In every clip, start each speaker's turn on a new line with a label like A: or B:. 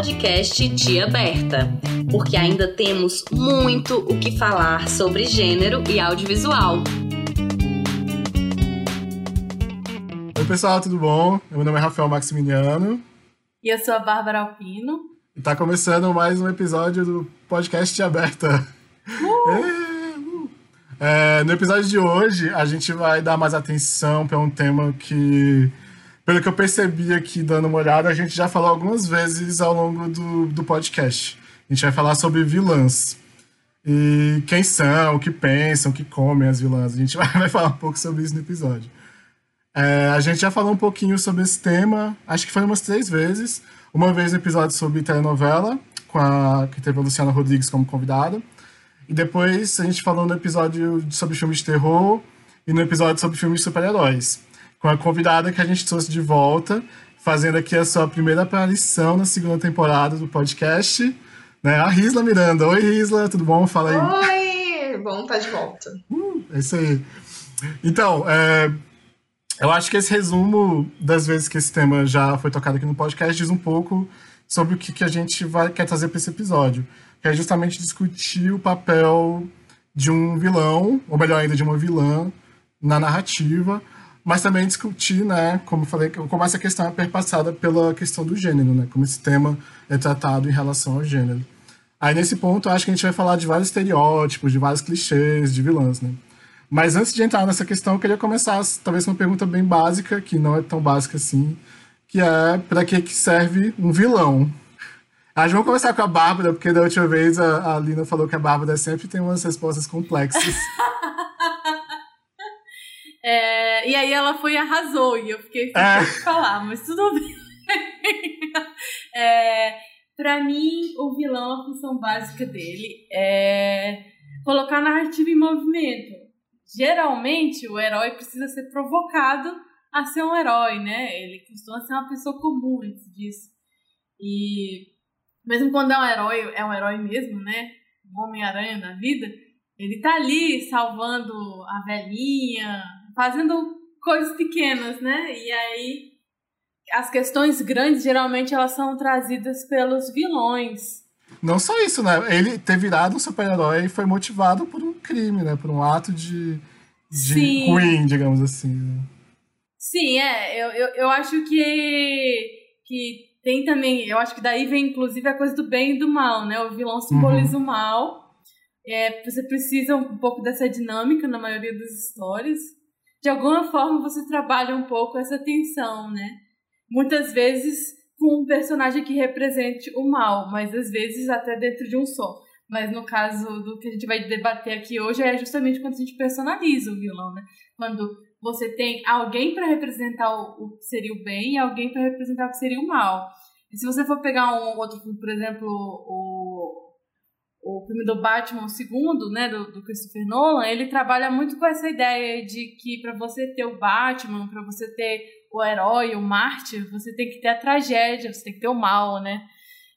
A: podcast Tia Aberta, porque ainda temos muito o que falar sobre gênero e audiovisual.
B: Oi, pessoal, tudo bom? Meu nome é Rafael Maximiliano.
C: E eu sou a Bárbara Alpino.
B: E tá começando mais um episódio do podcast Tia Aberta. Uh! É, no episódio de hoje, a gente vai dar mais atenção para um tema que pelo que eu percebi aqui dando uma olhada, a gente já falou algumas vezes ao longo do, do podcast. A gente vai falar sobre vilãs. E quem são, o que pensam, o que comem as vilãs. A gente vai, vai falar um pouco sobre isso no episódio. É, a gente já falou um pouquinho sobre esse tema, acho que foi umas três vezes. Uma vez no episódio sobre telenovela, com a, que teve a Luciana Rodrigues como convidada. E depois a gente falou no episódio sobre filmes de terror e no episódio sobre filmes de super-heróis com a convidada que a gente trouxe de volta, fazendo aqui a sua primeira aparição na segunda temporada do podcast, né? A Risla Miranda. Oi, Risla, tudo bom? Fala
D: aí. Oi, bom estar tá de volta.
B: Uh, é isso aí. Então, é, eu acho que esse resumo das vezes que esse tema já foi tocado aqui no podcast diz um pouco sobre o que, que a gente vai, quer trazer para esse episódio, que é justamente discutir o papel de um vilão, ou melhor ainda, de uma vilã na narrativa, mas também discutir, né, como falei, como essa questão é perpassada pela questão do gênero, né, como esse tema é tratado em relação ao gênero. Aí nesse ponto, acho que a gente vai falar de vários estereótipos, de vários clichês, de vilãs, né. Mas antes de entrar nessa questão, eu queria começar, talvez, uma pergunta bem básica, que não é tão básica assim, que é para que, que serve um vilão? A gente vai começar com a Bárbara, porque da última vez a, a Lina falou que a Bárbara sempre tem umas respostas complexas.
C: É, e aí ela foi e arrasou, e eu fiquei sem é. falar, mas tudo bem. é, pra mim, o vilão, a função básica dele é colocar a narrativa em movimento. Geralmente, o herói precisa ser provocado a ser um herói, né? Ele costuma ser uma pessoa comum antes disso. E mesmo quando é um herói, é um herói mesmo, né? Um Homem-Aranha da vida, ele tá ali salvando a velhinha, fazendo coisas pequenas, né? E aí as questões grandes geralmente elas são trazidas pelos vilões.
B: Não só isso, né? Ele ter virado um super-herói foi motivado por um crime, né? Por um ato de, de ruim, digamos assim. Né?
C: Sim, é. Eu, eu, eu acho que, que tem também. Eu acho que daí vem, inclusive, a coisa do bem e do mal, né? O vilão simboliza uhum. o mal. É, você precisa um pouco dessa dinâmica na maioria das histórias de alguma forma você trabalha um pouco essa tensão, né? Muitas vezes com um personagem que represente o mal, mas às vezes até dentro de um só. Mas no caso do que a gente vai debater aqui hoje é justamente quando a gente personaliza o vilão, né? Quando você tem alguém para representar o, que seria o bem e alguém para representar o que seria o mal. E se você for pegar um outro filme, por exemplo, o o filme do Batman, o segundo, né, do, do, Christopher Nolan, ele trabalha muito com essa ideia de que para você ter o Batman, para você ter o herói, o mártir, você tem que ter a tragédia, você tem que ter o mal, né?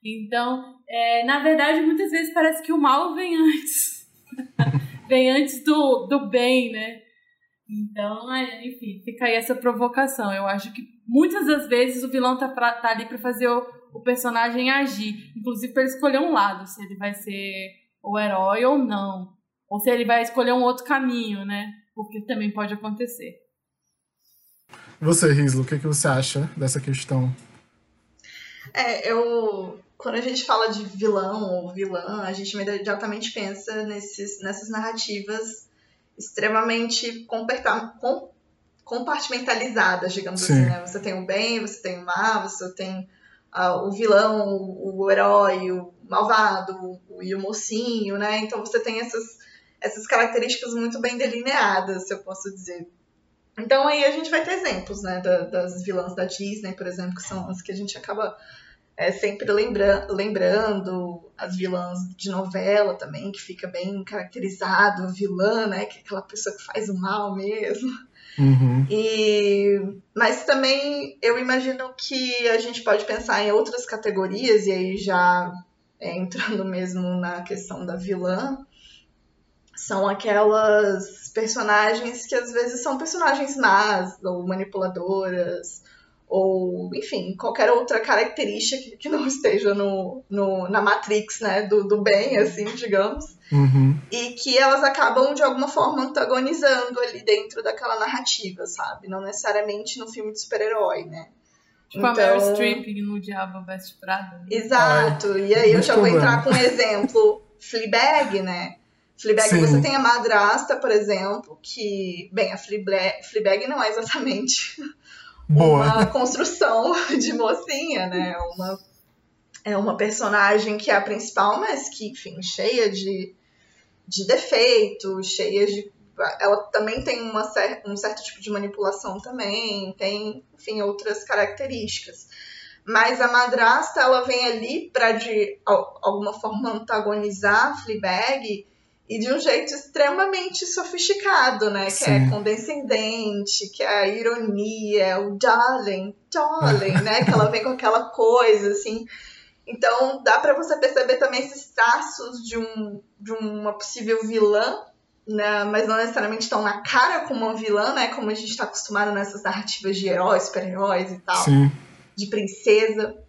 C: Então, é, na verdade, muitas vezes parece que o mal vem antes. vem antes do, do bem, né? Então, é, enfim, fica aí essa provocação. Eu acho que muitas das vezes o vilão tá, pra, tá ali para fazer o, o personagem agir. Inclusive para ele escolher um lado, se ele vai ser o herói ou não. Ou se ele vai escolher um outro caminho, né? Porque também pode acontecer.
B: Você, Rislo, o que, que você acha dessa questão?
D: É, eu. Quando a gente fala de vilão ou vilã, a gente imediatamente pensa nesses, nessas narrativas extremamente compartimentalizadas, digamos Sim. assim, né? Você tem o bem, você tem o mal, você tem o vilão, o, o, herói, o malvado o, e o mocinho, né? Então você tem essas, essas características muito bem delineadas, se eu posso dizer. Então aí a gente vai ter exemplos, né, da, das vilãs da Disney, por exemplo, que são as que a gente acaba é, sempre lembra lembrando, as vilãs de novela também, que fica bem caracterizado, a vilã, né, que é aquela pessoa que faz o mal mesmo.
B: Uhum.
D: E, mas também eu imagino que a gente pode pensar em outras categorias, e aí já é, entrando mesmo na questão da vilã, são aquelas personagens que às vezes são personagens más ou manipuladoras, ou enfim, qualquer outra característica que, que não esteja no, no, na Matrix, né, do, do bem, assim, digamos,
B: uhum.
D: e que elas acabam de alguma forma antagonizando ali dentro daquela narrativa, sabe? Não necessariamente no filme de super-herói, né?
C: Tipo então... a Meryl Streep no Diabo Veste Prada. Né?
D: Exato, e aí eu já vou entrar com um exemplo, Fleabag, né? Fleabag, Sim. você tem a madrasta, por exemplo, que, bem, a Fleabag, Fleabag não é exatamente
B: Boa.
D: uma construção de mocinha, né? Uma, é uma personagem que é a principal, mas que, enfim, cheia de, de defeitos, cheia de. Ela também tem uma um certo tipo de manipulação também, tem, enfim, outras características. Mas a madrasta, ela vem ali para, de alguma forma, antagonizar a Fleabag e de um jeito extremamente sofisticado, né? Sim. Que é condescendente, que é a ironia, o darling, darling, né? Que ela vem com aquela coisa, assim. Então, dá para você perceber também esses traços de, um, de uma possível vilã, né? mas não necessariamente estão na cara como uma vilã, né? Como a gente está acostumado nessas narrativas de heróis, super-heróis e tal.
B: Sim.
D: De princesa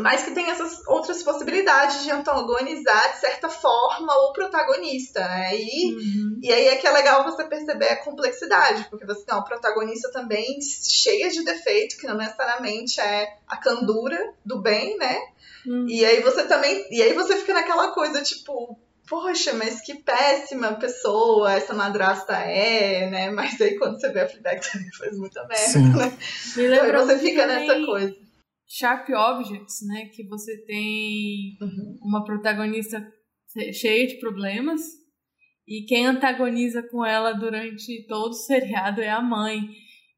D: mas que tem essas outras possibilidades de antagonizar, de certa forma, o protagonista, né? E, uhum. e aí é que é legal você perceber a complexidade, porque você tem uma protagonista também cheia de defeito, que não necessariamente é a candura do bem, né? Uhum. E aí você também. E aí você fica naquela coisa, tipo, poxa, mas que péssima pessoa essa madrasta é, né? Mas aí quando você vê a Fleabag também faz muita merda, Sim. né? Me então aí você fica nessa coisa.
C: Sharp Objects, né? Que você tem uhum. uma protagonista cheia de problemas e quem antagoniza com ela durante todo o seriado é a mãe.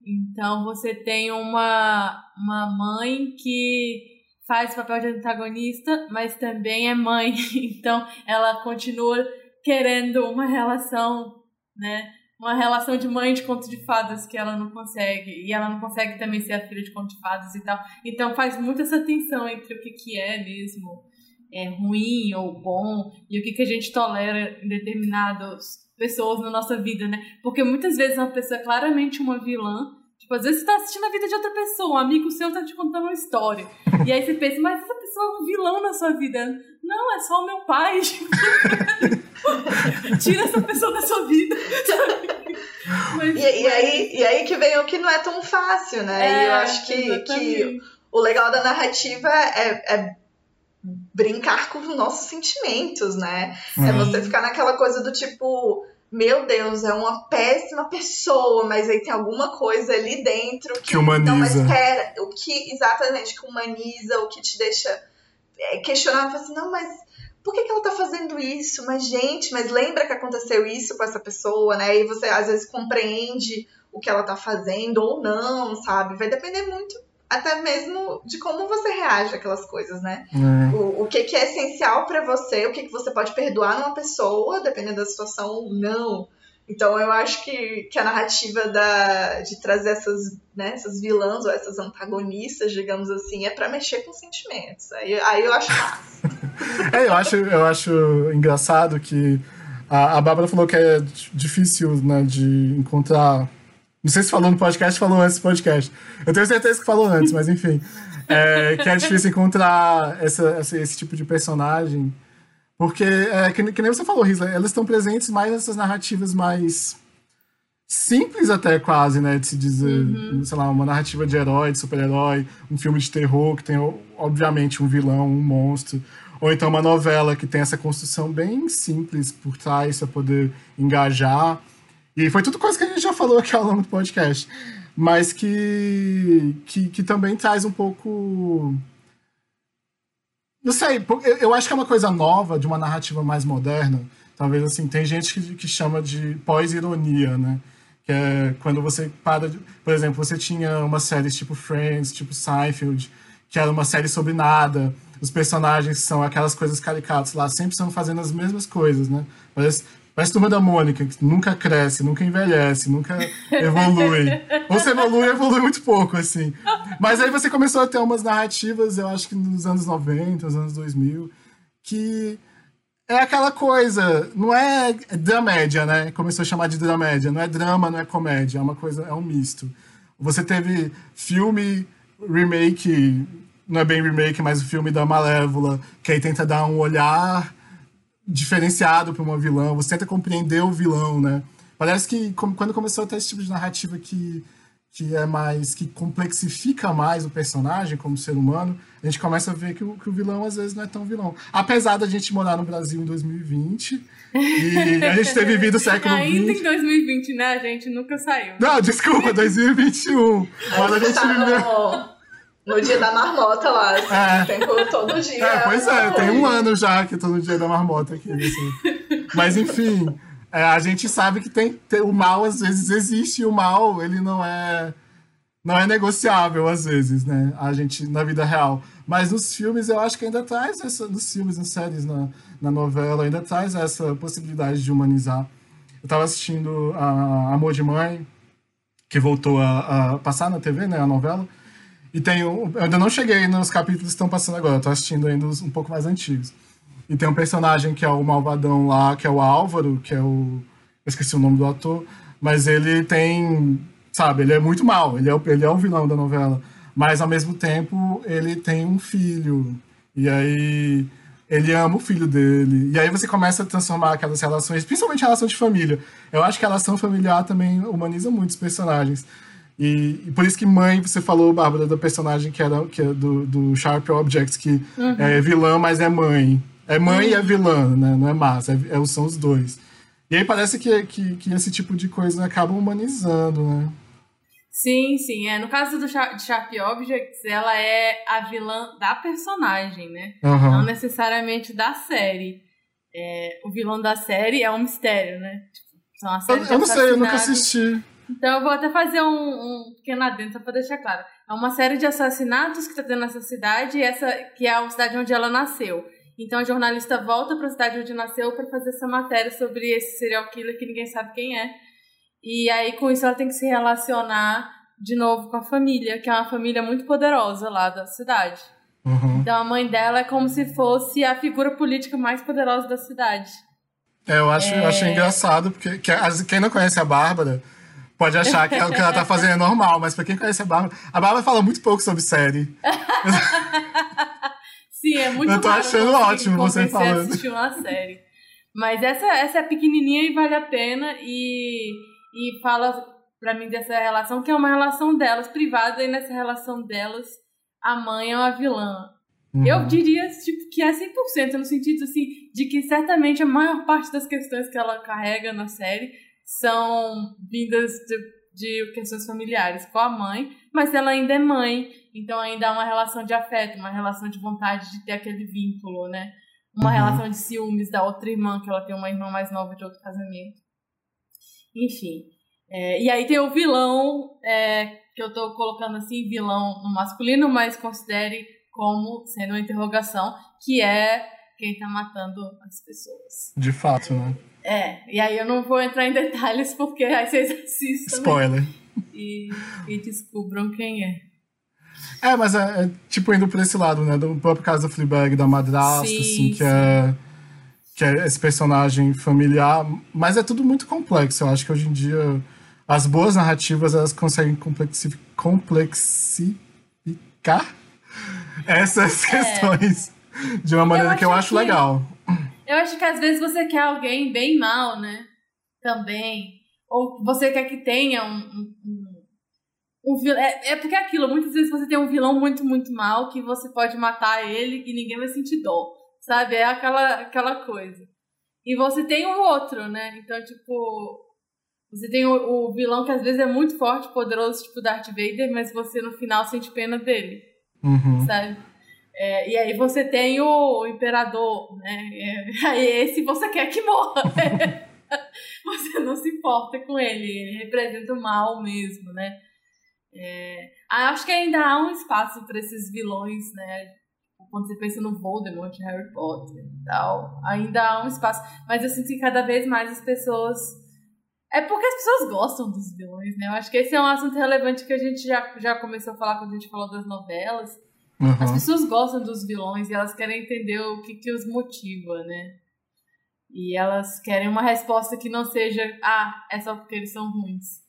C: Então você tem uma, uma mãe que faz o papel de antagonista, mas também é mãe. Então ela continua querendo uma relação, né? Uma relação de mãe de conto de fadas que ela não consegue. E ela não consegue também ser a filha de conto de fadas e tal. Então faz muito essa tensão entre o que, que é mesmo é ruim ou bom e o que, que a gente tolera em determinadas pessoas na nossa vida, né? Porque muitas vezes uma pessoa é claramente uma vilã. Tipo, às vezes você tá assistindo a vida de outra pessoa, um amigo seu tá te contando uma história. E aí você pensa, mas essa pessoa é um vilão na sua vida. Não, é só o meu pai. Tira essa pessoa da sua vida.
D: Mas, e, e, aí, e aí que vem o que não é tão fácil, né? É, e eu acho que, que o legal da narrativa é, é brincar com os nossos sentimentos, né? É você ficar naquela coisa do tipo, meu Deus, é uma péssima pessoa, mas aí tem alguma coisa ali dentro
B: que, que humaniza. Não, mas
D: espera, o que exatamente que humaniza, o que te deixa é, questionando, assim, não, mas por que, que ela tá fazendo isso? Mas, gente, mas lembra que aconteceu isso com essa pessoa, né? E você às vezes compreende o que ela tá fazendo ou não, sabe? Vai depender muito até mesmo de como você reage àquelas coisas, né?
B: É.
D: O, o que, que é essencial para você, o que, que você pode perdoar numa pessoa, dependendo da situação ou não. Então eu acho que, que a narrativa da, de trazer essas, né, essas vilãs ou essas antagonistas, digamos assim, é para mexer com sentimentos. Aí, aí eu acho massa.
B: é, eu acho, eu acho engraçado que a, a Bárbara falou que é difícil né, de encontrar. Não sei se falou no podcast falou antes do podcast. Eu tenho certeza que falou antes, mas enfim. É, que é difícil encontrar essa, esse, esse tipo de personagem porque, é, que, que nem você falou, Risla, elas estão presentes mais nessas narrativas mais simples até quase, né, de se dizer, uhum. sei lá, uma narrativa de herói, de super-herói, um filme de terror que tem, obviamente, um vilão, um monstro, ou então uma novela que tem essa construção bem simples por trás para poder engajar. E foi tudo coisa que a gente já falou aqui ao longo do podcast, mas que, que, que também traz um pouco não sei, eu acho que é uma coisa nova, de uma narrativa mais moderna. Talvez assim, tem gente que, que chama de pós-ironia, né? Que é quando você para de. Por exemplo, você tinha uma série tipo Friends, tipo Seinfeld, que era uma série sobre nada. Os personagens são aquelas coisas caricatas lá, sempre estão fazendo as mesmas coisas, né? Parece, Parece turma da Mônica, que nunca cresce, nunca envelhece, nunca evolui. Ou você evolui, evolui muito pouco, assim. Mas aí você começou a ter umas narrativas, eu acho que nos anos 90, nos anos 2000, que é aquela coisa, não é dramédia, né? Começou a chamar de dramédia. Não é drama, não é comédia, é uma coisa, é um misto. Você teve filme remake, não é bem remake, mas o filme da Malévola, que aí tenta dar um olhar diferenciado para uma vilã, você tenta compreender o vilão, né? Parece que quando começou a ter esse tipo de narrativa que que é mais que complexifica mais o personagem como ser humano, a gente começa a ver que o, que o vilão às vezes não é tão vilão. Apesar da gente morar no Brasil em 2020 e a gente ter vivido o século
C: Ainda
B: 20.
C: em 2020, né? A gente nunca saiu.
B: Não, desculpa, 2021. Mas a gente
D: tá
B: viveu.
D: No, dia da marmota lá, assim,
B: É.
D: tempo todo dia.
B: É, pois é, tem um ano já que tô no dia da marmota aqui. assim. Mas enfim, é, a gente sabe que tem, tem- o mal às vezes existe e o mal ele não é não é negociável às vezes, né? A gente na vida real. Mas nos filmes eu acho que ainda traz essa nos filmes, nas séries, na, na novela ainda traz essa possibilidade de humanizar. Eu tava assistindo a Amor de Mãe, que voltou a, a passar na TV, né, a novela. E tem um, eu ainda não cheguei nos capítulos que estão passando agora, eu tô assistindo ainda os um pouco mais antigos. E tem um personagem que é o malvadão lá, que é o Álvaro, que é o. Eu esqueci o nome do ator, mas ele tem. Sabe, ele é muito mal, ele é o, ele é o vilão da novela. Mas ao mesmo tempo ele tem um filho. E aí ele ama o filho dele. E aí você começa a transformar aquelas relações, principalmente a relação de família. Eu acho que a relação familiar também humaniza muito os personagens. E, e por isso que mãe, você falou, Bárbara, do personagem que era que é do, do Sharp Objects, que é vilã, mas é mãe. É mãe e é vilã, né? Não é massa, é, é- são os dois. E aí parece que, que, que esse tipo de coisa acaba humanizando, né?
C: Sim, sim. É, no caso do Sha- de Sharp Objects, ela é a vilã da personagem, né?
B: Aham.
C: Não necessariamente da série. É, o vilão da série é um mistério, né? Tipo, são
B: Eu, eu não sei, eu nunca assisti.
C: Então eu vou até fazer um, um pequeno adendo só pra deixar claro. É uma série de assassinatos que tá tendo nessa cidade, essa que é a cidade onde ela nasceu. Então a jornalista volta pra cidade onde nasceu pra fazer essa matéria sobre esse serial killer que ninguém sabe quem é. E aí com isso ela tem que se relacionar de novo com a família, que é uma família muito poderosa lá da cidade.
B: Uhum.
C: Então a mãe dela é como se fosse a figura política mais poderosa da cidade.
B: É, eu acho, eu achei engraçado, porque quem não conhece a Bárbara pode achar que o que ela tá fazendo é normal, mas pra quem conhece a Bárbara, a Bárbara fala muito pouco sobre série.
C: Sim, é muito
B: Eu tô achando ótimo você falando.
C: assistir uma série. Mas essa, essa é pequenininha e vale a pena e, e fala pra mim dessa relação, que é uma relação delas, privada, e nessa relação delas, a mãe é uma vilã.
B: Uhum.
C: Eu diria tipo, que é 100%, no sentido assim, de que certamente a maior parte das questões que ela carrega na série são vindas de, de questões familiares com a mãe, mas ela ainda é mãe, então ainda há uma relação de afeto, uma relação de vontade de ter aquele vínculo, né? Uma
B: Uhum.
C: relação de ciúmes da outra irmã, que ela tem uma irmã mais nova de outro casamento. Enfim. É, e aí tem o vilão, é, que eu tô colocando assim, vilão no masculino, mas considere como sendo uma interrogação, que é quem tá matando as pessoas.
B: De fato, né?
C: É, e aí eu não vou entrar em detalhes porque aí vocês assistam
B: Spoiler.
C: e, e descubram quem é.
B: É, mas é, é, tipo indo por esse lado, né? Do próprio caso do Fleabag, da madrasta,
C: Sim,
B: assim, que
C: sim.
B: é, que é esse personagem familiar. Mas é tudo muito complexo. Eu acho que hoje em dia as boas narrativas elas conseguem complexi- complexificar essas questões de uma maneira que eu
C: acho
B: acho
C: que-
B: legal.
C: Eu acho que às vezes você quer alguém bem mal, né? Também. Ou você quer que tenha um. um, um, um vil- é, é porque é aquilo, muitas vezes você tem um vilão muito, muito mal que você pode matar ele e ninguém vai sentir dó. Sabe? É aquela, aquela coisa. E você tem o outro, né? Então, tipo. Você tem o, o vilão que às vezes é muito forte, poderoso, tipo Darth Vader, mas você no final sente pena dele
B: Uhum.
C: sabe? É, e aí você tem o imperador, né? É, aí esse você quer que morra. você não se importa com ele, ele representa o mal mesmo, né? É, acho que ainda há um espaço para esses vilões, né? Quando você pensa no Voldemort, Harry Potter e tal, ainda há um espaço. Mas eu sinto que cada vez mais as pessoas. É porque as pessoas gostam dos vilões, né? Eu acho que esse é um assunto relevante que a gente já, já começou a falar quando a gente falou das novelas. As
B: Uhum.
C: pessoas gostam dos vilões e elas querem entender o que, que os motiva, né? E elas querem uma resposta que não seja, ah, é só porque eles são ruins.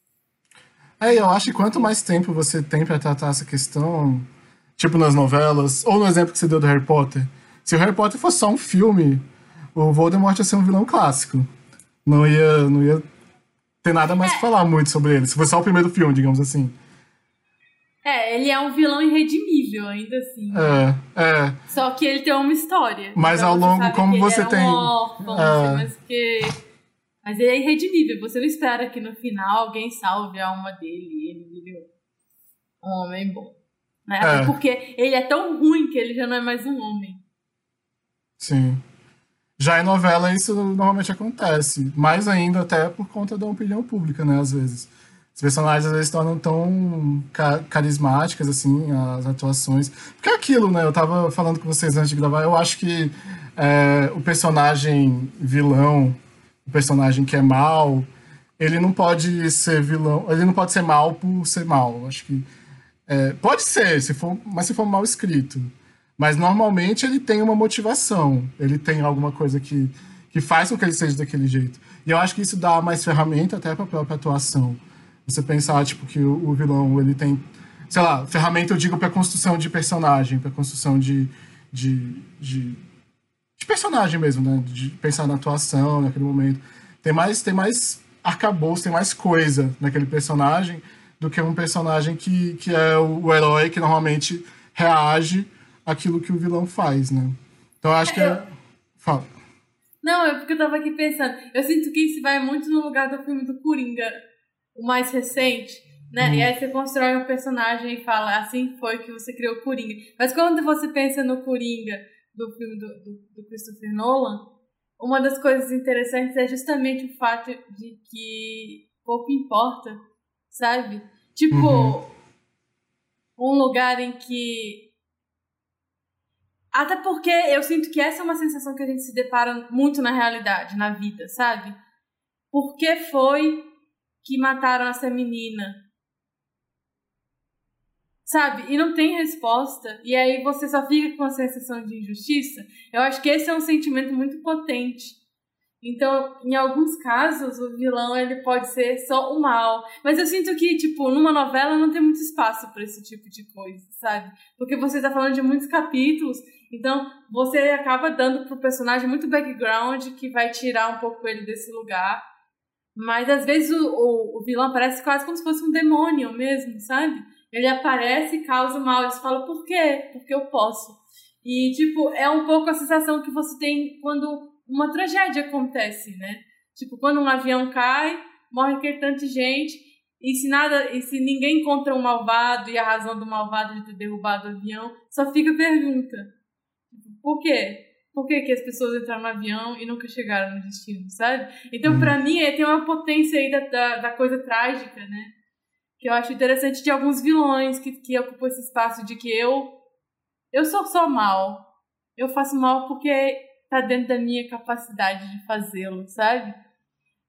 B: É, eu acho que quanto mais tempo você tem para tratar essa questão, tipo nas novelas, ou no exemplo que você deu do Harry Potter, se o Harry Potter fosse só um filme, o Voldemort ia ser um vilão clássico. Não ia, não ia ter nada mais pra falar muito sobre ele. Se fosse só o primeiro filme, digamos assim.
C: É, ele é um vilão irredimível, ainda assim.
B: É, é.
C: Só que ele tem uma história.
B: Mas
C: Então
B: ao longo, como você tem.
C: Um órfão,
B: É.
C: mas que. Mas ele é irredimível. Você não espera que no final alguém salve a alma dele ele vire um homem bom. Né? Até
B: É.
C: porque ele é tão ruim que ele já não é mais um homem.
B: Sim. Já em novela isso normalmente acontece. Mais ainda até por conta da opinião pública, né? Às vezes. Os personagens às vezes tornam tão ca- carismáticas, assim, as atuações. Porque é aquilo, né? Eu tava falando com vocês antes de gravar, eu acho que é, o personagem vilão, o personagem que é mal, ele não pode ser vilão, ele não pode ser mal por ser mal. Eu acho que. é, pode ser, se for, mas se for mal escrito. Mas normalmente ele tem uma motivação, ele tem alguma coisa que, que faz com que ele seja daquele jeito. E eu acho que isso dá mais ferramenta até para a própria atuação. Você pensar tipo que o, o vilão ele tem, sei lá, ferramenta eu digo para construção de personagem, para construção de, de, de de personagem mesmo, né? De pensar na atuação naquele momento. Tem mais, tem mais arcabouço, tem mais coisa naquele personagem do que um personagem que, que é o, o herói que normalmente reage àquilo que o vilão faz, né? Então eu acho que é. Fala.
C: Não, é porque eu tava aqui pensando. Eu sinto que isso vai muito no lugar do filme do Coringa, o mais recente, né?
B: Uhum.
C: E aí você constrói um personagem e fala, assim foi que você criou o Coringa. Mas quando você pensa no Coringa do filme do, do, do Christopher Nolan, uma das coisas interessantes é justamente o fato de que pouco importa, sabe? Tipo,
B: Uhum.
C: um lugar em que até porque eu sinto que essa é uma sensação que a gente se depara muito na realidade, na vida, sabe? Por que foi que mataram essa menina? Sabe? E não tem resposta. E aí você só fica com a sensação de injustiça. Eu acho que esse é um sentimento muito potente. Então, em alguns casos, o vilão ele pode ser só o mal. Mas eu sinto que, tipo, numa novela não tem muito espaço para esse tipo de coisa, sabe? Porque você tá falando de muitos capítulos, então você acaba dando pro personagem muito background que vai tirar um pouco ele desse lugar. Mas às vezes o, o, o vilão aparece quase como se fosse um demônio mesmo, sabe? Ele aparece e causa mal. Eles falam, por quê? Porque eu posso. E, tipo, é um pouco a sensação que você tem quando uma tragédia acontece, né? Tipo, quando um avião cai, morre de gente, e se nada, e se ninguém encontra o malvado e a razão do malvado de ter derrubado o avião, só fica a pergunta. Tipo, Por quê? Por que, que as pessoas entraram no avião e nunca chegaram no destino, sabe? Então, pra mim, é, tem uma potência aí da, da, da coisa trágica, né? Que eu acho interessante de alguns vilões que, que ocupam esse espaço de que eu eu sou só mal. Eu faço mal porque tá dentro da minha capacidade de fazê-lo, sabe?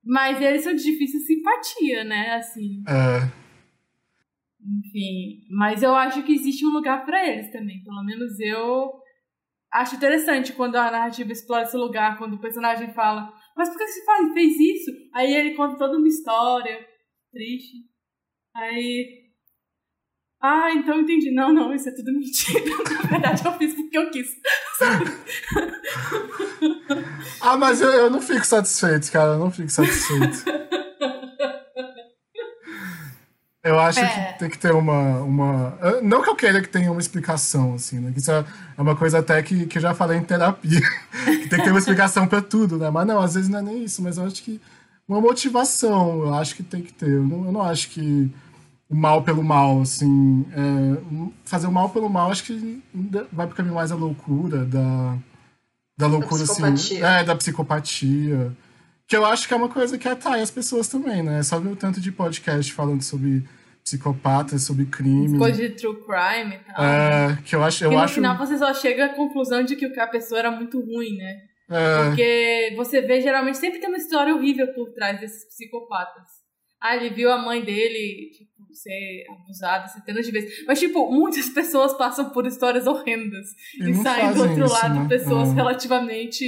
C: Mas eles são de difícil simpatia, né? Assim,
B: É,
C: enfim. Mas eu acho que existe um lugar pra eles também. Pelo menos eu acho interessante quando a narrativa explora esse lugar, quando o personagem fala, mas por que você faz- fez isso? Aí ele conta toda uma história triste. Aí. Ah, então entendi. Não, não, isso é tudo mentira. Na verdade, eu fiz porque eu quis.
B: Ah, mas eu, eu não fico satisfeito, cara. Eu não fico satisfeito. Eu acho
C: É.
B: que tem que ter uma, uma. Não que eu queira que tenha uma explicação, assim, né? Que isso é é uma coisa até que, que eu já falei em terapia. que tem que ter uma explicação pra tudo, né? Mas não, às vezes não é nem isso, mas eu acho que uma motivação, eu acho que tem que ter. Eu não, eu não acho que o mal pelo mal, assim. é, fazer o mal pelo mal, acho que vai pro caminho mais da loucura, da. Da loucura, assim.
D: psicopatia.
B: É, da psicopatia. Que eu acho que é uma coisa que atrai as pessoas também, né? Só ver o tanto de podcast falando sobre psicopatas, sobre crime.
C: Coisa de true crime e tal.
B: É, que eu acho. Eu
C: Porque no
B: acho
C: final você só chega à conclusão de que a pessoa era muito ruim, né?
B: é,
C: Porque você vê, geralmente, sempre tem uma história horrível por trás desses psicopatas. Ah, ele viu a mãe dele, tipo, ser abusada centenas de vezes. Mas, tipo, muitas pessoas passam por histórias horrendas.
B: E
C: E, saem do outro
B: isso,
C: lado
B: né?
C: pessoas
B: É.
C: relativamente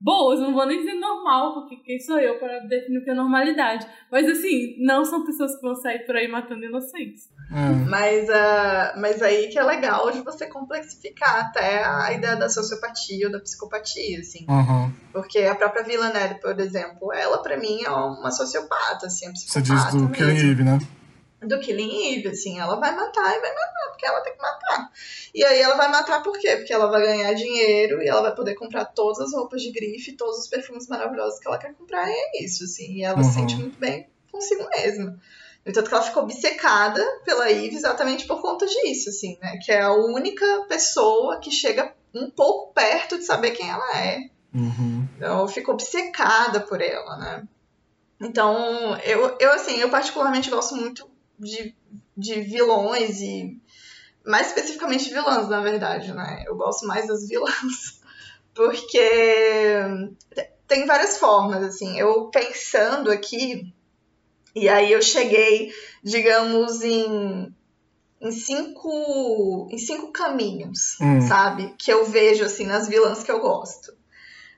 C: boas, não vou nem dizer normal, porque quem sou eu para definir o que é normalidade. Mas assim, não são pessoas que vão sair por aí matando inocentes.
B: É.
D: Mas, uh, mas aí que é legal de você complexificar até a ideia da sociopatia ou da psicopatia, assim.
B: Uhum.
D: Porque a própria Villanelle, por exemplo, ela pra mim é uma sociopata, assim, é
B: Você diz do Killing Eve, né?
D: Do Killing Eve, assim, ela vai matar e vai matar, porque ela tem que matar. E aí ela vai matar por quê? Porque ela vai ganhar dinheiro e ela vai poder comprar todas as roupas de grife, todos os perfumes maravilhosos que ela quer comprar, e é isso, assim, e ela
B: Uhum.
D: se sente muito bem consigo mesma. No entanto que ela ficou obcecada pela Eve exatamente por conta disso, assim, né? Que é a única pessoa que chega um pouco perto de saber quem ela é.
B: Uhum.
D: Então, eu fico obcecada por ela, né? Então, eu, eu assim, eu particularmente gosto muito de, de vilões e mais especificamente vilãs, na verdade, né? Eu gosto mais das vilãs. Porque tem várias formas, assim. Eu pensando aqui, e aí eu cheguei, digamos, em, em cinco em cinco caminhos,
B: Hum.
D: sabe? Que eu vejo, assim, nas vilãs que eu gosto.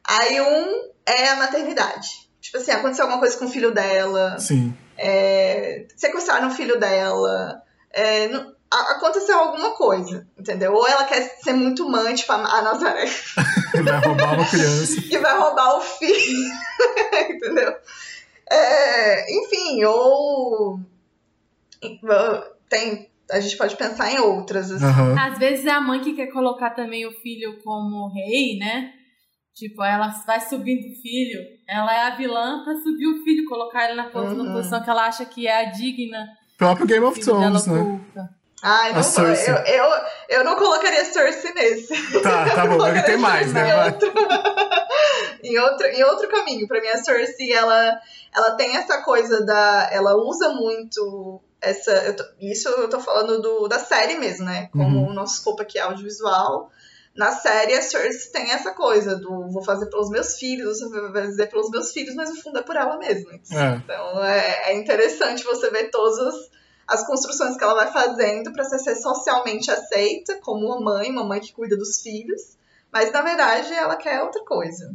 D: Aí um é a maternidade. Tipo assim, aconteceu alguma coisa com o filho dela,
B: Sim.
D: É, sequestraram o filho dela, é, não- a- aconteceu alguma coisa, entendeu? Ou ela quer ser muito mãe, tipo a, Nazaré,
B: Vai roubar uma criança.
D: que vai roubar o filho, entendeu? É, enfim, ou tem, a gente pode pensar em outras, assim.
B: Aham.
C: Às vezes é a mãe que quer colocar também o filho como rei, né? Tipo, ela vai subindo o filho, ela é a vilã pra subir o filho, colocar ele na
D: Uhum.
C: posição que ela acha que é a digna.
B: Próprio Game of Thrones, né?
C: oculta.
D: Ai, não vou, eu, eu, eu não colocaria Cersei nesse.
B: Tá, tá bom. Ele tem mais, né?
D: Em outro, em outro, em outro caminho. Pra mim, a Cersei, ela, ela tem essa coisa da. Ela usa muito essa. eu tô- isso eu tô falando do, da série mesmo, né? Como
B: Uhum.
D: o nosso escopo aqui é audiovisual. Na série, a Cersei tem essa coisa do vou fazer pelos meus filhos, vou fazer pelos meus filhos, mas no fundo é por ela mesma.
B: É.
D: Então é, é interessante você ver todas as, construções que ela vai fazendo para ser socialmente aceita como uma mãe, uma mãe que cuida dos filhos, mas na verdade ela quer outra coisa.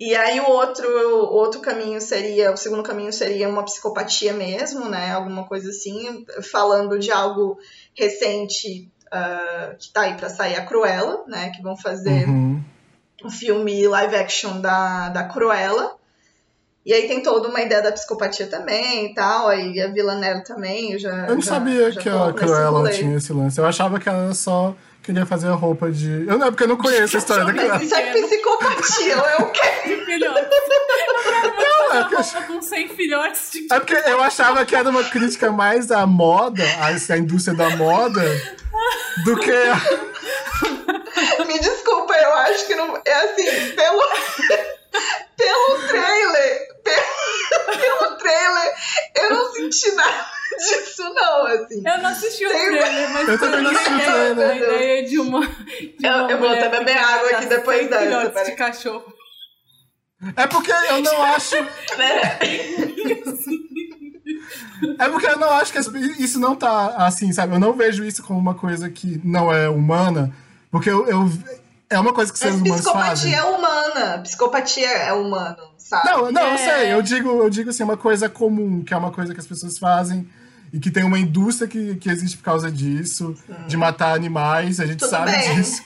D: E aí o outro, o outro caminho seria, o segundo caminho seria uma psicopatia mesmo, né? Alguma coisa assim, falando de algo recente ah, que tá aí para sair a Cruella, né? Que vão fazer
B: Uhum.
D: o filme live action da, da Cruella. E aí tem toda uma ideia da psicopatia também e tal. Aí a Villanelle também. Eu, já,
B: Eu não
D: já-
B: sabia
D: já
B: que a Cruella
D: rolê.
B: tinha esse lance. Eu achava que ela só queria fazer a roupa de. Eu não, é porque eu não conheço a história da Cruella.
D: Isso é psicopatia, é
C: filhotes. Quero
B: é eu-
C: roupa com 100 filhotes de
B: É porque eu achava que era uma crítica mais à moda, à indústria da moda, do que. a-
D: Me desculpa, eu acho que não. É assim, pelo. pelo trailer. Pelo, pelo trailer, eu não senti nada disso, não, assim.
C: Eu não assisti o trailer, mas
B: Eu também não assisti o
C: a ideia-
B: trailer.
C: A ideia de uma. De
D: Eu-
C: uma
D: eu vou até beber
C: que
D: água aqui depois
C: 100
D: dessa, peraí.
C: de cachorro.
B: É porque eu não acho. É porque eu não acho que isso não tá assim, sabe? Eu não vejo isso como uma coisa que não é humana, porque eu. eu- é uma coisa que seres
D: Mas
B: humanos fazem.
D: psicopatia é humana. Psicopatia é humano, sabe?
B: Não, não, eu
C: É.
B: sei. Eu digo, eu digo assim, uma coisa comum, que é uma coisa que as pessoas fazem e que tem uma indústria que, que existe por causa disso, de matar animais, a gente
D: Tudo
B: sabe
D: bem.
B: disso.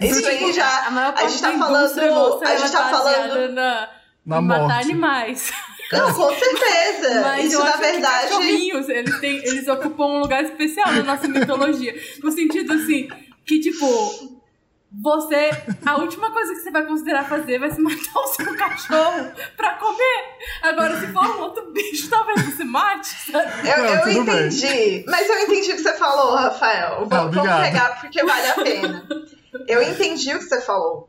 D: Isso aí já.
C: A maior
D: A
C: parte
D: gente tá
C: da indústria
D: falando.
C: nossa,
D: A gente tá falando.
C: na,
B: Na
C: em matar
B: morte.
C: animais.
D: Não, com certeza.
C: Mas
D: Isso,
C: eu
D: na
C: acho que
D: verdade.
C: cachorrinhos, eles, têm, eles ocupam um lugar especial na nossa mitologia. No sentido assim, que tipo, você. A última coisa que você vai considerar fazer vai ser matar o seu cachorro pra comer. Agora, se for um outro bicho, talvez você mate, sabe?
D: Eu,
B: Não,
D: eu
B: tudo bem.
D: entendi. Mas eu entendi o que você falou, Rafael. Vamos, vamos pegar porque vale a pena. Eu entendi o que você falou.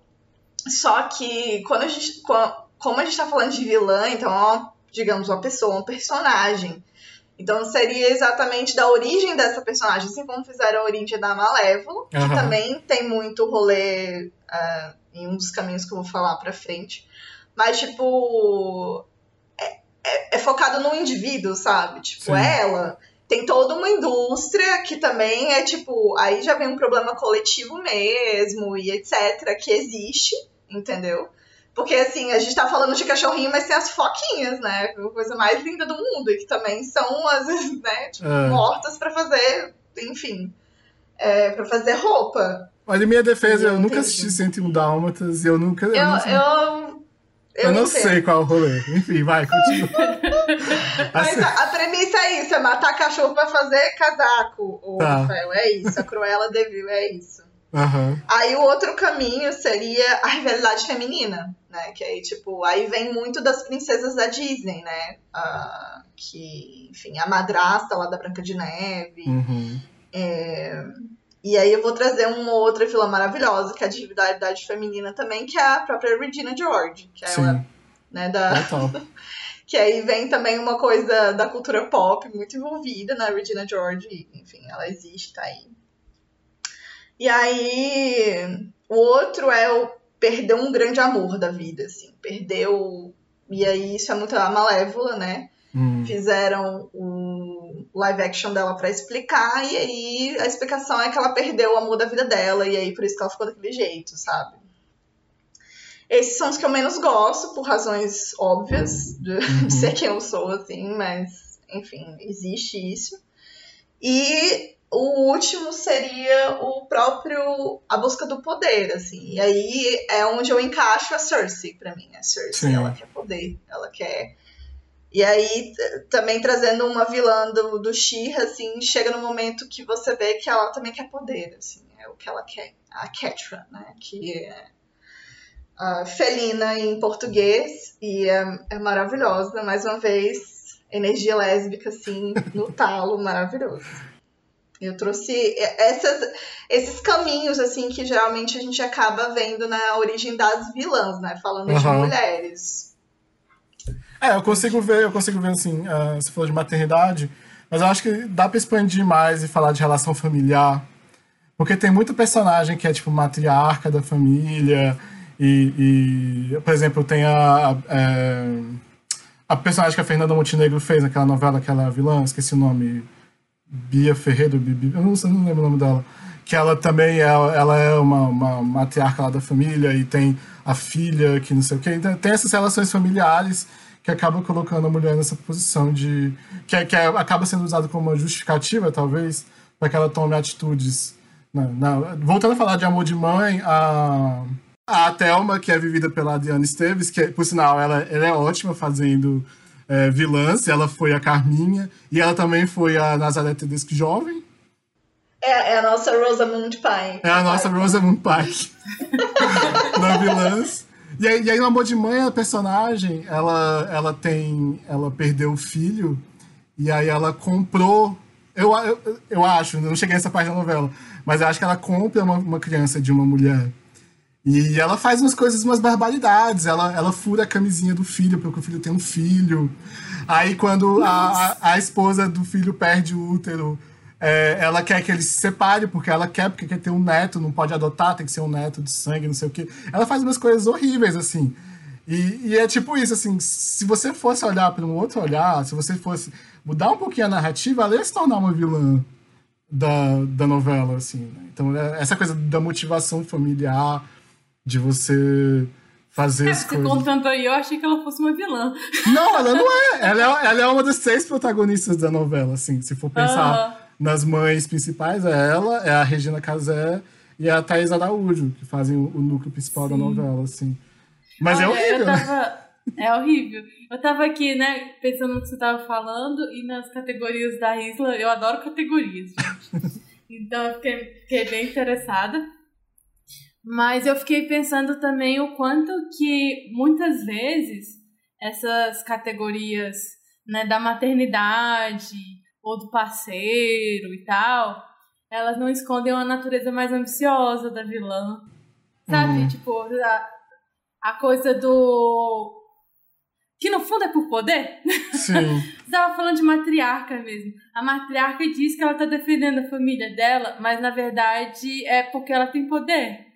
D: Só que quando a gente. co- Como a gente tá falando de vilã, então é uma, digamos, uma pessoa, um personagem. Então seria exatamente da origem dessa personagem, assim como fizeram a origem da Malévola, que também tem muito rolê ah, em um dos caminhos que eu vou falar pra frente. Mas, tipo, é, é- é focado no indivíduo, sabe? Tipo,
B: Sim.
D: ela tem toda uma indústria que também é, tipo, aí já vem um problema coletivo mesmo e etc, que existe, entendeu? Porque, assim, a gente tá falando de cachorrinho, mas tem as foquinhas, né? A coisa mais linda do mundo. E que também são, às vezes, né? Tipo, é. mortas para fazer, enfim, é, para fazer roupa.
B: Olha, minha defesa, eu, eu nunca assisti 101 Dálmatas e eu nunca.
D: Eu,
B: eu, não sei,
D: eu,
B: eu não sei qual é o rolê. Enfim, vai, continua.
D: Mas a, a, premissa é isso: é matar cachorro pra fazer casaco, o tá. Rafael. É isso. A Cruella Devil é isso.
B: Uhum.
D: Aí o outro caminho seria a rivalidade feminina, né? Que aí, tipo, aí vem muito das princesas da Disney, né? Uh, que, enfim, a madrasta lá da Branca de Neve.
B: Uhum.
D: É... E aí eu vou trazer uma outra vilã maravilhosa, que é a rivalidade feminina também, que é a própria Regina George, que é
B: Sim.
D: ela, né, da... que aí vem também uma coisa da cultura pop muito envolvida na Regina George, enfim, ela existe, tá aí. E aí, o outro é o perder um grande amor da vida, assim. Perdeu. E aí, isso é muito a Malévola, né?
B: Hum.
D: Fizeram o live action dela para explicar, e aí a explicação é que ela perdeu o amor da vida dela, e aí por isso que ela ficou daquele jeito, sabe? Esses são os que eu menos gosto, por razões óbvias de, uhum. de ser quem eu sou, assim, mas, enfim, existe isso. E o último seria o próprio a busca do poder, assim. E aí é onde eu encaixo a Cersei para mim. A Cersei, Sim. ela quer poder, ela quer e aí, também trazendo uma vilã do, do She-Ra, assim, chega no momento que você vê que ela também quer poder, assim, é o que ela quer. A Catra, né, que é a felina em português, e é, é maravilhosa, mais uma vez, energia lésbica, assim, no talo, maravilhoso. Eu trouxe essas, esses caminhos, assim, que geralmente a gente acaba vendo na origem das vilãs, né? Falando uhum. de mulheres.
B: É, eu consigo ver, eu consigo ver, assim, uh, você falou de maternidade, mas eu acho que dá pra expandir mais e falar de relação familiar. Porque tem muito personagem que é, tipo, matriarca da família, e, e por exemplo, tem a, a, é, a personagem que a Fernanda Montenegro fez naquela novela, aquela vilã, esqueci o nome Bia Ferreira, Bibi, eu não, eu não lembro o nome dela, que ela também é, ela é uma, uma matriarca lá da família e tem a filha que não sei o quê. Então tem essas relações familiares que acabam colocando a mulher nessa posição de. que, é, que é, acaba sendo usado como uma justificativa, talvez, para que ela tome atitudes. Na, voltando a falar de amor de mãe, a, a Thelma, que é vivida pela Adriana Esteves, que por sinal ela, ela é ótima fazendo é, vilãs, ela foi a Carminha, e ela também foi a Nazaré Tedesco jovem.
D: É, é, a nossa Rosamund Pike.
B: É a nossa Rosamund Pike. na vilãs. E aí, e aí, no Amor de Mãe, a personagem, ela, ela tem... Ela perdeu o filho, e aí ela comprou... Eu, eu, eu acho, não cheguei nessa parte da novela, mas eu acho que ela compra uma, uma criança de uma mulher. E ela faz umas coisas, umas barbaridades. Ela, ela fura a camisinha do filho, porque o filho tem um filho. Aí, quando a, a, a, esposa do filho perde o útero, é, ela quer que ele se separe, porque ela quer, porque quer ter um neto, não pode adotar, tem que ser um neto de sangue, não sei o quê. Ela faz umas coisas horríveis, assim. E, e é tipo isso, assim, se você fosse olhar para um outro olhar, se você fosse mudar um pouquinho a narrativa, ela ia se tornar uma vilã da, da novela, assim. Né? Então, é, essa coisa da motivação familiar, de você fazer
C: é,
B: as
C: você
B: coisas.
C: contando aí, eu achei que ela fosse uma vilã.
B: Não, ela não é. Ela é, ela é uma das seis protagonistas da novela, assim. Se for pensar nas mães principais, é ela, é a Regina Casé e a Thais Araújo, que fazem o, o núcleo principal Sim. da novela, assim. Mas é Olha, é horrível.
C: Tava... É horrível. Eu tava aqui, né, pensando no que você tava falando e nas categorias da Isla. Eu adoro categorias, gente. então eu fiquei, fiquei bem interessada. Mas eu fiquei pensando também o quanto que muitas vezes essas categorias né, da maternidade ou do parceiro e tal, elas não escondem uma natureza mais ambiciosa da vilã. Sabe? Uhum. Tipo, a, a coisa do. Que no fundo é por poder.
B: Sim.
C: Você tava falando de matriarca mesmo. A matriarca diz que ela tá defendendo a família dela, mas na verdade é porque ela tem poder.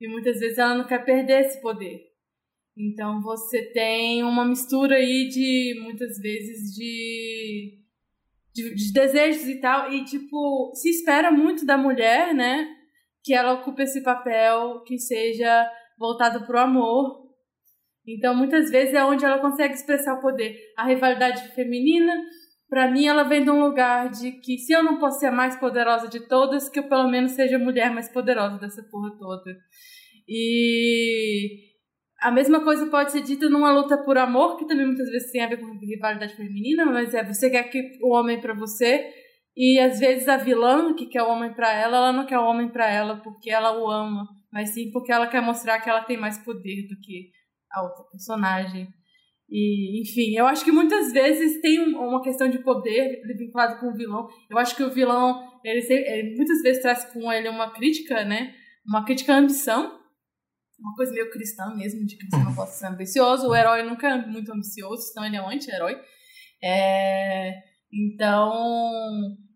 C: E muitas vezes ela não quer perder esse poder. Então você tem uma mistura aí de muitas vezes de, de, de, desejos e tal. E tipo, se espera muito da mulher, né? Que ela ocupe esse papel que seja voltado pro amor. Então, muitas vezes é onde ela consegue expressar o poder. A rivalidade feminina, para mim, ela vem de um lugar de que se eu não posso ser a mais poderosa de todas, que eu pelo menos seja a mulher mais poderosa dessa porra toda. E a mesma coisa pode ser dita numa luta por amor, que também muitas vezes tem a ver com rivalidade feminina, mas é você quer que o homem para você e às vezes a vilã que quer o homem para ela, ela não quer o homem para ela porque ela o ama, mas sim porque ela quer mostrar que ela tem mais poder do que a outra personagem. E, enfim, eu acho que muitas vezes tem uma questão de poder vinculado com o vilão. Eu acho que o vilão, ele, ele muitas vezes traz com ele uma crítica, né? Uma crítica à ambição. Uma coisa meio cristã mesmo, de que você não pode ser ambicioso. O herói nunca é muito ambicioso, senão ele é um anti-herói. É... Então,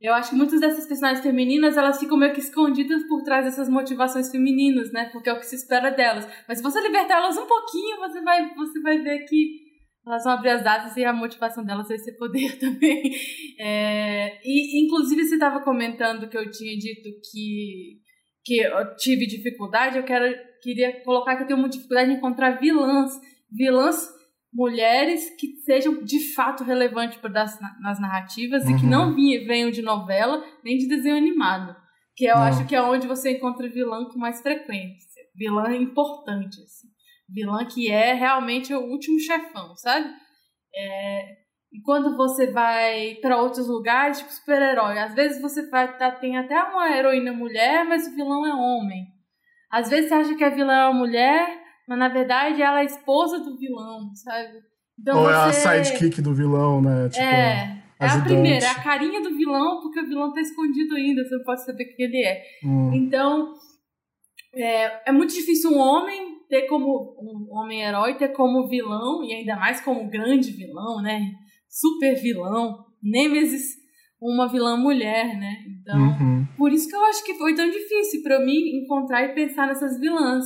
C: eu acho que muitas dessas personagens femininas, elas ficam meio que escondidas por trás dessas motivações femininas, né? Porque é o que se espera delas. Mas se você libertar elas um pouquinho, você vai, você vai ver que elas vão abrir as datas e a motivação delas vai ser poder também. É, e, inclusive, você estava comentando que eu tinha dito que, que eu tive dificuldade. Eu quero, queria colocar que eu tenho uma dificuldade em encontrar vilãs. Vilãs mulheres que sejam de fato relevantes das, nas narrativas uhum. e que uhum. não venham de novela nem de desenho animado. Que eu acho que é onde você encontra vilã com mais frequência. Vilã importante, assim. Vilã que é realmente o último chefão, sabe? É, e quando você vai para outros lugares, tipo super-herói, às vezes você vai, tá, tem até uma heroína mulher, mas o vilão é homem. Às vezes você acha que a vilã é uma mulher, mas na verdade ela é a esposa do vilão, sabe?
B: Então Ou você... é a sidekick do vilão, né?
C: Tipo, é, é a primeira, é a carinha do vilão, porque o vilão tá escondido ainda, você não pode saber quem ele é. Hum. Então, é, é muito difícil um homem ter como um homem-herói, ter como vilão, e ainda mais como grande vilão, né? Super vilão, Nemesis, uma vilã mulher, né? Então, uhum. por isso que eu acho que foi tão difícil para mim encontrar e pensar nessas vilãs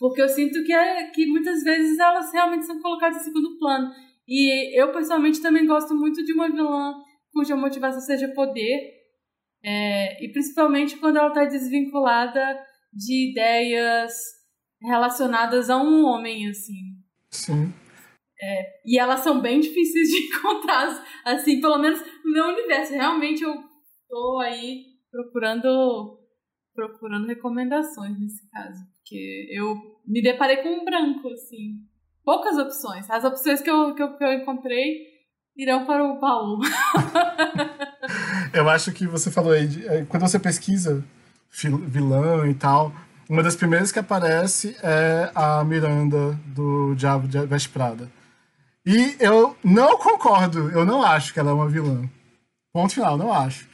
C: porque eu sinto que, é, que muitas vezes elas realmente são colocadas em segundo plano. E eu, pessoalmente, também gosto muito de uma vilã cuja motivação seja poder, é, e principalmente quando ela está desvinculada de ideias relacionadas a um homem, assim.
B: Sim.
C: É, e elas são bem difíceis de encontrar, assim, pelo menos no meu universo. Realmente eu tô aí procurando procurando recomendações nesse caso, porque eu me deparei com um branco, assim. Poucas opções. As opções que eu, que eu, que eu encontrei irão para o baú.
B: eu acho que você falou aí, de, é, quando você pesquisa vilão e tal, uma das primeiras que aparece é a Miranda do Diabo de Veste Prada. E eu não concordo, eu não acho que ela é uma vilã. Ponto final, não acho.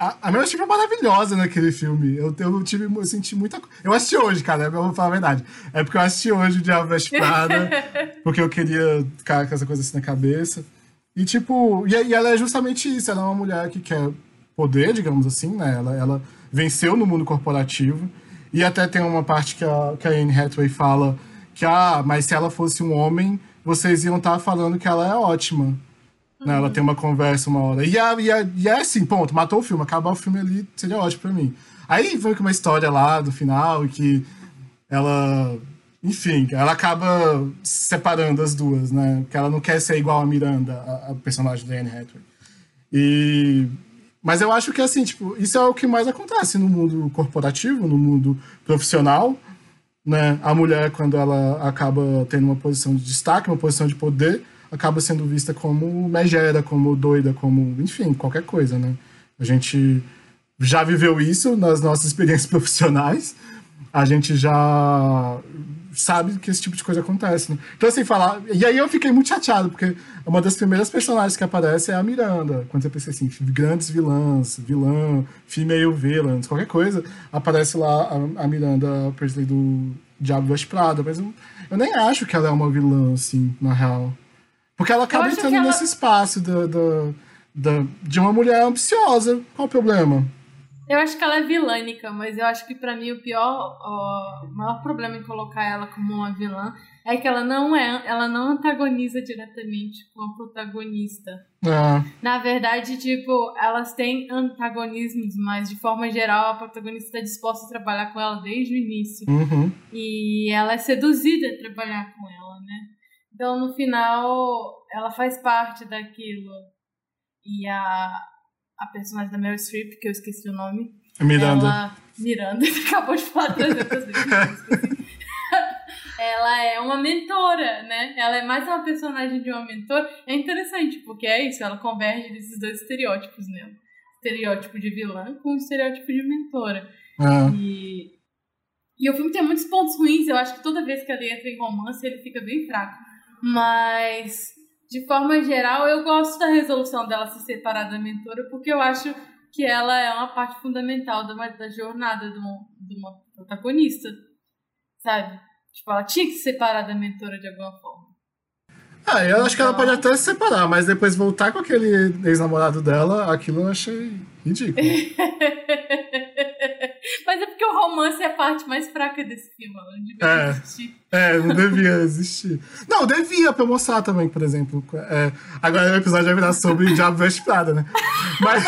B: A, a Meryl Streep é maravilhosa naquele filme. Eu, eu tive, eu senti muita Eu assisti hoje, cara, eu vou falar a verdade. É porque eu assisti hoje o Diabo Veste Prada, porque eu queria ficar com essa coisa assim na cabeça. E, tipo, e, e, ela é justamente isso. Ela é uma mulher que quer poder, digamos assim, né? Ela, ela venceu no mundo corporativo. E até tem uma parte que a, que a Anne Hathaway fala que, ah, mas se ela fosse um homem, vocês iam estar tá falando que ela é ótima. Né? Ela tem uma conversa uma hora. E, a, e, a, e é assim, ponto, matou o filme. Acabar o filme ali seria ótimo pra mim. Aí foi com uma história lá do final que ela. Enfim, ela acaba separando as duas, né? Porque ela não quer ser igual a Miranda, a, a personagem da Anne Hathaway. E mas eu acho que, assim, tipo, isso é o que mais acontece no mundo corporativo, no mundo profissional, né? A mulher, quando ela acaba tendo uma posição de destaque, uma posição de poder, acaba sendo vista como megera, como doida, como, enfim, qualquer coisa, né? A gente já viveu isso nas nossas experiências profissionais, a gente já sabe que esse tipo de coisa acontece, né? Então, assim, falar... E aí eu fiquei muito chateado, porque uma das primeiras personagens que aparece é a Miranda. Quando você pensa assim, grandes vilãs, vilã, female villains, qualquer coisa, aparece lá a, a Miranda Presley do Diabo Veste Prada, mas eu, eu nem acho que ela é uma vilã, assim, na real. Porque ela acaba entrando ela... nesse espaço do, de uma mulher ambiciosa. Qual o problema?
C: Eu acho que ela é vilânica, mas eu acho que para mim o pior, o maior problema em colocar ela como uma vilã é que ela não é, ela não antagoniza diretamente com a protagonista.
B: É.
C: Na verdade, tipo, elas têm antagonismos, mas de forma geral a protagonista está disposta a trabalhar com ela desde o início.
B: Uhum.
C: E ela é seduzida a trabalhar com ela, né? Então, no final, ela faz parte daquilo. E a, a personagem da Meryl Streep, que eu esqueci o nome.
B: Miranda.
C: Ela, Miranda, acabou de falar 300 vezes. ela é uma mentora, né? Ela é mais uma personagem de uma mentora. É interessante, porque é isso, ela converge desses dois estereótipos nela. Estereótipo de vilã com o estereótipo de mentora.
B: Ah.
C: E, e o filme tem muitos pontos ruins, eu acho que toda vez que ele entra em romance ele fica bem fraco. Mas, de forma geral, eu gosto da resolução dela se separar da mentora, porque eu acho que ela é uma parte fundamental da, da jornada de uma, de uma protagonista, sabe? Tipo, ela tinha que se separar da mentora de alguma forma.
B: Ah, eu acho que ela pode até se separar, mas depois voltar com aquele ex-namorado dela, aquilo eu achei ridículo.
C: mas é porque o romance é a parte mais fraca desse filme, ela não devia
B: É.
C: existir.
B: É, não devia existir. Não, devia pra mostrar também, por exemplo. É, agora o episódio vai virar sobre Diabo Veste Prada, né? Mas.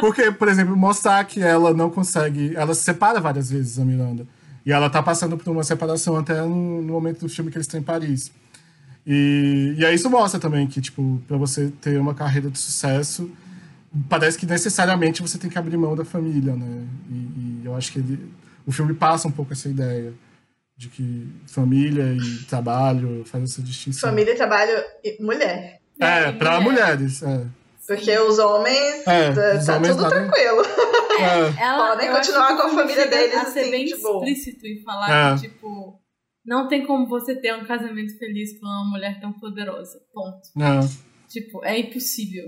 B: Porque, por exemplo, mostrar que ela não consegue. Ela se separa várias vezes, a Miranda. E ela tá passando por uma separação até no, no momento do filme que eles têm em Paris. E, e aí isso mostra também que, tipo, pra você ter uma carreira de sucesso, parece que necessariamente você tem que abrir mão da família, né? E, e eu acho que ele, o filme passa um pouco essa ideia de que família e trabalho faz essa distinção.
D: Família, trabalho e mulher.
B: É,
C: E
B: pra
C: mulher.
B: mulheres, é.
D: Porque os homens,
B: É,
D: tá,
B: os
D: tá
B: homens
D: tudo
B: nada-
D: tranquilo.
B: É,
C: Ela,
D: Podem continuar com a família deles,
C: a ser
D: assim,
C: bem
D: tipo-
C: explícito em falar
B: É.
C: que, tipo, não tem como você ter um casamento feliz com uma mulher tão poderosa. Ponto.
B: é.
C: Tipo, é impossível.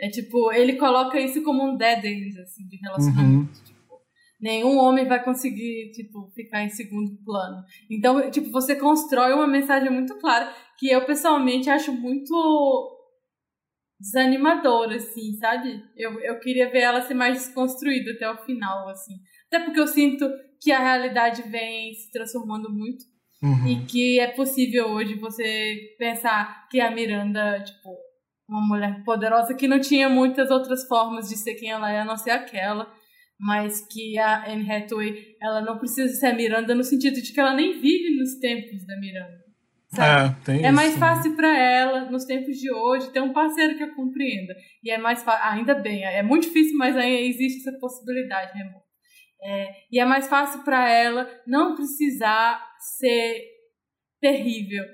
C: É tipo, ele coloca isso como um dead end, assim, de relacionamento.
B: Uhum.
C: Tipo, nenhum homem vai conseguir, tipo, ficar em segundo plano. Então, tipo, você constrói uma mensagem muito clara que eu, pessoalmente, acho muito desanimadora, assim, sabe? Eu, eu queria ver ela ser mais desconstruída até o final, assim. Até porque eu sinto que a realidade vem se transformando muito
B: Uhum.
C: e que é possível hoje você pensar que a Miranda, tipo, uma mulher poderosa que não tinha muitas outras formas de ser quem ela é, a não ser aquela, mas que a Anne Hathaway, ela não precisa ser a Miranda no sentido de que ela nem vive nos tempos da Miranda. Sabe?
B: É, tem
C: É
B: isso.
C: mais fácil pra ela, nos tempos de hoje, ter um parceiro que a compreenda. E é mais fácil. Ainda bem, é muito difícil, mas ainda existe essa possibilidade, né, amor? É, e é mais fácil pra ela não precisar ser terrível,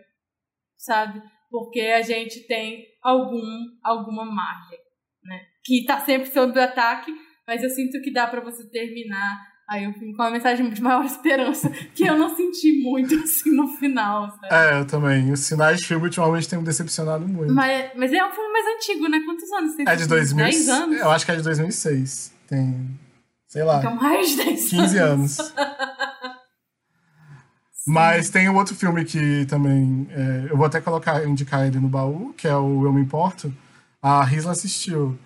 C: sabe? Porque a gente tem algum, alguma margem, né? Que tá sempre sob ataque, mas eu sinto que dá pra você terminar aí o filme com uma mensagem de maior esperança, que eu não senti muito assim no final, sabe?
B: É, eu também. Os sinais de filme ultimamente têm me decepcionado muito.
C: Mas, mas é um filme mais antigo, né? Quantos anos tem?
B: É de 2000.
C: 10 anos?
B: Eu acho que é de 2006. Tem, sei lá,
C: Então, mais de 10
B: 15 anos. Mas tem um outro filme que também. é, eu vou até colocar, indicar ele no baú, que é o Eu Me Importo. A Risla assistiu.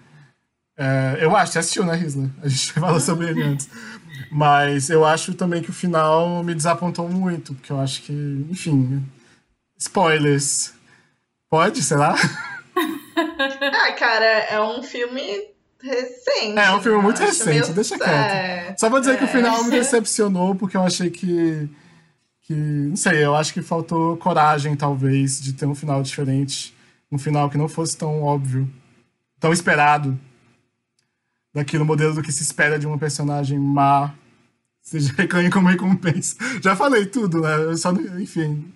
B: É, eu acho, você assistiu, né, Risla? A gente falou sobre ele antes. Mas eu acho também que o final me desapontou muito, porque eu acho que, enfim. Spoilers. Pode, será?
D: Ah, cara, é um filme recente.
B: É, é um filme muito recente,
D: meio-
B: deixa quieto.
D: É,
B: Só vou dizer que o
D: É.
B: final me decepcionou, porque eu achei que. Que não sei, eu acho que faltou coragem, talvez, de ter um final diferente. Um final que não fosse tão óbvio, tão esperado. Daquilo modelo do que se espera de uma personagem má. Seja reclame como recompensa. Já falei tudo, né? Eu só, enfim.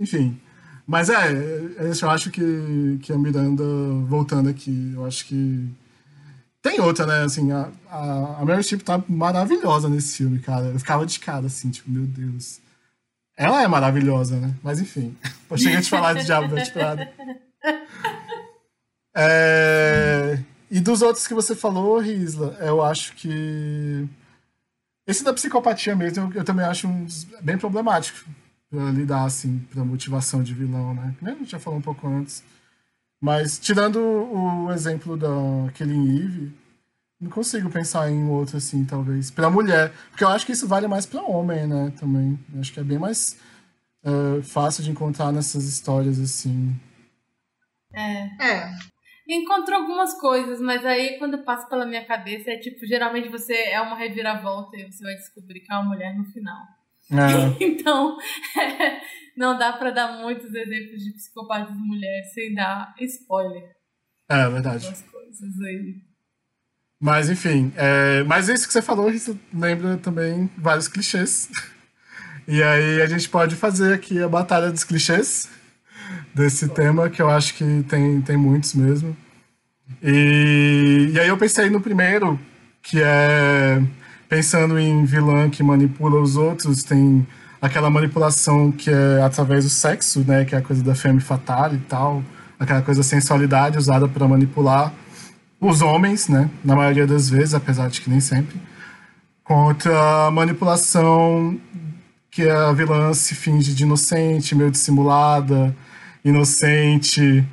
B: Enfim. Mas é, é, eu acho que, que a Miranda, voltando aqui, eu acho que. Tem outra, né? Assim, a, a, a Meryl tá maravilhosa nesse filme, cara. Eu ficava de cara, assim, tipo, meu Deus. Ela é maravilhosa, né? Mas enfim. Eu cheguei a te falar de Diabo Veste Prada. É... E dos outros que você falou, Risla, eu acho que. Esse da psicopatia mesmo, eu, eu também acho um bem problemático pra lidar, assim, pra motivação de vilão, né? A gente já falou um pouco antes. Mas, tirando o exemplo da Killing Eve, não consigo pensar em outro, assim, talvez. Pra mulher. Porque eu acho que isso vale mais pra homem, né? Também. Eu acho que é bem mais eh, fácil de encontrar nessas histórias, assim.
D: É.
C: Encontrou algumas coisas, mas aí quando passa pela minha cabeça é tipo, geralmente você é uma reviravolta e você vai descobrir que é uma mulher no final. É. então, não dá para dar muitos exemplos de psicopatas mulheres sem dar spoiler.
B: É, verdade.
C: coisas aí.
B: Mas, enfim, é... mas isso que você falou, isso lembra também vários clichês. E aí a gente pode fazer aqui a batalha dos clichês desse tema, que eu acho que tem, tem muitos mesmo. E, e aí eu pensei no primeiro, que é pensando em vilã que manipula os outros, tem aquela manipulação que é através do sexo, né, que é a coisa da femme fatale e tal, aquela coisa da sensualidade usada para manipular os homens, né, na maioria das vezes, apesar de que nem sempre, contra a manipulação que a vilã se finge de inocente, meio dissimulada, inocente.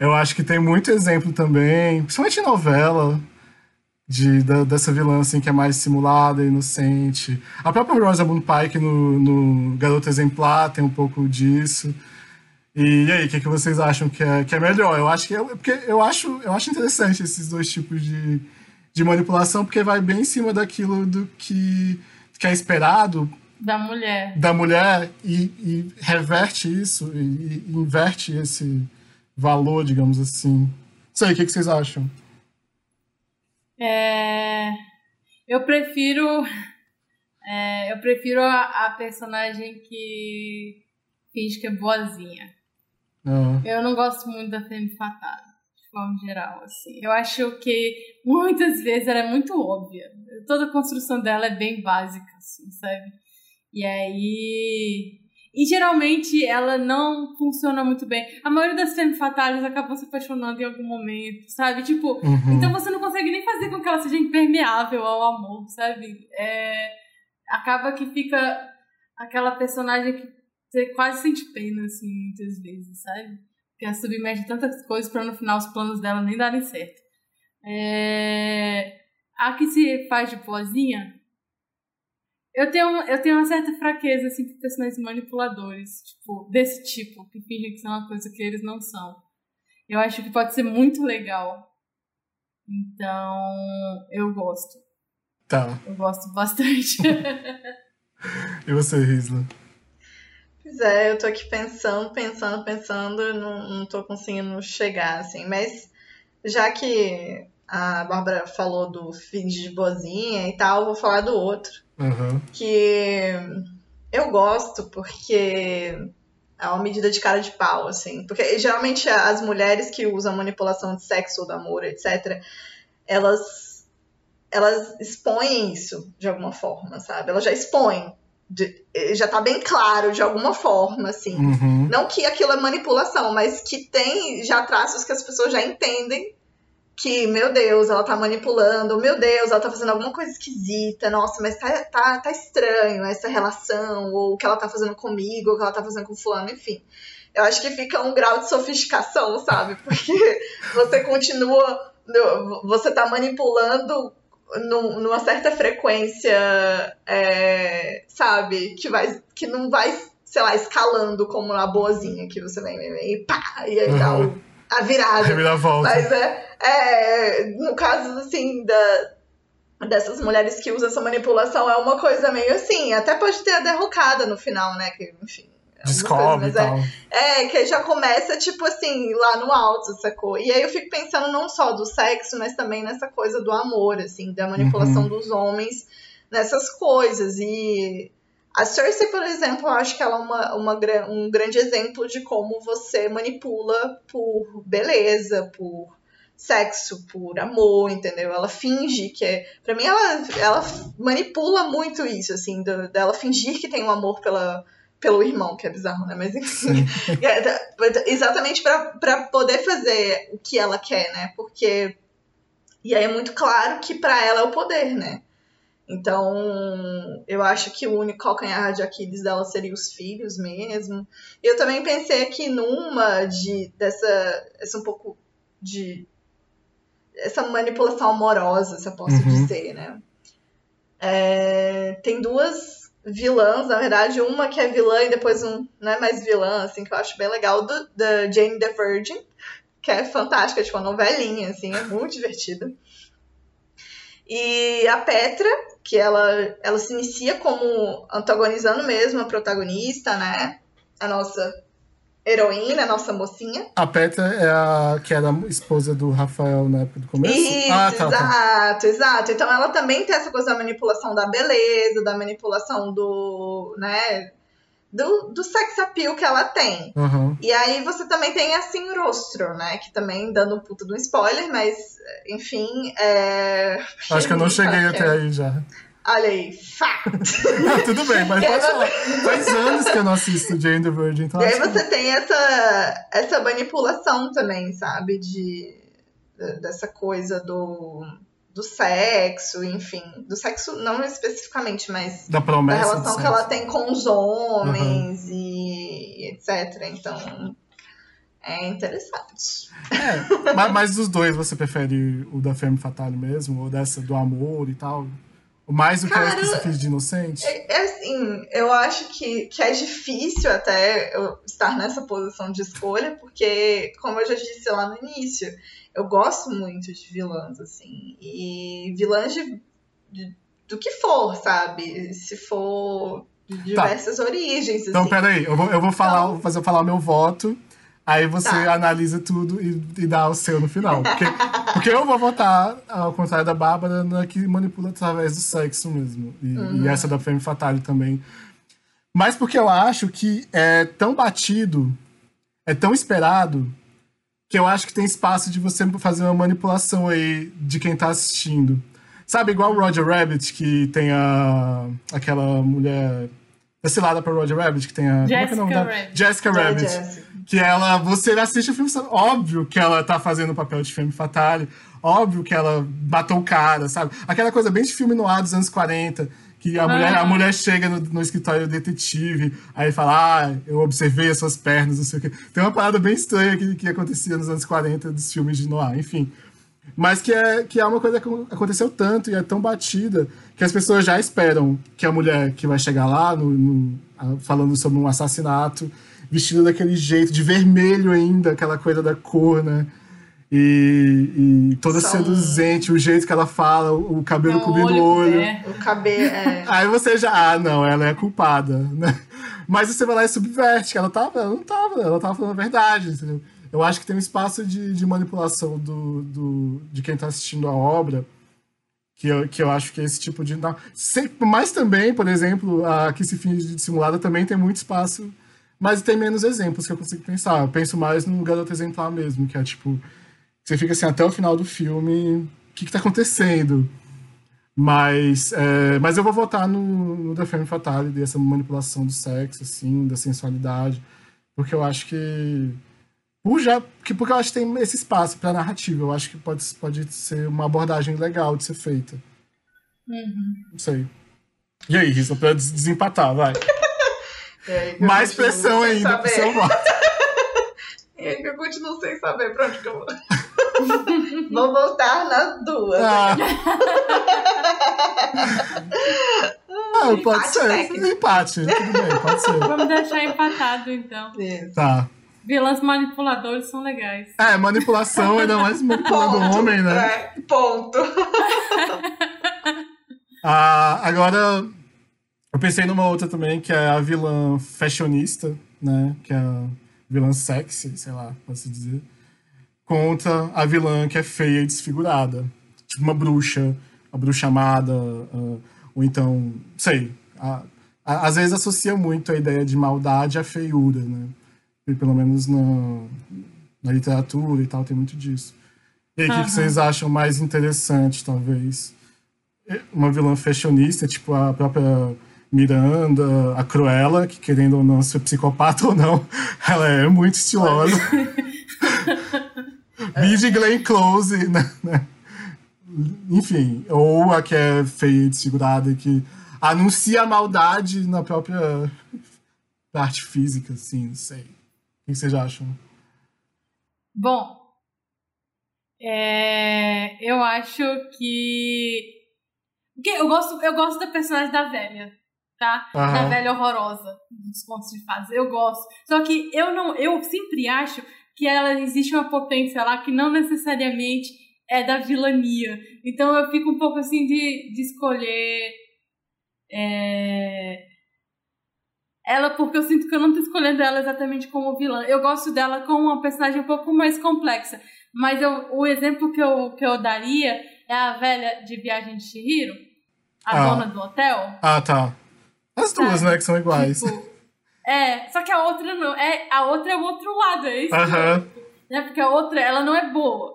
B: Eu acho que tem muito exemplo também, principalmente em novela, de, da, dessa vilã assim, que é mais simulada, inocente. A própria Rosamund Pike no, no Garota Exemplar tem um pouco disso. E, aí, o que, que vocês acham que é, que é melhor? Eu acho que é, porque eu acho, eu acho interessante esses dois tipos de, de manipulação, porque vai bem em cima daquilo do que, que é esperado
C: da mulher.
B: Da mulher e, e reverte isso, e, e, inverte esse valor, digamos assim. Isso aí, o que, que vocês acham?
C: É... Eu prefiro. É, eu prefiro a, a, personagem que finge que é boazinha.
B: Ah.
C: Eu não gosto muito da Femme Fatale, de forma geral, assim. Eu acho que muitas vezes ela é muito óbvia. Toda a construção dela é bem básica, assim, sabe? E aí. E geralmente ela não funciona muito bem. A maioria das femme fatales acabam se apaixonando em algum momento, sabe? Tipo, uhum. então você não consegue nem fazer com que ela seja impermeável ao amor, sabe? É, acaba que fica aquela personagem que você quase sente pena, assim, muitas vezes, sabe? Que ela submete tantas coisas para no final os planos dela nem darem certo. É... A que se faz de boazinha, eu tenho, eu tenho uma certa fraqueza, assim, por personagens manipuladores, tipo, desse tipo, que fingem que são uma coisa que eles não são. Eu acho que pode ser muito legal. Então, eu gosto.
B: Tá.
C: Eu gosto bastante.
B: e você, Risla?
D: Pois é, eu tô aqui pensando, pensando, pensando, não, não tô conseguindo chegar, assim, mas já que a Bárbara falou do fim de boazinha e tal, vou falar do outro
B: Uhum.
D: Que eu gosto porque é uma medida de cara de pau, assim. Porque geralmente as mulheres que usam manipulação de sexo ou do amor, etc., elas, elas expõem isso de alguma forma, sabe? Elas já expõem. De, já tá bem claro de alguma forma, assim.
B: Uhum.
D: Não que aquilo é manipulação, mas que tem já traços que as pessoas já entendem que, meu Deus, ela tá manipulando, meu Deus, ela tá fazendo alguma coisa esquisita, nossa, mas tá, tá, tá estranho essa relação, ou o que ela tá fazendo comigo, ou o que ela tá fazendo com fulano, enfim. Eu acho que fica um grau de sofisticação, sabe? Porque você continua, você tá manipulando numa certa frequência, é, sabe? Que, vai, que não vai, sei lá, escalando como a boazinha, que você vem, vem, vem e pá, e aí uhum. dá o a virada.
B: A volta.
D: Mas é, é, no caso, assim, da, dessas mulheres que usam essa manipulação, é uma coisa meio assim, até pode ter a derrocada no final, né? Que, enfim.
B: É Descobre coisa,
D: mas é, é, que já começa, tipo assim, lá no alto, sacou? E aí eu fico pensando não só do sexo, mas também nessa coisa do amor, assim, da manipulação uhum. dos homens nessas coisas. E a Cersei, por exemplo, eu acho que ela é uma, uma, um grande exemplo de como você manipula por beleza, por sexo, por amor, entendeu? Ela finge que é. Pra mim, ela, ela manipula muito isso, assim, do, dela fingir que tem um amor pela, pelo irmão, que é bizarro, né? Mas enfim. É, exatamente para poder fazer o que ela quer, né? Porque. E aí é muito claro que para ela é o poder, né? Então, eu acho que o único calcanhar de Aquiles dela seria os filhos mesmo. Eu também pensei aqui numa de dessa essa um pouco de essa manipulação amorosa, se eu posso uhum. dizer, né? É, tem duas vilãs, na verdade, uma que é vilã e depois um não é mais vilã, assim, que eu acho bem legal, do, da Jane the Virgin, que é fantástica, tipo, uma novelinha, assim, é muito divertida. E a Petra, que ela, ela se inicia como antagonizando mesmo a protagonista, né? A nossa heroína, a nossa mocinha.
B: A Petra é a que era a esposa do Rafael na época do começo?
D: Isso, ah, tá, exato, tá. exato. Então ela também tem essa coisa da manipulação da beleza, da manipulação do, né, do, do sex appeal que ela tem.
B: Uhum.
D: E aí você também tem assim Rostro, né? Que também, dando um puto do spoiler, mas, enfim. É...
B: Acho que eu não cheguei até aí já.
D: Olha aí, fact!
B: tudo bem, mas pode falar. Faz anos que eu não assisto Jane the Virgin. Então
D: e aí você que... tem essa, essa manipulação também, sabe? De, dessa coisa do do sexo, enfim, do sexo não especificamente, mas
B: da, promessa
D: da relação que ela tem com os homens uhum. e etc. Então, é interessante.
B: É, mas, mas dos dois você prefere o da Femme Fatale mesmo, ou dessa do amor e tal? Mais do que Cara, que você fez de inocente?
D: É, é, assim, eu acho que, que é difícil até eu estar nessa posição de escolha, porque, como eu já disse lá no início, eu gosto muito de vilãs, assim. E vilãs de, de do que for, sabe? Se for de tá. diversas tá. origens.
B: Então,
D: assim.
B: peraí, eu vou, eu vou falar, então... fazer falar o meu voto. Aí você tá. analisa tudo e, e, dá o seu no final. Porque, porque eu vou votar, ao contrário da Bárbara, na que manipula através do sexo mesmo. E, uhum. e essa da Femme Fatale também. Mas porque eu acho que é tão batido, é tão esperado, que eu acho que tem espaço de você fazer uma manipulação aí de quem tá assistindo. Sabe, igual o Roger Rabbit, que tem a, aquela mulher. Essa pra Roger Rabbit, que tem a.
C: Jessica
B: é
C: é o nome Rabbit.
B: Jessica Rabbit.
D: Jessica.
B: Que ela. Você assiste o filme, sabe? óbvio que ela tá fazendo o papel de filme fatale. Óbvio que ela matou o cara, sabe? Aquela coisa bem de filme no ar dos anos 40 que a, mulher, a mulher chega no, no escritório detetive, aí fala, ah, eu observei as suas pernas, não sei o quê. Tem uma parada bem estranha que, que acontecia nos anos 40 dos filmes de noir, enfim. Mas que é, que é uma coisa que aconteceu tanto e é tão batida que as pessoas já esperam que a mulher que vai chegar lá, no, no, falando sobre um assassinato, vestida daquele jeito, de vermelho ainda, aquela coisa da cor, né? E, e toda São... seduzente, o jeito que ela fala, o cabelo cobrindo o olho.
D: É. O cabelo, é.
B: Aí você já, ah, não, ela é culpada, né? Mas você vai lá e subverte, que ela tava, ela não tava, ela tava falando a verdade, entendeu? Eu acho que tem um espaço de, de manipulação do, do, de quem tá assistindo a obra, que eu, que eu acho que é esse tipo de. Mas também, por exemplo, a que se finge de dissimulada também tem muito espaço, mas tem menos exemplos que eu consigo pensar. Eu penso mais no garoto exemplar mesmo, que é tipo você fica assim até o final do filme, o que, está acontecendo? Mas, é, mas eu vou votar no, no The Femme Fatale, dessa manipulação do sexo, assim, da sensualidade, porque eu acho que. Por já, que, porque eu acho que tem esse espaço para narrativa. Eu acho que pode, pode ser uma abordagem legal de ser feita.
C: Uhum.
B: Não sei. E aí, Rissa, pra desempatar, vai.
D: Aí,
B: Mais pressão ainda pro seu voto.
D: É que eu continuo sem saber pra onde que eu vou. Vou voltar nas duas.
B: Ah, ah pode ser. Técnico. Empate, tudo bem, pode ser.
C: Vamos deixar empatado, então.
D: Isso.
B: Tá.
C: Vilãs manipuladores são legais.
B: É, manipulação, ainda mais manipulando o homem, né?
D: É, ponto.
B: ah, agora, eu pensei numa outra também, que é a vilã fashionista, né? Que é a vilã sexy, sei lá, posso dizer contra a vilã que é feia e desfigurada. Tipo uma bruxa, a bruxa amada, uh, ou então, sei. A, a, às vezes associa muito a ideia de maldade à feiura, né? E pelo menos na, na literatura e tal tem muito disso. E aí, o uhum. que, que vocês acham mais interessante, talvez? Uma vilã fashionista, tipo a própria Miranda, a Cruella, que querendo ou não ser psicopata ou não, ela é muito estilosa. Vide Glenn Close, né, né? Enfim, ou a que é feia e desfigurada, que anuncia a maldade na própria parte física, assim, não sei. O que vocês acham?
C: Bom, é, eu acho que. Eu gosto, eu gosto da personagem da velha, tá? Uhum. Da velha horrorosa dos contos de fadas. Eu gosto. Só que eu não. Eu sempre acho que ela existe uma potência lá que não necessariamente é da vilania. Então eu fico um pouco assim de, de escolher é, ela, porque eu sinto que eu não tô escolhendo ela exatamente como vilã. Eu gosto dela como uma personagem um pouco mais complexa. Mas eu, o exemplo que eu, que eu daria é a velha de Viagem de Shihiro, a ah. dona do hotel.
B: Ah, tá. As duas, né, que são iguais. Tipo,
C: é, só que a outra não. É, a outra é o outro lado, é isso.
B: Uhum.
C: Né, porque a outra, ela não é boa.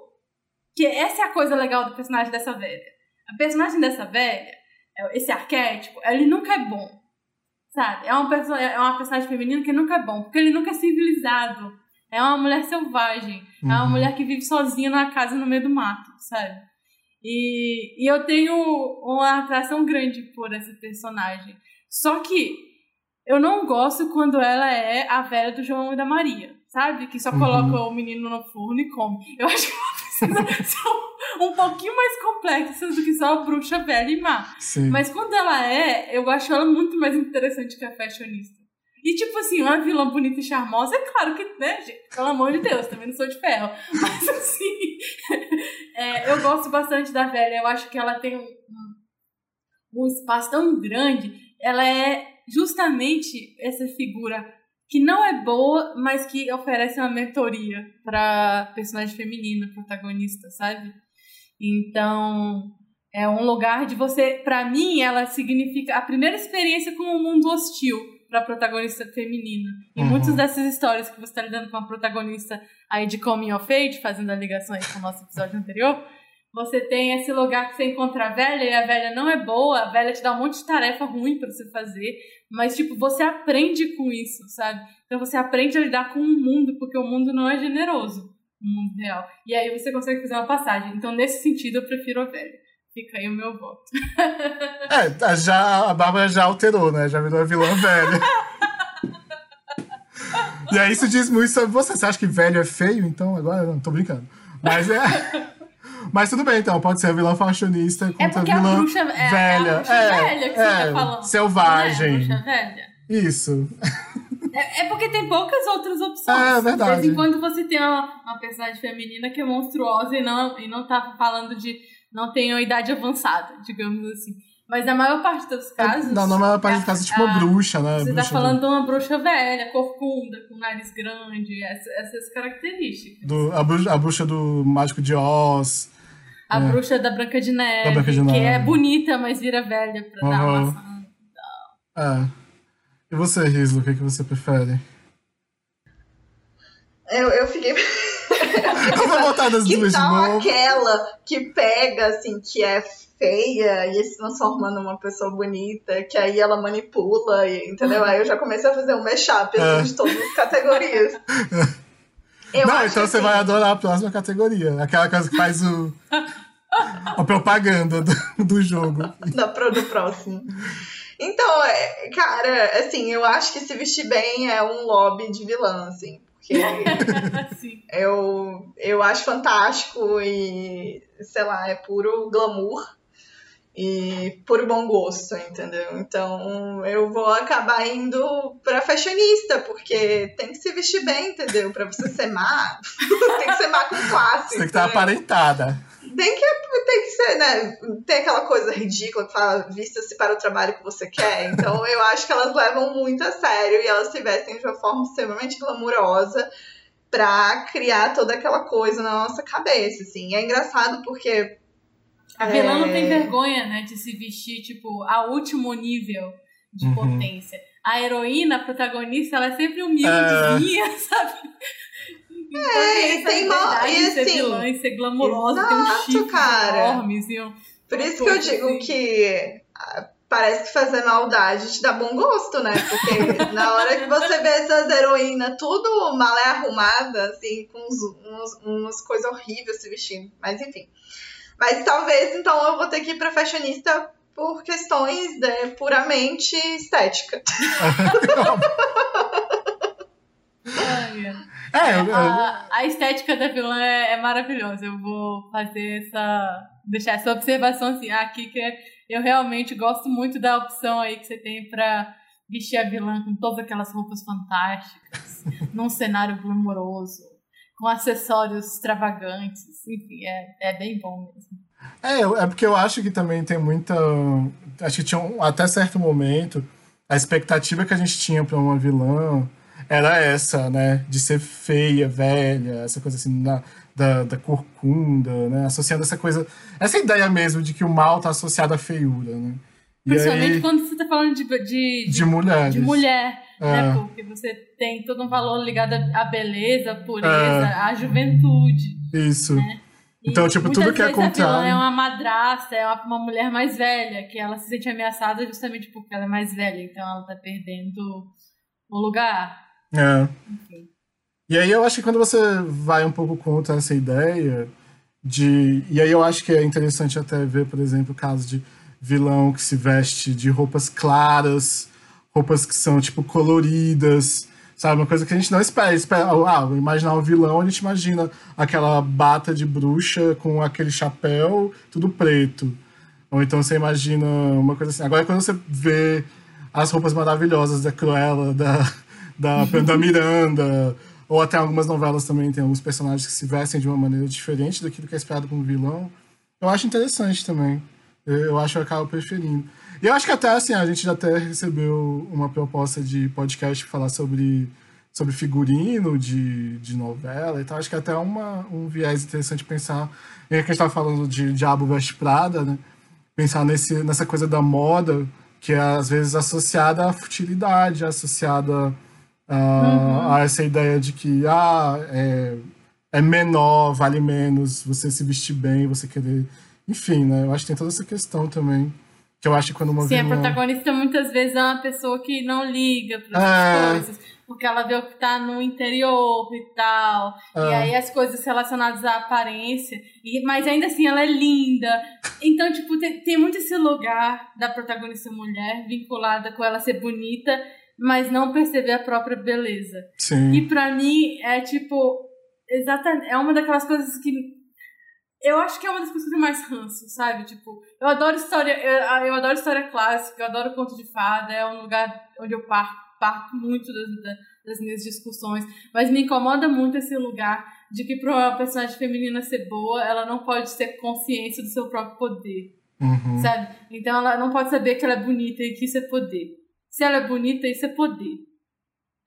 C: Que essa é a coisa legal do personagem dessa velha. A personagem dessa velha, é, esse arquétipo, ele nunca é bom. Sabe? É uma, pessoa, é uma personagem feminina que nunca é bom, porque ele nunca é civilizado. É uma mulher selvagem. Uhum. É uma uhum. mulher que vive sozinha na casa no meio do mato, sabe? E, e eu tenho uma atração grande por essa personagem. Só que eu não gosto quando ela é a velha do João e da Maria, sabe? Que só uhum. coloca o menino no forno e come. Eu acho que ela precisa ser um pouquinho mais complexa do que só a bruxa velha e má.
B: Sim.
C: Mas quando ela é, eu acho ela muito mais interessante que a fashionista. E, tipo assim, uma vilã bonita e charmosa, é claro que, né, gente? Pelo amor de Deus, também não sou de ferro. Mas, assim, é, eu gosto bastante da velha. Eu acho que ela tem um, um espaço tão grande. Ela é justamente essa figura que não é boa, mas que oferece uma mentoria pra personagem feminina, protagonista, sabe? Então, é um lugar de você. Para mim, ela significa a primeira experiência com um mundo hostil pra protagonista feminina. E uhum. muitas dessas histórias que você tá lidando com a protagonista aí de Coming of Age, fazendo a ligação aí com o nosso episódio anterior, você tem esse lugar que você encontra a velha e a velha não é boa, a velha te dá um monte de tarefa ruim para você fazer, mas tipo, você aprende com isso, sabe? Então você aprende a lidar com o mundo, porque o mundo não é generoso, o mundo real. E aí você consegue fazer uma passagem. Então, nesse sentido, eu prefiro a velha. Fica aí o meu voto.
B: é, já, a Bárbara já alterou, né? Já virou a vilã velha. e aí isso diz muito sobre você. Você acha que velho é feio? Então agora não, tô brincando. Mas é. Mas tudo bem, então, pode ser a vilã fashionista contra é porque a vilã a bruxa, velha. É, a bruxa é, velha que é, você tá falando. Selvagem. É, a bruxa velha. Isso.
C: É, é, porque tem poucas outras opções.
B: É, é verdade.
C: De vez em quando você tem uma, uma personagem feminina que é monstruosa e não, e não tá falando de não tenham idade avançada, digamos assim. Mas na maior parte dos é, casos.
B: Não, na maior parte dos casos, tipo uma bruxa, né?
C: Você
B: tá
C: bruxa tá falando do... de uma bruxa velha, corcunda, com nariz grande, essas, essas características.
B: Do, a, bruxa, a bruxa do Mágico de Oz.
C: A é. bruxa da Branca de Neve, Branca de Neve. que é bonita, mas vira velha pra uhum. dar uma
B: É. E você, Rislo, o que, que você prefere?
D: Eu, eu fiquei.
B: Eu vou botar das
D: que
B: duas
D: tal
B: de novo.
D: aquela que pega, assim, que é feia e se transforma numa pessoa bonita, que aí ela manipula, entendeu? Aí eu já comecei a fazer um mashup assim, é. de todas as categorias.
B: Eu Não, então você assim, vai adorar a próxima categoria. Aquela coisa que faz o. a propaganda do, do jogo.
D: Da, do próximo. Então, é, cara, assim, eu acho que se vestir bem é um lobby de vilã, assim. Porque eu, eu acho fantástico e, sei lá, é puro glamour e puro bom gosto, entendeu? Então eu vou acabar indo pra fashionista, porque tem que se vestir bem, entendeu? Pra você ser má, tem que ser má com classe.
B: Tem que estar aparentada.
D: Tem que, tem que ser, né? Tem aquela coisa ridícula que fala vista-se para o trabalho que você quer. Então eu acho que elas levam muito a sério e elas se vestem de uma forma extremamente glamurosa pra criar toda aquela coisa na nossa cabeça, assim. é engraçado porque.
C: A vilã é... não tem vergonha, né, de se vestir, tipo, a último nível de uhum. potência. A heroína, a protagonista, ela é sempre humildezinha, uh... sabe?
D: Então, é, e tem mal. E assim. Ser vilã
C: e ser glamurosa, exato, tem um chifre cara. enormes. E um,
D: Por isso que eu digo assim. que ah, parece que fazer maldade te dá bom gosto, né? Porque na hora que você vê essas heroínas tudo malé arrumada, assim, com uns, uns, umas coisas horríveis se vestindo. Mas enfim. Mas talvez, então, eu vou ter que ir pra fashionista por questões de, puramente estética.
C: É, eu, a, a, estética da vilã é, é, maravilhosa. Eu vou fazer essa. deixar essa observação assim, aqui que eu realmente gosto muito da opção aí que você tem pra vestir a vilã com todas aquelas roupas fantásticas, num cenário glamouroso, com acessórios extravagantes. Enfim, é, é bem bom mesmo.
B: É, é porque eu acho que também tem muita. Acho que tinha um, até certo momento a expectativa que a gente tinha para uma vilã era essa, né? De ser feia, velha, essa coisa assim da, da, da corcunda, né? Associando essa coisa. Essa ideia mesmo de que o mal tá associado à feiura, né?
C: E Principalmente aí, quando você tá falando de, de, de,
B: de mulheres.
C: De mulher, né? é. Porque você tem todo um valor ligado à beleza, à pureza, é. à juventude.
B: Isso. Né? Então, e tipo, tudo que é contrário.
C: é uma madrasta, é uma, uma, mulher mais velha, que ela se sente ameaçada justamente porque ela é mais velha, então ela tá perdendo o lugar.
B: É. Enfim. E aí eu acho que quando você vai um pouco contra essa ideia de. E aí eu acho que é interessante até ver, por exemplo, o caso de vilão que se veste de roupas claras, roupas que são, tipo, coloridas Sabe, uma coisa que a gente não espera. espera ah, imaginar o vilão, a gente imagina aquela bata de bruxa com aquele chapéu, tudo preto. Ou então você imagina uma coisa assim. Agora, quando você vê as roupas maravilhosas da Cruella, da, da, da Miranda, ou até algumas novelas também tem alguns personagens que se vestem de uma maneira diferente daquilo que é esperado com um vilão, eu acho interessante também. Eu acho que eu acabo preferindo. E eu acho que até assim, a gente já até recebeu uma proposta de podcast falar sobre, sobre figurino de, de novela e tal. Acho que até uma, um viés interessante pensar. E que a gente estava falando de Diabo Veste Prada, né? Pensar nesse, nessa coisa da moda, que é às vezes associada à futilidade, associada a, uhum. a essa ideia de que ah, é, é menor, vale menos, você se vestir bem, você querer. Enfim, né? Eu acho que tem toda essa questão também. Que eu acho que quando uma
C: Sim, vilã... a protagonista muitas vezes é uma pessoa que não liga para é... coisas. Porque ela vê o que tá no interior e tal. É... E aí as coisas relacionadas à aparência. E, mas ainda assim ela é linda. Então, tipo, tem, tem muito esse lugar da protagonista mulher vinculada com ela ser bonita, mas não perceber a própria beleza.
B: Sim.
C: E pra mim é tipo. Exatamente. É uma daquelas coisas que eu acho que é uma das coisas que mais ranço, sabe? Tipo, eu adoro história, eu, eu adoro história clássica, eu adoro conto de fada, é um lugar onde eu parto, parto muito das, das minhas discussões, mas me incomoda muito esse lugar de que para uma personagem feminina ser boa, ela não pode ter consciência do seu próprio poder,
B: uhum.
C: sabe? Então ela não pode saber que ela é bonita e que isso é poder. Se ela é bonita, isso é poder.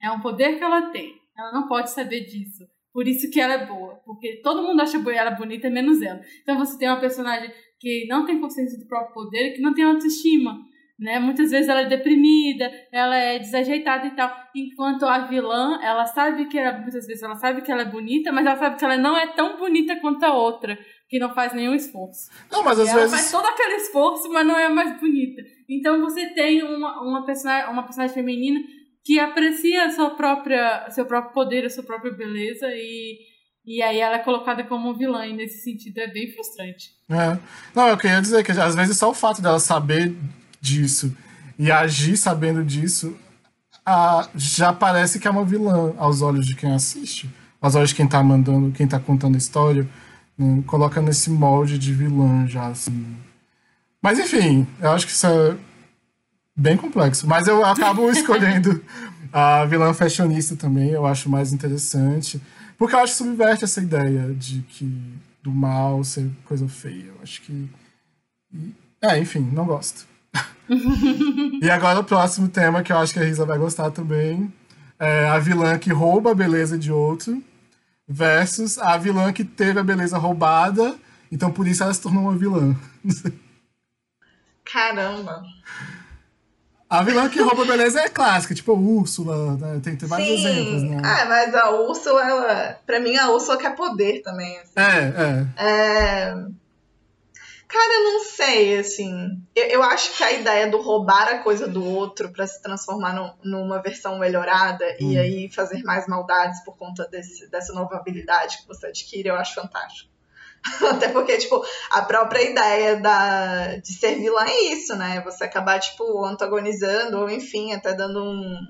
C: É um poder que ela tem. Ela não pode saber disso. Por isso que ela é boa. Porque todo mundo acha ela bonita, menos ela. Então você tem uma personagem que não tem consciência do próprio poder e que não tem autoestima. Né? Muitas vezes ela é deprimida, ela é desajeitada e tal. Enquanto a vilã, ela sabe que ela, muitas vezes ela sabe que ela é bonita, mas ela sabe que ela não é tão bonita quanto a outra, que não faz nenhum esforço.
B: Não, mas às
C: ela
B: vezes.
C: faz todo aquele esforço, mas não é mais bonita. Então você tem uma, uma, personagem, uma personagem feminina que aprecia a sua própria, seu próprio poder, a sua própria beleza e, e aí ela é colocada como vilã e nesse sentido é bem frustrante.
B: É. Não, eu queria dizer que às vezes só o fato dela saber disso e agir sabendo disso a, já parece que é uma vilã aos olhos de quem assiste, aos olhos de quem tá mandando, quem tá contando a história, né? coloca nesse molde de vilã já assim. Mas enfim, eu acho que isso é bem complexo. Mas eu acabo escolhendo a vilã fashionista também, eu acho mais interessante. Porque eu acho que subverte essa ideia de que do mal ser coisa feia. Eu acho que. É, enfim, não gosto. e agora o próximo tema que eu acho que a Risa vai gostar também é a vilã que rouba a beleza de outro versus a vilã que teve a beleza roubada, então por isso ela se tornou uma vilã.
D: Caramba!
B: A vilã que rouba beleza é clássica, tipo a Úrsula, né? tem, tem vários Sim. exemplos, né?
D: Ah, mas a Úrsula, ela. Pra mim, a Úrsula quer poder também. Assim.
B: É,
D: é. É. Cara, eu não sei, assim. Eu, eu, acho que a ideia do roubar a coisa do outro para se transformar no, numa versão melhorada hum. e aí fazer mais maldades por conta desse, dessa nova habilidade que você adquire, eu acho fantástico. Até porque, tipo, a própria ideia da, de ser vilã é isso, né? Você acabar, tipo, antagonizando, ou enfim, até dando um,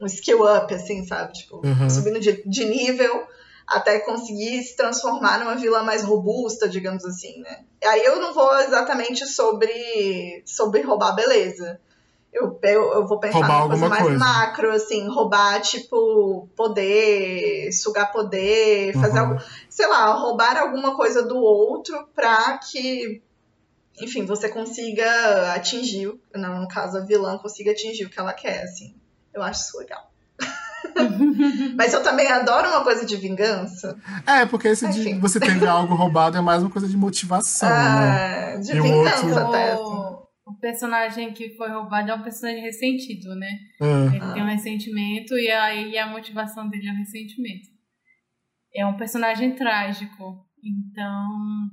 D: um skill up, assim, sabe? Tipo, uhum. subindo de, de nível até conseguir se transformar numa vilã mais robusta, digamos assim, né? Aí eu não vou exatamente sobre, sobre roubar beleza. Eu, eu, eu vou pensar
B: roubar
D: numa coisa mais
B: coisa.
D: macro, assim, roubar, tipo, poder, sugar poder, fazer
B: Uhum.
D: algo, sei lá, roubar alguma coisa do outro pra que, enfim, você consiga atingir, não, no caso, a vilã consiga atingir o que ela quer, assim. Eu acho isso legal. Mas eu também adoro uma coisa de vingança.
B: É, porque esse de
D: Enfim.
B: você teve algo roubado é mais uma coisa de motivação, né?
D: Ah, de
B: E
D: vingança
B: outro-
D: até, assim.
C: Personagem que foi roubado é um personagem ressentido, né?
B: É.
C: Ele tem um ressentimento e aí a motivação dele é o ressentimento. É um personagem trágico. Então,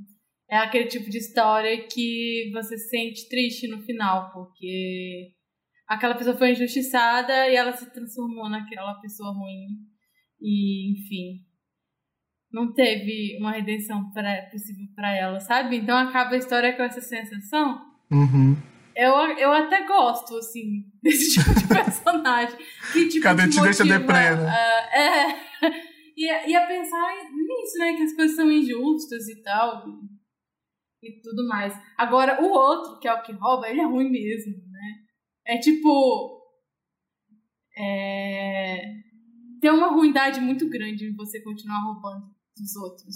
C: é aquele tipo de história que você se sente triste no final, porque aquela pessoa foi injustiçada e ela se transformou naquela pessoa ruim. E, enfim, não teve uma redenção pra, possível para ela, sabe? Então acaba a história com essa sensação.
B: Uhum.
C: Eu, eu até gosto, assim, desse tipo de personagem. Que, tipo,
B: Cadê te deixa
C: motiva,
B: deprê, né?
C: ah, é. E, a- e a pensar nisso, né? Que as coisas são injustas e tal. E, e tudo mais. Agora, o outro, que é o que rouba, ele é ruim mesmo, né? É tipo. É, tem uma ruindade muito grande em você continuar roubando dos outros.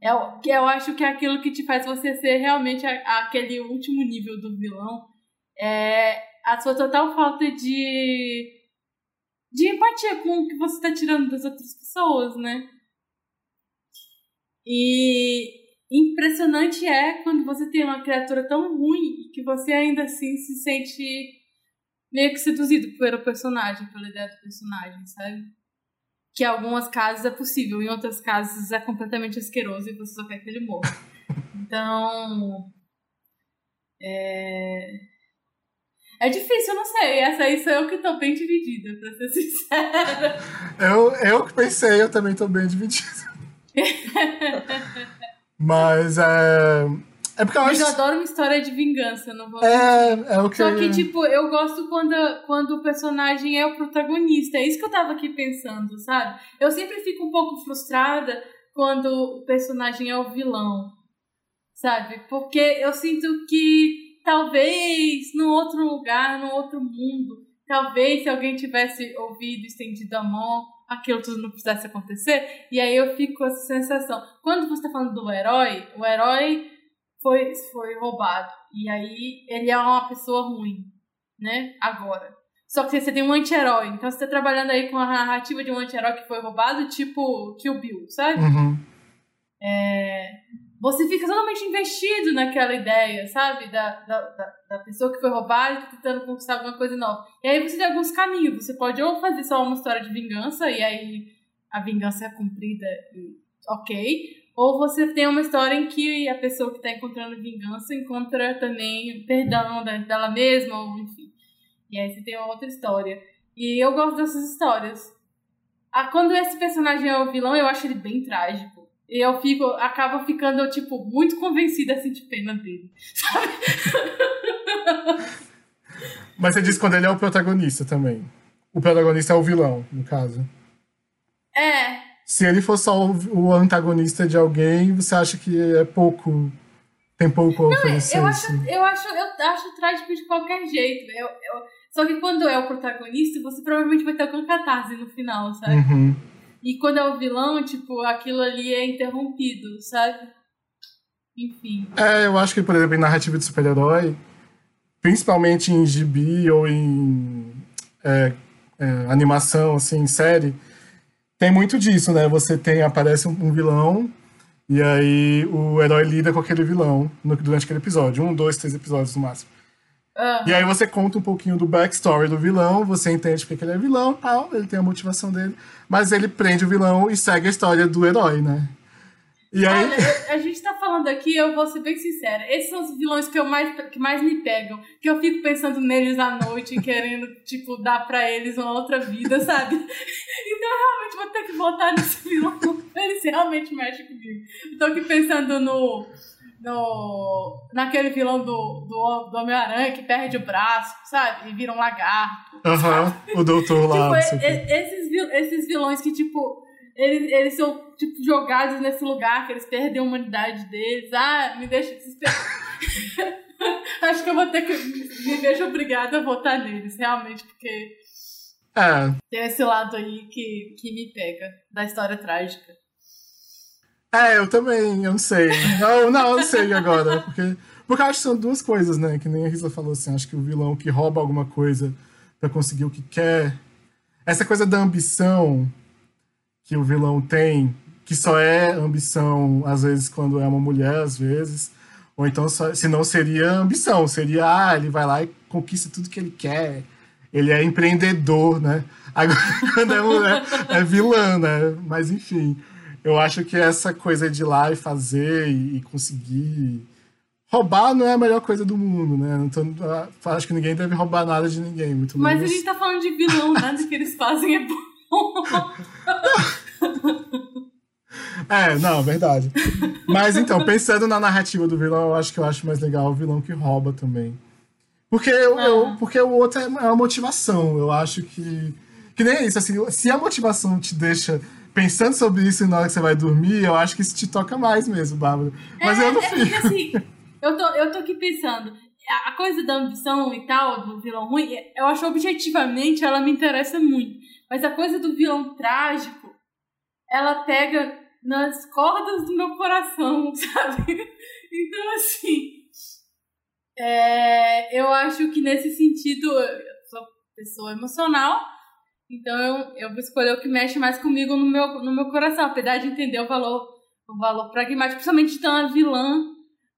C: É, o- que eu acho que é aquilo que te faz você ser realmente a- aquele último nível do vilão. É a sua total falta de. de empatia com o que você está tirando das outras pessoas, né? E impressionante é quando você tem uma criatura tão ruim que você ainda assim se sente meio que seduzido pelo personagem, pela ideia do personagem, sabe? Que em algumas casos é possível, em outras casos é completamente asqueroso e você só quer que ele morra. Então. É. É difícil, eu não sei. Essa aí sou eu que tô bem dividida, pra ser sincera.
B: Eu, eu que pensei, eu também tô bem dividido. Mas é. É porque eu
C: Mas
B: acho.
C: eu adoro uma história de vingança, não vou
B: É, é o que.
C: Só que, tipo, eu gosto quando, quando o personagem é o protagonista. É isso que eu tava aqui pensando, sabe? Eu sempre fico um pouco frustrada quando o personagem é o vilão, sabe? Porque eu sinto que talvez no outro lugar, no outro mundo, talvez se alguém tivesse ouvido, estendido a mão, aquilo tudo não precisasse acontecer. E aí eu fico com essa sensação. Quando você tá falando do herói, o herói foi, foi roubado. E aí ele é uma pessoa ruim, né? Agora. Só que você tem um anti-herói. Então você tá trabalhando aí com a narrativa de um anti-herói que foi roubado, tipo Kill Bill, sabe?
B: Uhum.
C: Você fica totalmente investido naquela ideia, sabe? Da, da, da, da pessoa que foi roubada e tá tentando conquistar alguma coisa nova. E aí você tem alguns caminhos. Você pode ou fazer só uma história de vingança, e aí a vingança é cumprida e ok. Ou você tem uma história em que a pessoa que está encontrando vingança encontra também perdão dela mesma, ou enfim. E aí você tem uma outra história. E eu gosto dessas histórias. Ah, quando esse personagem é o vilão, eu acho ele bem trágico. E eu fico, acabo ficando, tipo, muito convencida a sentir pena dele.
B: Mas você diz quando ele é o protagonista também. O protagonista é o vilão, no caso.
C: É,
B: Se ele for só o, antagonista de alguém, você acha que é pouco. Tem pouco a oferecer.
C: eu acho,
B: assim.
C: eu acho, eu acho trágico de qualquer jeito. Eu, eu- só que quando é o protagonista, você provavelmente vai ter alguma catarse no final, sabe?
B: Uhum.
C: E quando é o vilão, tipo, aquilo ali é interrompido, sabe? Enfim.
B: É, eu acho que, por exemplo, em narrativa de super-herói, principalmente em gibi ou em é, é, animação, assim, em série, tem muito disso, né? Você tem, aparece um, vilão e aí o herói lida com aquele vilão no- durante aquele episódio. Um, dois, três episódios no máximo.
C: Ah,
B: E aí você conta um pouquinho do backstory do vilão, você entende porque ele é vilão tal, ele tem a motivação dele, mas ele prende o vilão e segue a história do herói, né? E aí.
C: Olha, a gente tá falando aqui, eu vou ser bem sincera. Esses são os vilões que, eu mais, que mais me pegam. Que eu fico pensando neles à noite, querendo, tipo, dar pra eles uma outra vida, sabe? Então eu realmente vou ter que votar nesse vilão. Eles realmente mexem comigo. Eu tô aqui pensando no. No naquele vilão do, do, do Homem-Aranha que perde o braço, sabe? E vira um lagarto.
B: Aham, o doutor lá.
C: Tipo, e- esses, esses vilões que, tipo, eles, eles são, tipo, jogados nesse lugar, que eles perdem a humanidade deles. Ah, me deixa desesperado. Acho que eu vou ter que. Me vejo obrigada a votar neles, realmente, porque.
B: É.
C: Tem esse lado aí que, que me pega, da história trágica.
B: É, eu também, eu não sei. Eu, não, eu não sei agora. Porque, porque eu acho que são duas coisas, né? Que nem a Risa falou assim, acho que o vilão que rouba alguma coisa para conseguir o que quer. Essa coisa da ambição que o vilão tem, que só é ambição, às vezes, quando é uma mulher, às vezes. Ou então, se não seria ambição, seria, ah, ele vai lá e conquista tudo que ele quer. Ele é empreendedor, né? Agora, quando é mulher, é vilã, né? Mas, enfim eu acho que essa coisa de ir lá e fazer e, conseguir. Roubar não é a melhor coisa do mundo, né? Então, acho que ninguém deve roubar nada de ninguém, muito
C: Mas
B: menos.
C: a gente tá falando de vilão, nada que eles fazem é bom.
B: é, não, verdade. Mas então, pensando na narrativa do vilão, eu acho que eu acho mais legal o vilão que rouba também. Porque, eu, ah. eu porque o outro é uma motivação. Eu acho que. Que nem isso, assim, se a motivação te deixa pensando sobre isso na hora que você vai dormir, eu acho que isso te toca mais mesmo, Bárbara. Mas
C: é,
B: eu não
C: é
B: fico.
C: Porque, assim, eu tô, eu tô aqui pensando, a coisa da ambição e tal, do vilão ruim, eu acho objetivamente ela me interessa muito. Mas a coisa do vilão trágico, ela pega nas cordas do meu coração, sabe? Então, assim. É, eu acho que nesse sentido, eu sou pessoa emocional, então eu, eu vou escolher o que mexe mais comigo no meu, no meu coração, apesar de entender o valor, o valor pragmático, principalmente de ter uma vilã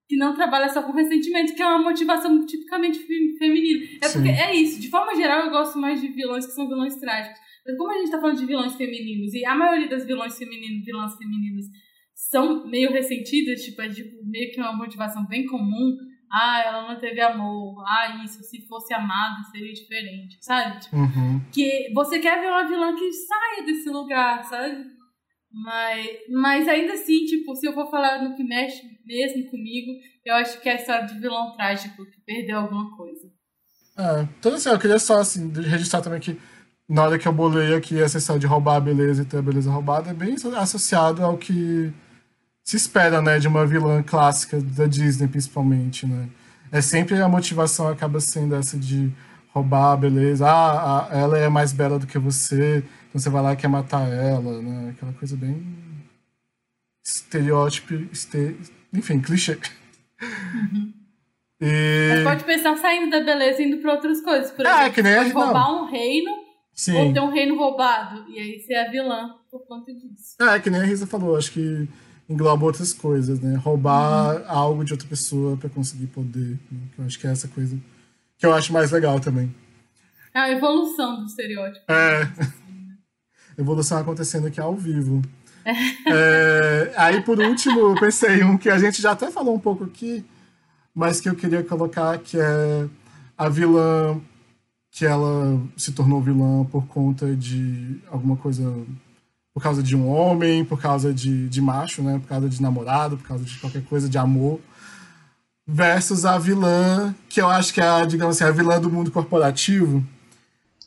C: que não trabalha só com ressentimento, que é uma motivação tipicamente feminina. É Sim. porque é isso, de forma geral eu gosto mais de vilões que são vilões trágicos. Mas como a gente tá falando de vilões femininos, e a maioria das vilões femininos, vilãs femininas são meio ressentidas, tipo, é tipo, meio que uma motivação bem comum, ah, ela não teve amor, ah, isso, se fosse amada seria diferente, sabe? Tipo,
B: uhum.
C: Que você quer ver uma vilã que saia desse lugar, sabe? Mas, mas ainda assim, tipo, se eu for falar no que mexe mesmo comigo, eu acho que é a história de vilão trágico que perdeu alguma coisa.
B: É, então assim, eu queria só assim, registrar também que na hora que eu bolei aqui essa história de roubar a beleza e ter a beleza roubada é bem associado ao que se espera, né, de uma vilã clássica da Disney, principalmente, né? É sempre a motivação acaba sendo essa de roubar a beleza. Ah, a, ela é mais bela do que você, então você vai lá e quer matar ela, né? Aquela coisa bem estereótipo, este... enfim, clichê.
C: Uhum. E... Mas pode pensar saindo da beleza e indo para outras coisas. Por
B: é,
C: exemplo,
B: que nem a...
C: roubar não. um reino Sim. ou ter um reino roubado. E aí ser a vilã por conta disso.
B: É, que nem a Risa falou. Acho que engloba outras coisas, né? Roubar uhum. algo de outra pessoa para conseguir poder. Né? Eu acho que é essa coisa que eu acho mais legal também.
C: É a evolução do estereótipo.
B: É. evolução acontecendo aqui ao vivo. é, aí, por último, eu pensei um que a gente já até falou um pouco aqui, mas que eu queria colocar, que é a vilã que ela se tornou vilã por conta de alguma coisa por causa de um homem, por causa de, de macho, né? Por causa de namorado, por causa de qualquer coisa, de amor. Versus a vilã, que eu acho que é, a, digamos assim, a vilã do mundo corporativo,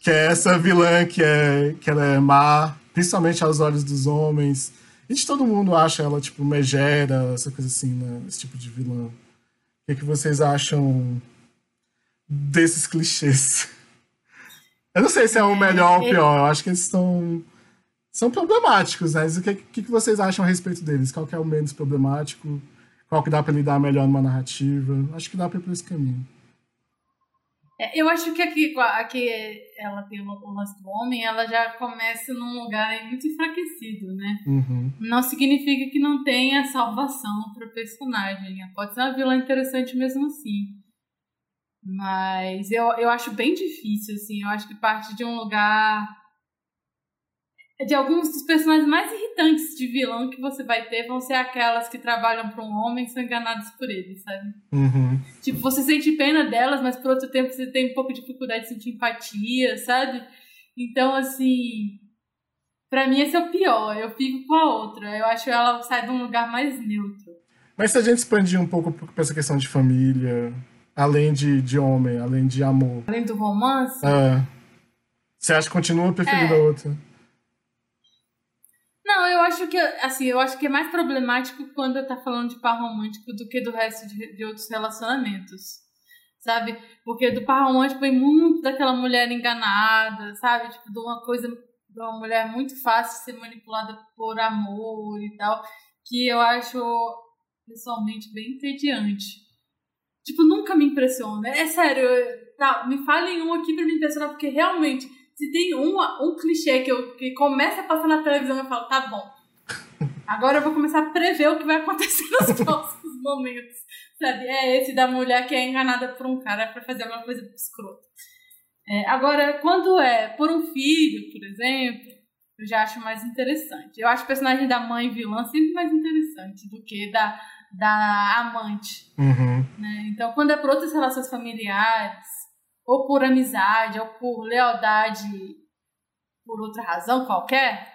B: que é essa vilã que, é, que ela é má, principalmente aos olhos dos homens. E de todo mundo acha ela, tipo, megera, essa coisa assim, né? Esse tipo de vilã. O que, é que vocês acham desses clichês? Eu não sei se é o melhor ou o pior, eu acho que eles estão são problemáticos, né? O que, que, que vocês acham a respeito deles? Qual que é o menos problemático? Qual que dá para lidar melhor numa narrativa? Acho que dá para ir por esse caminho.
C: É, eu acho que aqui, aqui ela tem o lance do homem, ela já começa num lugar muito enfraquecido, né?
B: Uhum.
C: Não significa que não tenha salvação para o personagem. Pode ser uma vilã interessante mesmo assim. Mas eu, eu acho bem difícil, assim. Eu acho que parte de um lugar de alguns dos personagens mais irritantes de vilão que você vai ter vão ser aquelas que trabalham para um homem e são enganadas por ele, sabe?
B: Uhum.
C: Tipo, você sente pena delas, mas por outro tempo você tem um pouco de dificuldade de sentir empatia, sabe? Então, assim. Pra mim, esse é o pior. Eu fico com a outra. Eu acho que ela sai de um lugar mais neutro.
B: Mas se a gente expandir um pouco pra essa questão de família, além de, de homem, além de amor.
C: Além do romance?
B: É. Você acha que continua preferindo é. a outra?
C: Não, eu acho que assim, eu acho que é mais problemático quando tá falando de par romântico do que do resto de, de outros relacionamentos. sabe? Porque do par romântico vem muito daquela mulher enganada, sabe? Tipo, de uma coisa, de uma mulher muito fácil de ser manipulada por amor e tal, que eu acho pessoalmente bem entediante. Tipo, nunca me impressiona. É sério, tá, me falem um aqui pra me impressionar, porque realmente, se tem um, um clichê que, eu, que começa a passar na televisão, eu falo, tá bom. Agora eu vou começar a prever o que vai acontecer nos próximos momentos. Sabe? É esse da mulher que é enganada por um cara para fazer alguma coisa escrota. É, agora, quando é por um filho, por exemplo, eu já acho mais interessante. Eu acho o personagem da mãe vilã sempre mais interessante do que da, da amante.
B: Uhum.
C: Né? Então, quando é por outras relações familiares, ou por amizade, ou por lealdade, por outra razão qualquer,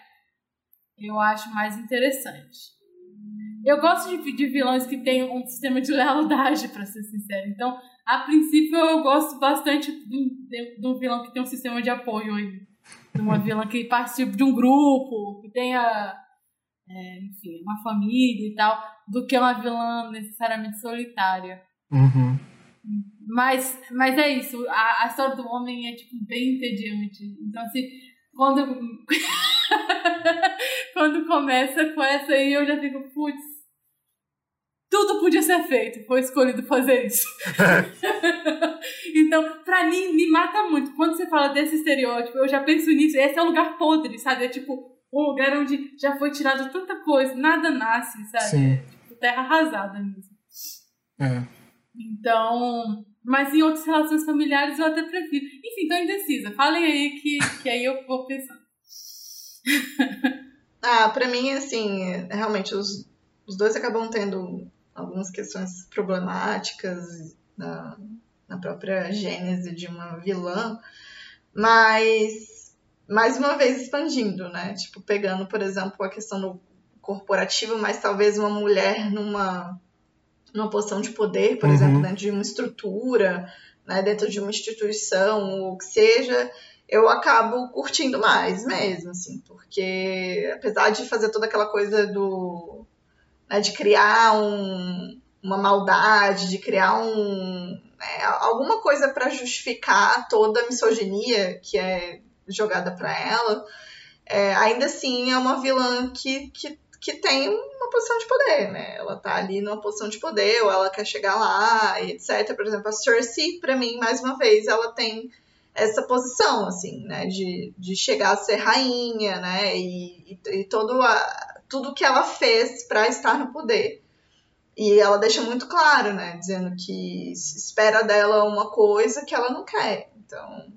C: eu acho mais interessante. Eu gosto de, de vilões que têm um sistema de lealdade, para ser sincero. Então, a princípio, eu gosto bastante de um, vilão que tem um sistema de apoio aí. De uma vilã que participe de um grupo, que tenha, é, enfim, uma família e tal, do que uma vilã necessariamente solitária.
B: Uhum.
C: Mas, mas é isso, a, a história do homem é tipo bem entediante. Então, assim, quando, quando começa com essa aí, eu já fico, putz, tudo podia ser feito, foi escolhido fazer isso. então, pra mim, me mata muito. Quando você fala desse estereótipo, eu já penso nisso. Esse é um lugar podre, sabe? É tipo um lugar onde já foi tirado tanta coisa, nada nasce, sabe?
B: Sim.
C: É, tipo, terra arrasada mesmo.
B: É.
C: Então, mas em outras relações familiares eu até prefiro. Enfim, tô indecisa. Falem aí que, que aí eu vou pensando.
D: ah, pra mim, assim, realmente, os, os dois acabam tendo algumas questões problemáticas na, na própria gênese de uma vilã, mas mais uma vez expandindo, né? Tipo, pegando, por exemplo, a questão do corporativo, mas talvez uma mulher numa, numa posição de poder, por
B: Uhum.
D: exemplo, dentro de uma estrutura, né, dentro de uma instituição, ou o que seja, eu acabo curtindo mais mesmo, assim, porque apesar de fazer toda aquela coisa do né, de criar um, uma maldade, de criar um, né, alguma coisa para justificar toda a misoginia que é jogada para ela, é, ainda assim é uma vilã que, que, que tem uma posição de poder, né? Ela tá ali numa posição de poder, ou ela quer chegar lá, etc. Por exemplo, a Cersei, para mim, mais uma vez, ela tem essa posição, assim, né? De, de chegar a ser rainha, né? E, e, e todo a, tudo que ela fez para estar no poder. E ela deixa muito claro, né? Dizendo que se espera dela uma coisa que ela não quer. Então,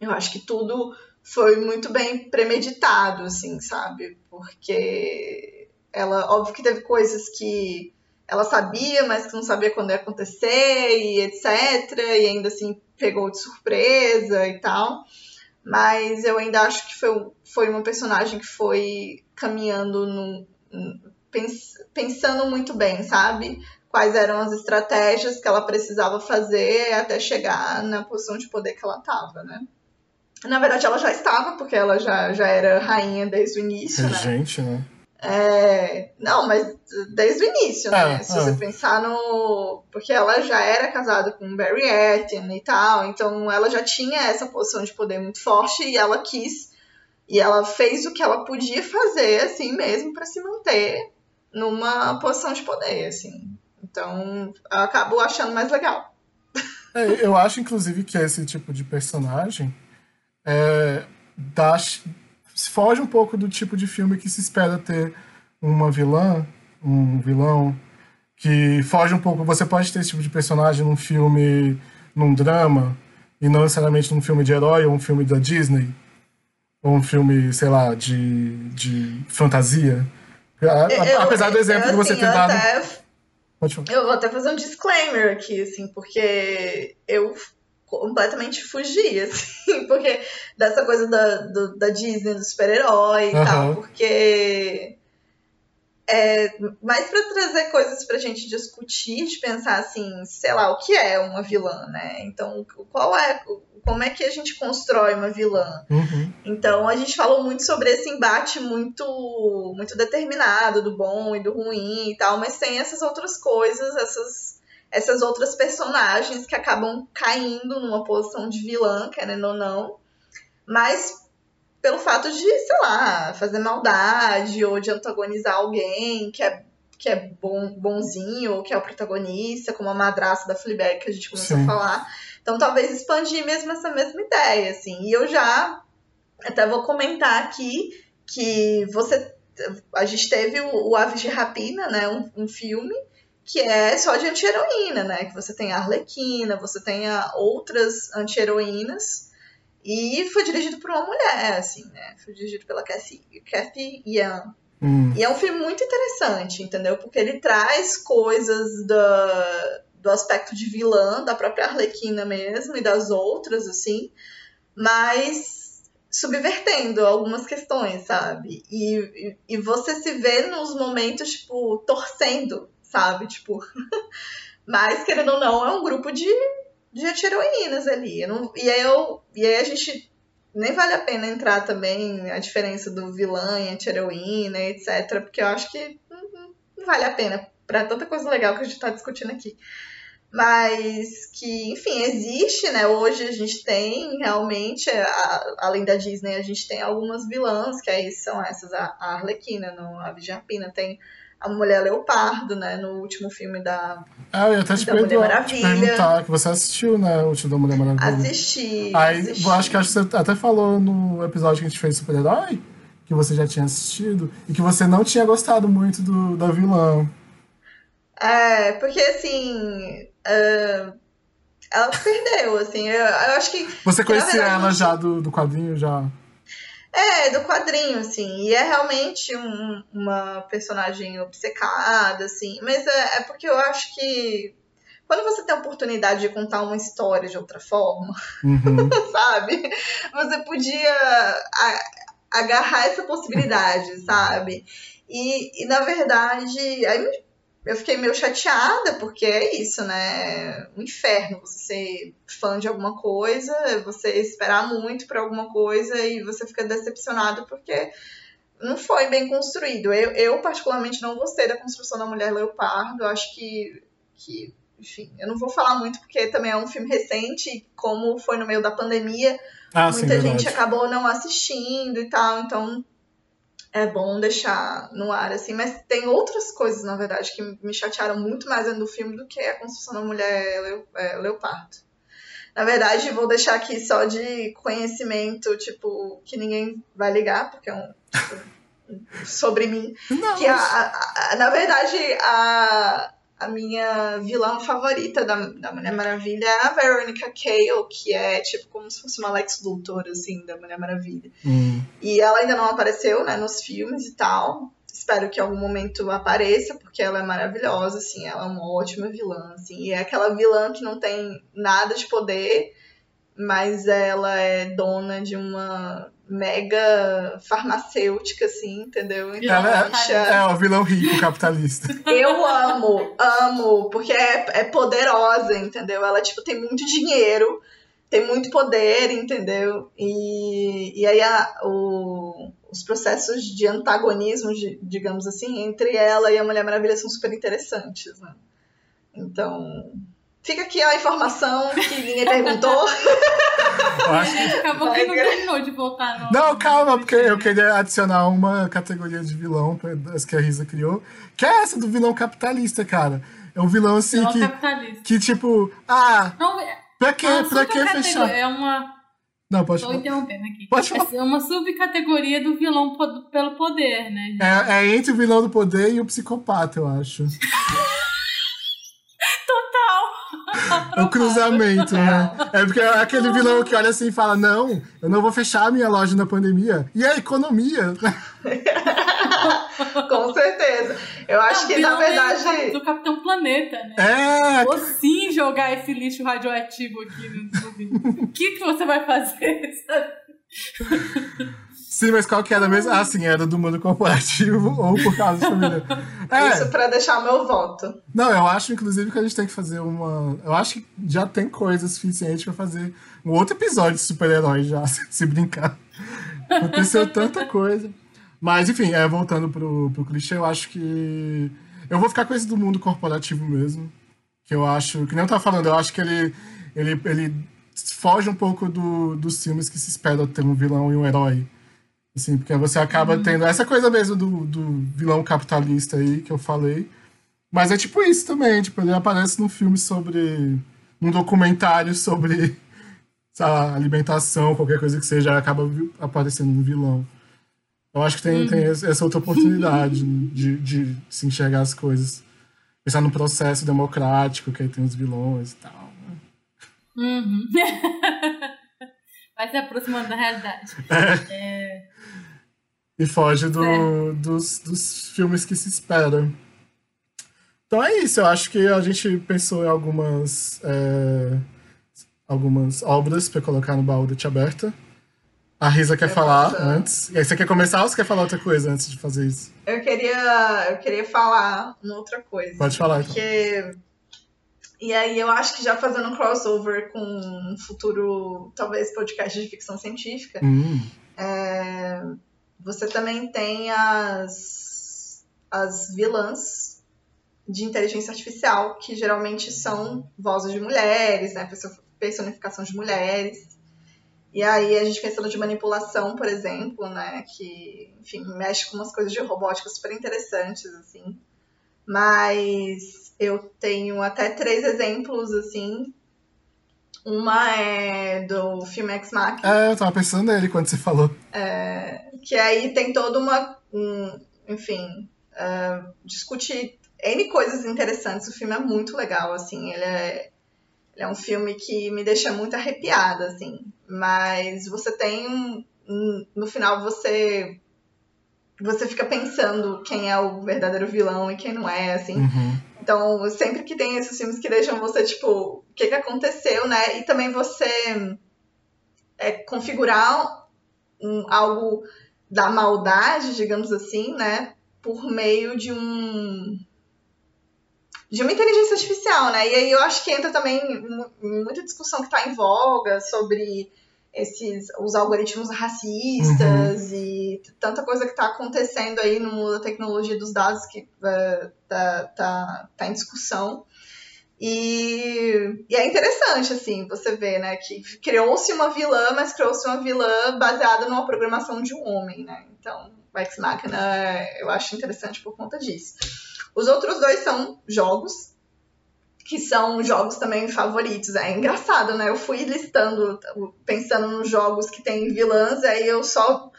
D: eu acho que tudo foi muito bem premeditado, assim, sabe? Porque ela, óbvio que teve coisas que ela sabia, mas que não sabia quando ia acontecer e etc. E ainda assim pegou de surpresa e tal. Mas eu ainda acho que foi, foi uma personagem que foi caminhando pens, pensando muito bem, sabe? Quais eram as estratégias que ela precisava fazer até chegar na posição de poder que ela estava, né? Na verdade, ela já estava, porque ela já, já era rainha desde o início, né?
B: Gente, né?
D: É... Não, mas desde o início, né?
B: É,
D: Se
B: é.
D: você pensar no. Porque ela já era casada com Barry Etten e tal, então ela já tinha essa posição de poder muito forte e ela quis. E ela fez o que ela podia fazer, assim mesmo, para se manter numa posição de poder, assim. Então, eu acabo achando mais legal.
B: É, eu acho, inclusive, que esse tipo de personagem é, dá, foge um pouco do tipo de filme que se espera ter uma vilã, um vilão, que foge um pouco. Você pode ter esse tipo de personagem num filme, num drama, e não necessariamente num filme de herói ou um filme da Disney, ou um filme, sei lá, de, de fantasia.
D: Eu-
B: Apesar do exemplo
D: eu,
B: que você
D: assim,
B: ter dado.
D: até. Eu vou até fazer um disclaimer aqui, assim, porque eu completamente fugi, assim, porque dessa coisa da, do- da Disney, do super-herói e
B: Aham.
D: tal, porque é mais pra trazer coisas pra gente discutir, de pensar assim, sei lá, o que é uma vilã, né? Então, qual é, como é que a gente constrói uma vilã?
B: Uhum.
D: Então a gente falou muito sobre esse embate muito muito determinado do bom e do ruim e tal, mas tem essas outras coisas, essas essas outras personagens que acabam caindo numa posição de vilã, querendo ou não, mas pelo fato de, sei lá, fazer maldade ou de antagonizar alguém que é, que é bom, bonzinho ou que é o protagonista, como a madraça da Fleabag que a gente começou Sim. a falar. Então, talvez expandir mesmo essa mesma ideia, assim. E eu já até vou comentar aqui que você a gente teve o, o Aves de Rapina, né, um, um filme que é só de anti-heroína, né? Que você tem a Arlequina, você tem a outras anti-heroínas. E foi dirigido por uma mulher, assim, né? Foi dirigido pela Kathy, Kathy Young. Hum. E é um filme muito interessante, entendeu? Porque ele traz coisas da, do aspecto de vilã, da própria Arlequina mesmo, e das outras, assim, mas subvertendo algumas questões, sabe? E, e, e você se vê nos momentos, tipo, torcendo sabe? Tipo. Mas, querendo ou não, é um grupo de, de heroínas ali. Não, e, aí eu, e aí a gente. Nem vale a pena entrar também a diferença do vilã e anti-heroína, etc. Porque eu acho que não, não vale a pena para tanta coisa legal que a gente está discutindo aqui. Mas que, enfim, existe, né? Hoje a gente tem realmente, a, além da Disney, a gente tem algumas vilãs, que aí são essas, a, a Arlequina, no, a Vigiapina, tem a Mulher Leopardo, né? No último filme da.
B: Ah, eu até te,
D: da Mulher
B: Maravilha. perguntar, que você assistiu, né? O último da Mulher Maravilha.
D: Assisti.
B: Aí,
D: assisti.
B: eu acho que, acho que você até falou no episódio que a gente fez Super-Herói, que você já tinha assistido, e que você não tinha gostado muito do, da vilã.
D: É, porque assim. Uh, ela perdeu, assim. Eu, eu acho que.
B: Você conhecia ela já do, do quadrinho? Já?
D: É, do quadrinho, assim. E é realmente um, uma personagem obcecada, assim. Mas é, é, porque eu acho que quando você tem a oportunidade de contar uma história de outra forma, uhum. sabe? Você podia agarrar essa possibilidade, sabe? E, e na verdade, aí eu fiquei meio chateada, porque é isso, né? Um inferno você ser fã de alguma coisa, você esperar muito por alguma coisa e você fica decepcionado porque não foi bem construído. Eu, eu particularmente, não gostei da construção da Mulher Leopardo. Acho que, que, enfim, eu não vou falar muito porque também é um filme recente, como foi no meio da pandemia, ah, muita sim, gente acabou não assistindo e tal, então é bom deixar no ar, assim, mas tem outras coisas, na verdade, que me chatearam muito mais dentro do filme do que a construção da mulher leo, é, leopardo. Na verdade, vou deixar aqui só de conhecimento, tipo, que ninguém vai ligar, porque é um. Tipo, sobre mim. Não, que a, a, a, na verdade, a, a minha vilã favorita da, da Mulher Maravilha é a Veronica Cale, que é tipo como se fosse uma Lex Luthor, assim, da Mulher Maravilha. Hum. E ela ainda não apareceu, né, nos filmes e tal. Espero que em algum momento apareça, porque ela é maravilhosa, assim, ela é uma ótima vilã, assim. E é aquela vilã que não tem nada de poder, mas ela é dona de uma mega farmacêutica, assim, entendeu?
B: Então, ela é, é o vilão rico capitalista.
D: Eu amo, amo, porque é, é poderosa, entendeu? Ela, tipo, tem muito dinheiro, tem muito poder, entendeu? E, e aí a, o, os processos de antagonismo, digamos assim, entre ela e a Mulher Maravilha são super interessantes, né? Então, Fica aqui a informação que ninguém perguntou.
C: A gente acabou que não terminou de voltar. No...
B: Não, calma, porque eu queria adicionar uma categoria de vilão das que a Risa criou, que é essa do vilão capitalista, cara. É um vilão assim vilão que. Capitalista. Que tipo. Ah. Não, é pra que, pra que fechar?
C: É uma.
B: Não, pode
C: Tô falar. interrompendo aqui. Pode falar. É uma subcategoria do vilão pelo poder, né?
B: É, é entre o vilão do poder e o psicopata, eu acho. É o cruzamento, né? É porque é aquele vilão que olha assim e fala: Não, eu não vou fechar a minha loja na pandemia. E a economia?
D: Com certeza. Eu acho que, na verdade.
C: Do Capitão Planeta, né?
B: É.
C: Vou sim jogar esse lixo radioativo aqui no YouTube. o que, que você vai fazer?
B: Sim, mas qual que era mesmo? Ah, sim, era do mundo corporativo ou por causa de família.
D: É. Isso para deixar o meu voto.
B: Não, eu acho, inclusive, que a gente tem que fazer uma. Eu acho que já tem coisa suficiente para fazer um outro episódio de super-herói já, se brincar. Aconteceu tanta coisa. Mas, enfim, é, voltando pro, pro clichê, eu acho que. Eu vou ficar com esse do mundo corporativo mesmo. Que eu acho, que nem eu tava falando, eu acho que ele, ele, ele foge um pouco do, dos filmes que se espera ter um vilão e um herói. Assim, porque você acaba uhum. tendo essa coisa mesmo do, do vilão capitalista aí que eu falei. Mas é tipo isso também, tipo, ele aparece num filme sobre. num documentário sobre lá, alimentação, qualquer coisa que seja, acaba aparecendo um vilão. Eu acho que tem, uhum. tem essa outra oportunidade de, de se enxergar as coisas. Pensar no processo democrático, que aí tem os vilões e tal. Né?
C: Uhum. Vai se aproximando da realidade.
B: É. É... E foge do, é. dos, dos filmes que se esperam. Então é isso, eu acho que a gente pensou em algumas, é, algumas obras para colocar no baú da Tia Aberta. A Risa quer falar antes. E aí, você quer começar ou você quer falar outra coisa antes de fazer isso?
D: Eu queria, eu queria falar uma outra coisa.
B: Pode falar,
D: então. Porque... E aí eu acho que já fazendo um crossover com um futuro, talvez, podcast de ficção científica,
B: hum.
D: é... você também tem as, as vilãs de inteligência artificial, que geralmente são vozes de mulheres, né? Personificação de mulheres. E aí a gente pensando de manipulação, por exemplo, né, que, enfim, mexe com umas coisas de robótica super interessantes, assim. Mas eu tenho até três exemplos, assim. Uma é do filme Ex Machina.
B: É, eu tava pensando nele quando você falou.
D: É, que aí tem toda uma, um, enfim, uh, discute N coisas interessantes. O filme é muito legal, assim, ele é é um filme que me deixa muito arrepiada, assim. Mas você tem um, um, no final você você fica pensando quem é o verdadeiro vilão e quem não é, assim.
B: Uhum.
D: Então, sempre que tem esses filmes que deixam você, tipo, o que, que aconteceu, né? E também você é, configurar um, algo da maldade, digamos assim, né? Por meio de um de uma inteligência artificial, né? E aí eu acho que entra também muita discussão que está em voga sobre esses os algoritmos racistas uhum. e tanta coisa que está acontecendo aí no mundo da tecnologia dos dados que uh, tá, tá, tá em discussão. E, e, é interessante, assim, você ver, né, que criou-se uma vilã, mas criou-se uma vilã baseada numa programação de um homem, né? Então, o Ex Machina eu acho interessante por conta disso. Os outros dois são jogos, que são jogos também favoritos. É engraçado, né? Eu fui listando, pensando nos jogos que tem vilãs, aí eu só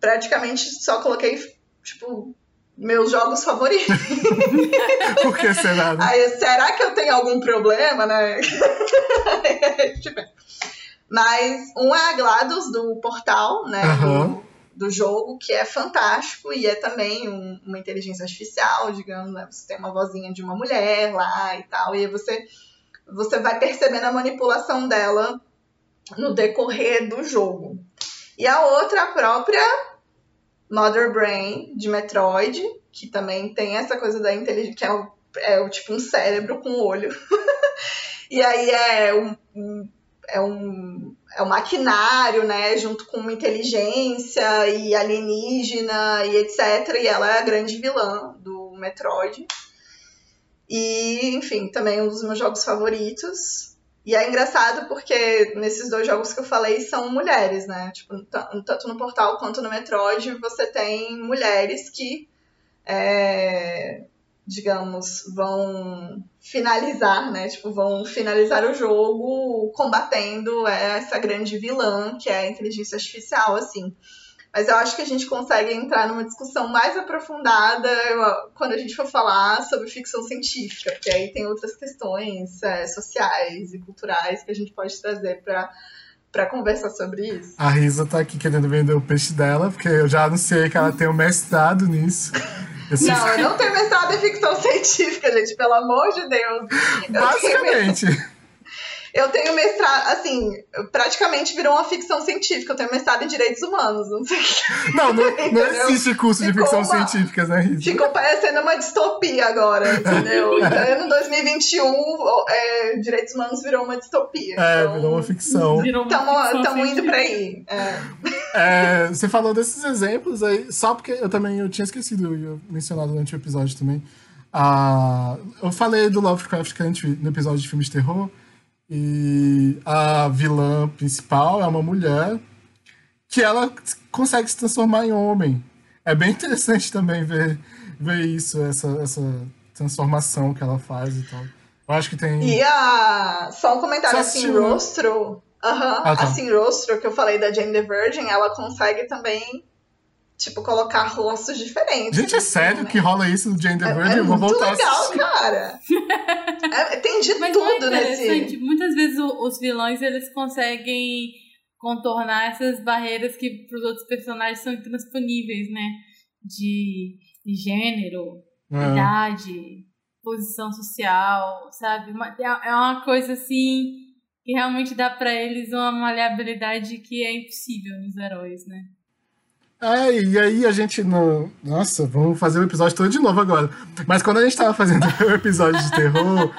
D: praticamente só coloquei, tipo, meus jogos favoritos.
B: Por que será? Né?
D: Aí, será que eu tenho algum problema, né? Mas um é a GLaDOS do Portal, né?
B: Uhum
D: do jogo, que é fantástico e é também um, uma inteligência artificial, digamos, né? Você tem uma vozinha de uma mulher lá e tal, e aí você, você vai percebendo a manipulação dela no decorrer do jogo. E a outra, a própria Mother Brain de Metroid, que também tem essa coisa da inteligência, que é, o, é o, tipo um cérebro com olho. e aí é um, um é um, é um maquinário, né, junto com inteligência e alienígena e etc. E ela é a grande vilã do Metroid. E, enfim, também um dos meus jogos favoritos. E é engraçado porque nesses dois jogos que eu falei são mulheres, né? Tipo, tanto no Portal quanto no Metroid você tem mulheres que é, digamos, vão finalizar, né? Tipo, vão finalizar o jogo combatendo essa grande vilã que é a inteligência artificial, assim. Mas eu acho que a gente consegue entrar numa discussão mais aprofundada quando a gente for falar sobre ficção científica, porque aí tem outras questões é, sociais e culturais que a gente pode trazer para para conversar sobre isso.
B: A Risa tá aqui querendo vender o peixe dela, porque eu já anunciei que ela tem um mestrado nisso.
D: Não, eu não tenho mestrado em ficção científica, gente, pelo amor de Deus.
B: Basicamente.
D: Eu tenho mestrado, assim, praticamente virou uma ficção científica. Eu tenho mestrado em direitos humanos, não sei o
B: que. Não, não, não existe curso de ficção uma, científica, né, Rita?
D: Ficou parecendo uma distopia agora, entendeu? Então, no 2021, é, direitos humanos virou uma distopia.
B: É, então, virou uma ficção.
D: Estamos indo pra aí. É.
B: É, você falou desses exemplos aí, só porque eu também eu tinha esquecido, eu mencionado durante o episódio também. a, eu falei do Lovecraft Country no episódio de filmes de terror, e a vilã principal é uma mulher que ela consegue se transformar em homem. É bem interessante também ver, ver isso, essa, essa transformação que ela faz e tal. Eu acho que tem.
D: E a. Só um comentário assim, Rostro. Aham, uhum, ah, tá. assim, Rostro, que eu falei da Jane the Virgin, ela consegue também tipo, colocar rostos diferentes.
B: Gente, é assim, sério né? que rola isso no Jane the é? É, é
D: vou
B: voltar
D: legal, cara. é, tem de Mas tudo nesse...
C: Muitas vezes os vilões, eles conseguem contornar essas barreiras que para os outros personagens são intransponíveis, né? De, de gênero, é. idade, posição social, sabe? É, é uma coisa assim que realmente dá para eles uma maleabilidade que é impossível nos heróis, né?
B: É, e aí a gente não. Nossa, vamos fazer o episódio todo de novo agora. Mas quando a gente tava fazendo o episódio de terror,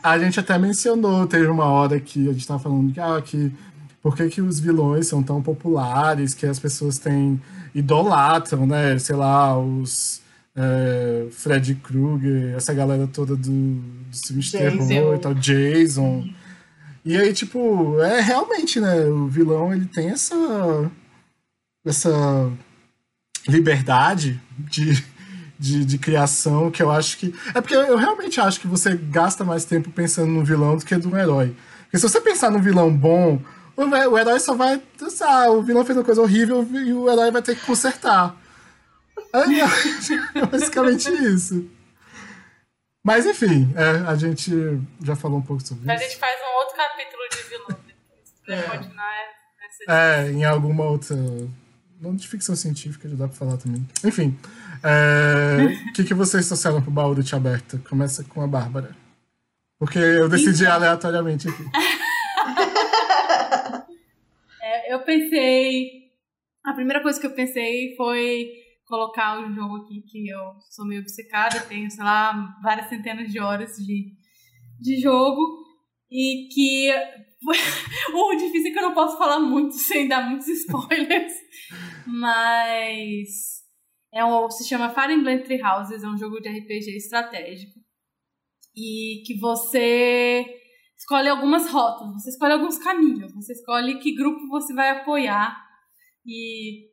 B: a gente até mencionou, teve uma hora que a gente tava falando que, ah, que por que, que os vilões são tão populares, que as pessoas têm. idolatram, né? Sei lá, os. É, Freddy Krueger, essa galera toda do, do filme de terror e tal, Jason. E aí, tipo, é realmente, né? O vilão ele tem essa essa liberdade de, de, de, criação que eu acho que. É porque eu realmente acho que você gasta mais tempo pensando no vilão do que no herói. Porque se você pensar no vilão bom, o, herói só vai. Ah, o vilão fez uma coisa horrível e o herói vai ter que consertar. É, é basicamente isso. Mas enfim, é, a gente já falou um pouco sobre
C: Mas
B: isso.
C: A gente faz um outro capítulo de vilão depois. Pra é. continuar
B: essa É, em alguma outra não de ficção científica, já dá pra falar também. Enfim. É, o é, que, que vocês trouxeram pro baú do Tia Aberta? Começa com a Bárbara. Porque eu decidi então... aleatoriamente aqui.
C: é, eu pensei. A primeira coisa que eu pensei foi colocar o jogo aqui, que eu sou meio obcecada, tenho, sei lá, várias centenas de horas de, de jogo. E que o difícil é que eu não posso falar muito sem dar muitos spoilers. Mas é um, se chama Fire Emblem Three Houses, é um jogo de RPG estratégico. E que você escolhe algumas rotas, você escolhe alguns caminhos, você escolhe que grupo você vai apoiar e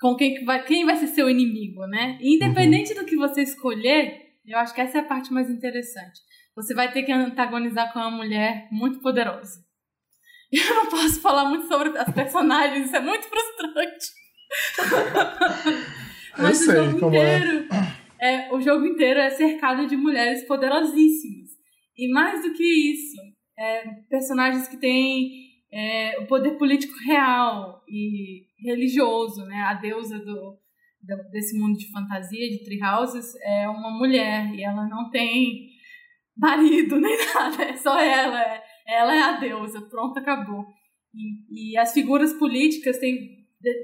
C: com quem vai, quem vai ser seu inimigo, né? E independente uhum. do que você escolher, eu acho que essa é a parte mais interessante. Você vai ter que antagonizar com uma mulher muito poderosa. Eu não posso falar muito sobre as personagens, isso é muito frustrante. Mas
B: sei,
C: o jogo é. inteiro. É. é. o jogo inteiro é cercado de mulheres poderosíssimas. E mais do que isso, é, personagens que têm é, o poder político real e religioso, né? A deusa do, do, desse mundo de fantasia, de Tree Houses, é uma mulher e ela não tem marido nem nada, é só ela. É, ela é a deusa, pronto, acabou. E, e as figuras políticas têm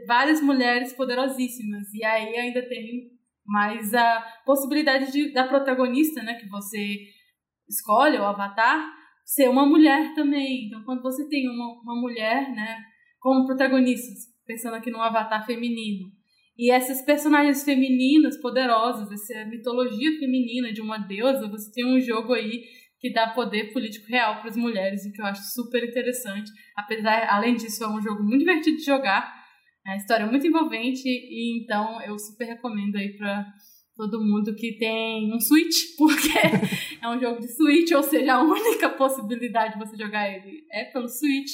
C: várias mulheres poderosíssimas. E aí ainda tem mais a possibilidade de, da protagonista, né, que você escolhe, o avatar, ser uma mulher também. Então, quando você tem uma, uma mulher, né, como protagonista, pensando aqui num avatar feminino, e essas personagens femininas poderosas, essa mitologia feminina de uma deusa, você tem um jogo aí que dá poder político real para as mulheres, o que eu acho super interessante. Apesar, além disso, é um jogo muito divertido de jogar. A história é muito envolvente e então eu super recomendo aí para todo mundo que tem um Switch, porque é um jogo de Switch, ou seja, a única possibilidade de você jogar ele é pelo Switch.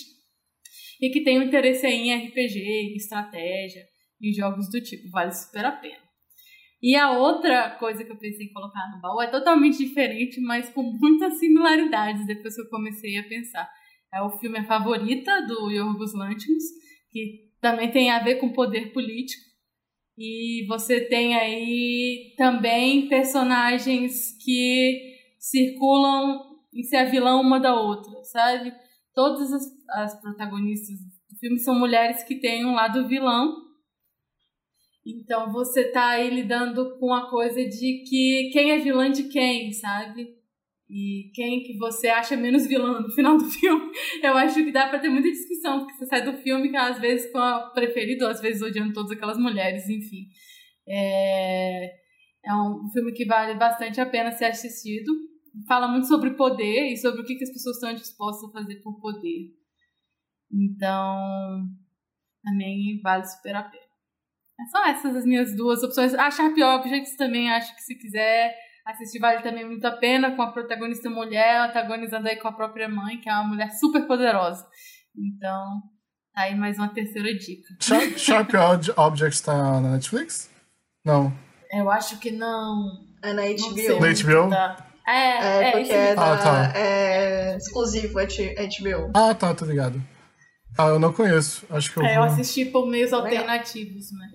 C: E que tem um interesse em RPG, em estratégia, em jogos do tipo, vale super a pena. E a outra coisa que eu pensei em colocar no baú é totalmente diferente, mas com muitas similaridades depois que eu comecei a pensar. É o filme A Favorita, do Yorgos Lanthimos, que também tem a ver com poder político. E você tem aí também personagens que circulam em ser a vilã uma da outra, sabe? Todas as, as protagonistas do filme são mulheres que têm um lado vilão então você tá aí lidando com a coisa de que quem é vilã de quem, sabe? E quem que você acha menos vilã no final do filme. Eu acho que dá pra ter muita discussão, porque você sai do filme que às vezes com a preferida, às vezes odiando todas aquelas mulheres, enfim. É... É um filme que vale bastante a pena ser assistido. Fala muito sobre poder e sobre o que, que as pessoas estão dispostas a fazer por poder. Então, também vale super a pena. São essas as minhas duas opções. A Sharp Objects também acho que se quiser assistir vale também muito a pena, com a protagonista mulher, antagonizando aí com a própria mãe, que é uma mulher super poderosa. Então, tá aí mais uma terceira dica.
B: Sharp, Sharp Objects tá na Netflix? Não.
C: Eu acho que não.
D: É na HBO.
B: Na HBO?
C: Tá. É,
D: É,
C: é,
D: porque é, da,
B: Ah, tá.
D: é exclusivo HBO.
B: Ah, tá, tô ligado. Ah, eu não conheço. Acho que eu
C: É, eu
B: vou...
C: assisti por meios alternativos, mas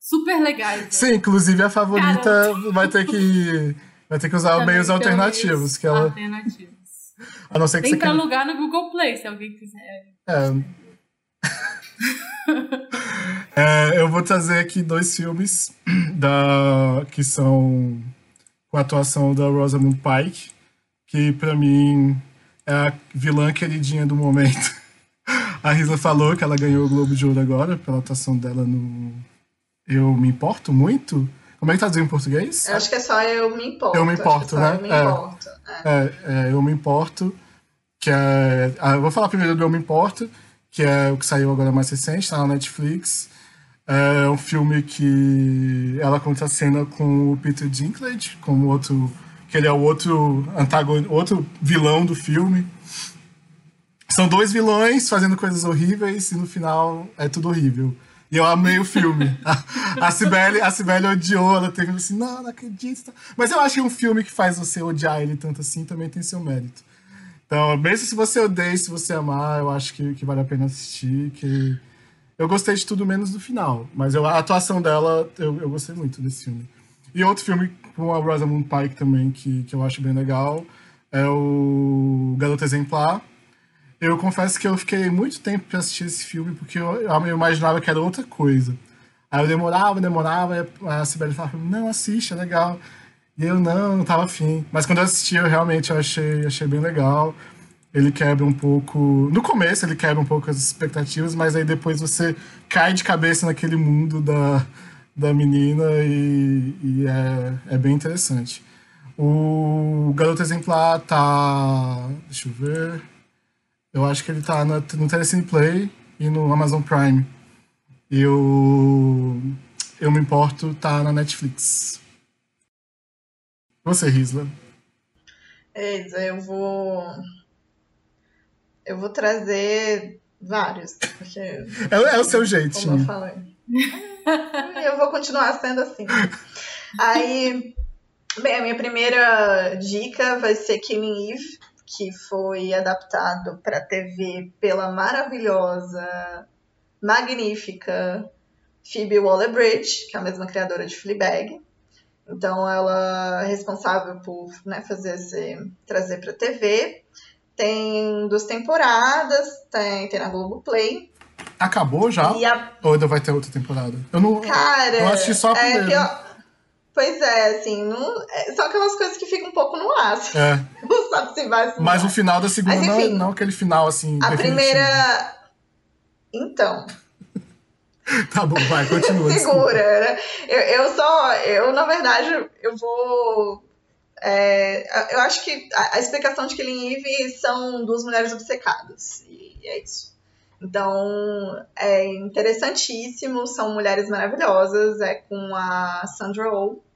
C: super legais. né?
B: Sim, inclusive a favorita vai ter que vai ter que usar
C: Também
B: meios alternativos,
C: meios
B: que ela,
C: Alternativos.
B: a não ser que
C: Tem
B: você
C: pra
B: queira-
C: alugar no Google Play, se alguém quiser.
B: É. É, eu vou trazer aqui dois filmes da que são com a atuação da Rosamund Pike, que pra mim é a vilã queridinha do momento. A Risla falou que ela ganhou o Globo de Ouro agora pela atuação dela no Eu Me Importo Muito. Como é que traduziu em português?
D: Eu acho que é só Eu Me Importo.
B: Eu Me Importo,
D: é só
B: né?
D: Eu Me
B: É.
D: Importo. é.
B: É, é, Eu Me Importo, que é. ah, eu vou falar primeiro do Eu Me Importo, que é o que saiu agora mais recente, tá na Netflix. É um filme que ela conta a cena com o Peter Dinklage, como outro. que ele é o outro antagonista, outro vilão do filme. São dois vilões fazendo coisas horríveis e no final é tudo horrível. E eu amei o filme. A, Cibele, a Cibele odiou, ela teve assim, não, não acredito. Mas eu acho que um filme que faz você odiar ele tanto assim também tem seu mérito. Então, mesmo se você odeia, se você amar, eu acho que, que vale a pena assistir. Que eu gostei de tudo menos do final. Mas eu- a atuação dela, eu, eu gostei muito desse filme. E outro filme com a Rosamund Pike também, que, que eu acho bem legal, é o Garota Exemplar. Eu confesso que eu fiquei muito tempo pra assistir esse filme, porque eu, eu imaginava que era outra coisa. Aí eu demorava, demorava, a Sibeli falava, não, assiste, é legal. E eu, não, não tava afim. Mas quando eu assisti, eu realmente achei, achei bem legal. Ele quebra um pouco... No começo ele quebra um pouco as expectativas, mas aí depois você cai de cabeça naquele mundo da, da menina e, e é, é bem interessante. O Garoto Exemplar tá... Deixa eu ver... Eu acho que ele tá na- no Telecine Play e no Amazon Prime. E o Eu Me Importo tá na Netflix. Você, Risla.
D: Eita, eu vou. Eu vou trazer vários. Porque,
B: É, é o seu
D: como eu falei. Eu vou continuar sendo assim. Aí, bem, a minha primeira dica vai ser Killing Eve, que foi adaptado para TV pela maravilhosa, magnífica Phoebe Waller-Bridge, que é a mesma criadora de Fleabag. Então, ela é responsável por né, fazer esse, trazer para TV. Tem duas temporadas, tem, tem na Globoplay.
B: Acabou já?
D: A
B: Ou ainda vai ter outra temporada? Eu não.
D: Cara,
B: Eu assisti só a
D: é
B: primeira.
D: pior. Pois é, assim, não... é, são aquelas coisas que ficam um pouco no ar. assim,
B: É.
D: Não sabe se vai se não
B: Mas o final da segunda
D: Mas,
B: não,
D: enfim,
B: não aquele final assim.
D: A
B: definitivo.
D: primeira. Então,
B: Tá bom, vai, continua.
D: segura, né? Eu, eu só. Eu, na verdade, eu vou. é, eu acho que a, a explicação de Killing Eve são duas mulheres obcecadas. E é isso. Então, é interessantíssimo, são mulheres maravilhosas, é com a Sandra Oh.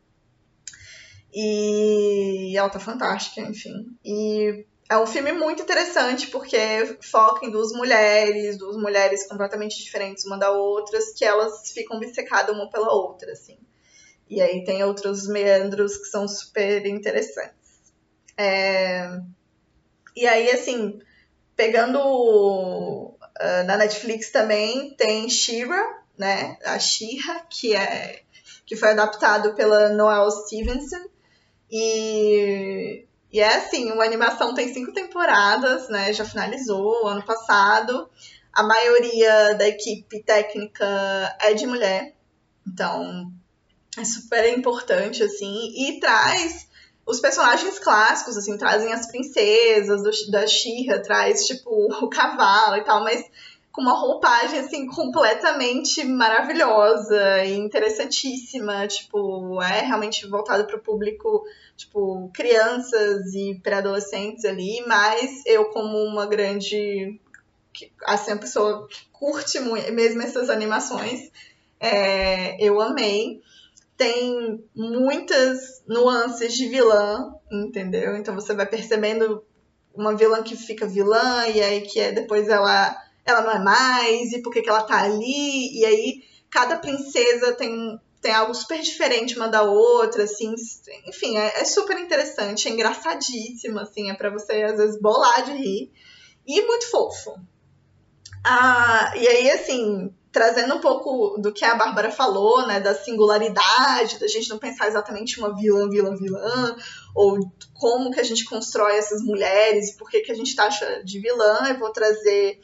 D: E ela tá fantástica, enfim. E é um filme muito interessante porque foca em duas mulheres, duas mulheres completamente diferentes uma da outra, que elas ficam obcecadas uma pela outra, assim. E aí tem outros meandros que são super interessantes. É, E aí, assim, pegando uh, na Netflix também tem Shira, né? A Shira, que é que foi adaptado pela Noelle Stevenson. E, e é assim, uma animação tem cinco temporadas, né? Já finalizou ano passado. A maioria da equipe técnica é de mulher. Então, é super importante, assim. E traz os personagens clássicos, assim, trazem as princesas do, da Shira, traz, tipo, o cavalo e tal, mas com uma roupagem assim completamente maravilhosa e interessantíssima, tipo, é realmente voltado para o público, tipo, crianças e pré-adolescentes ali, mas eu como uma grande assim, a pessoa que curte muito, mesmo essas animações, é, eu amei. Tem muitas nuances de vilã, entendeu? Então você vai percebendo uma vilã que fica vilã e aí que é, depois ela ela não é mais, e por que, que ela tá ali, e aí cada princesa tem, tem algo super diferente uma da outra, assim, enfim, é, é super interessante, é engraçadíssimo, assim, é para você às vezes bolar de rir, e muito fofo. Ah, e aí, assim, trazendo um pouco do que a Bárbara falou, né, da singularidade, da gente não pensar exatamente uma vilã, vilã, vilã, ou como que a gente constrói essas mulheres, por que, que a gente taxa de vilã, eu vou trazer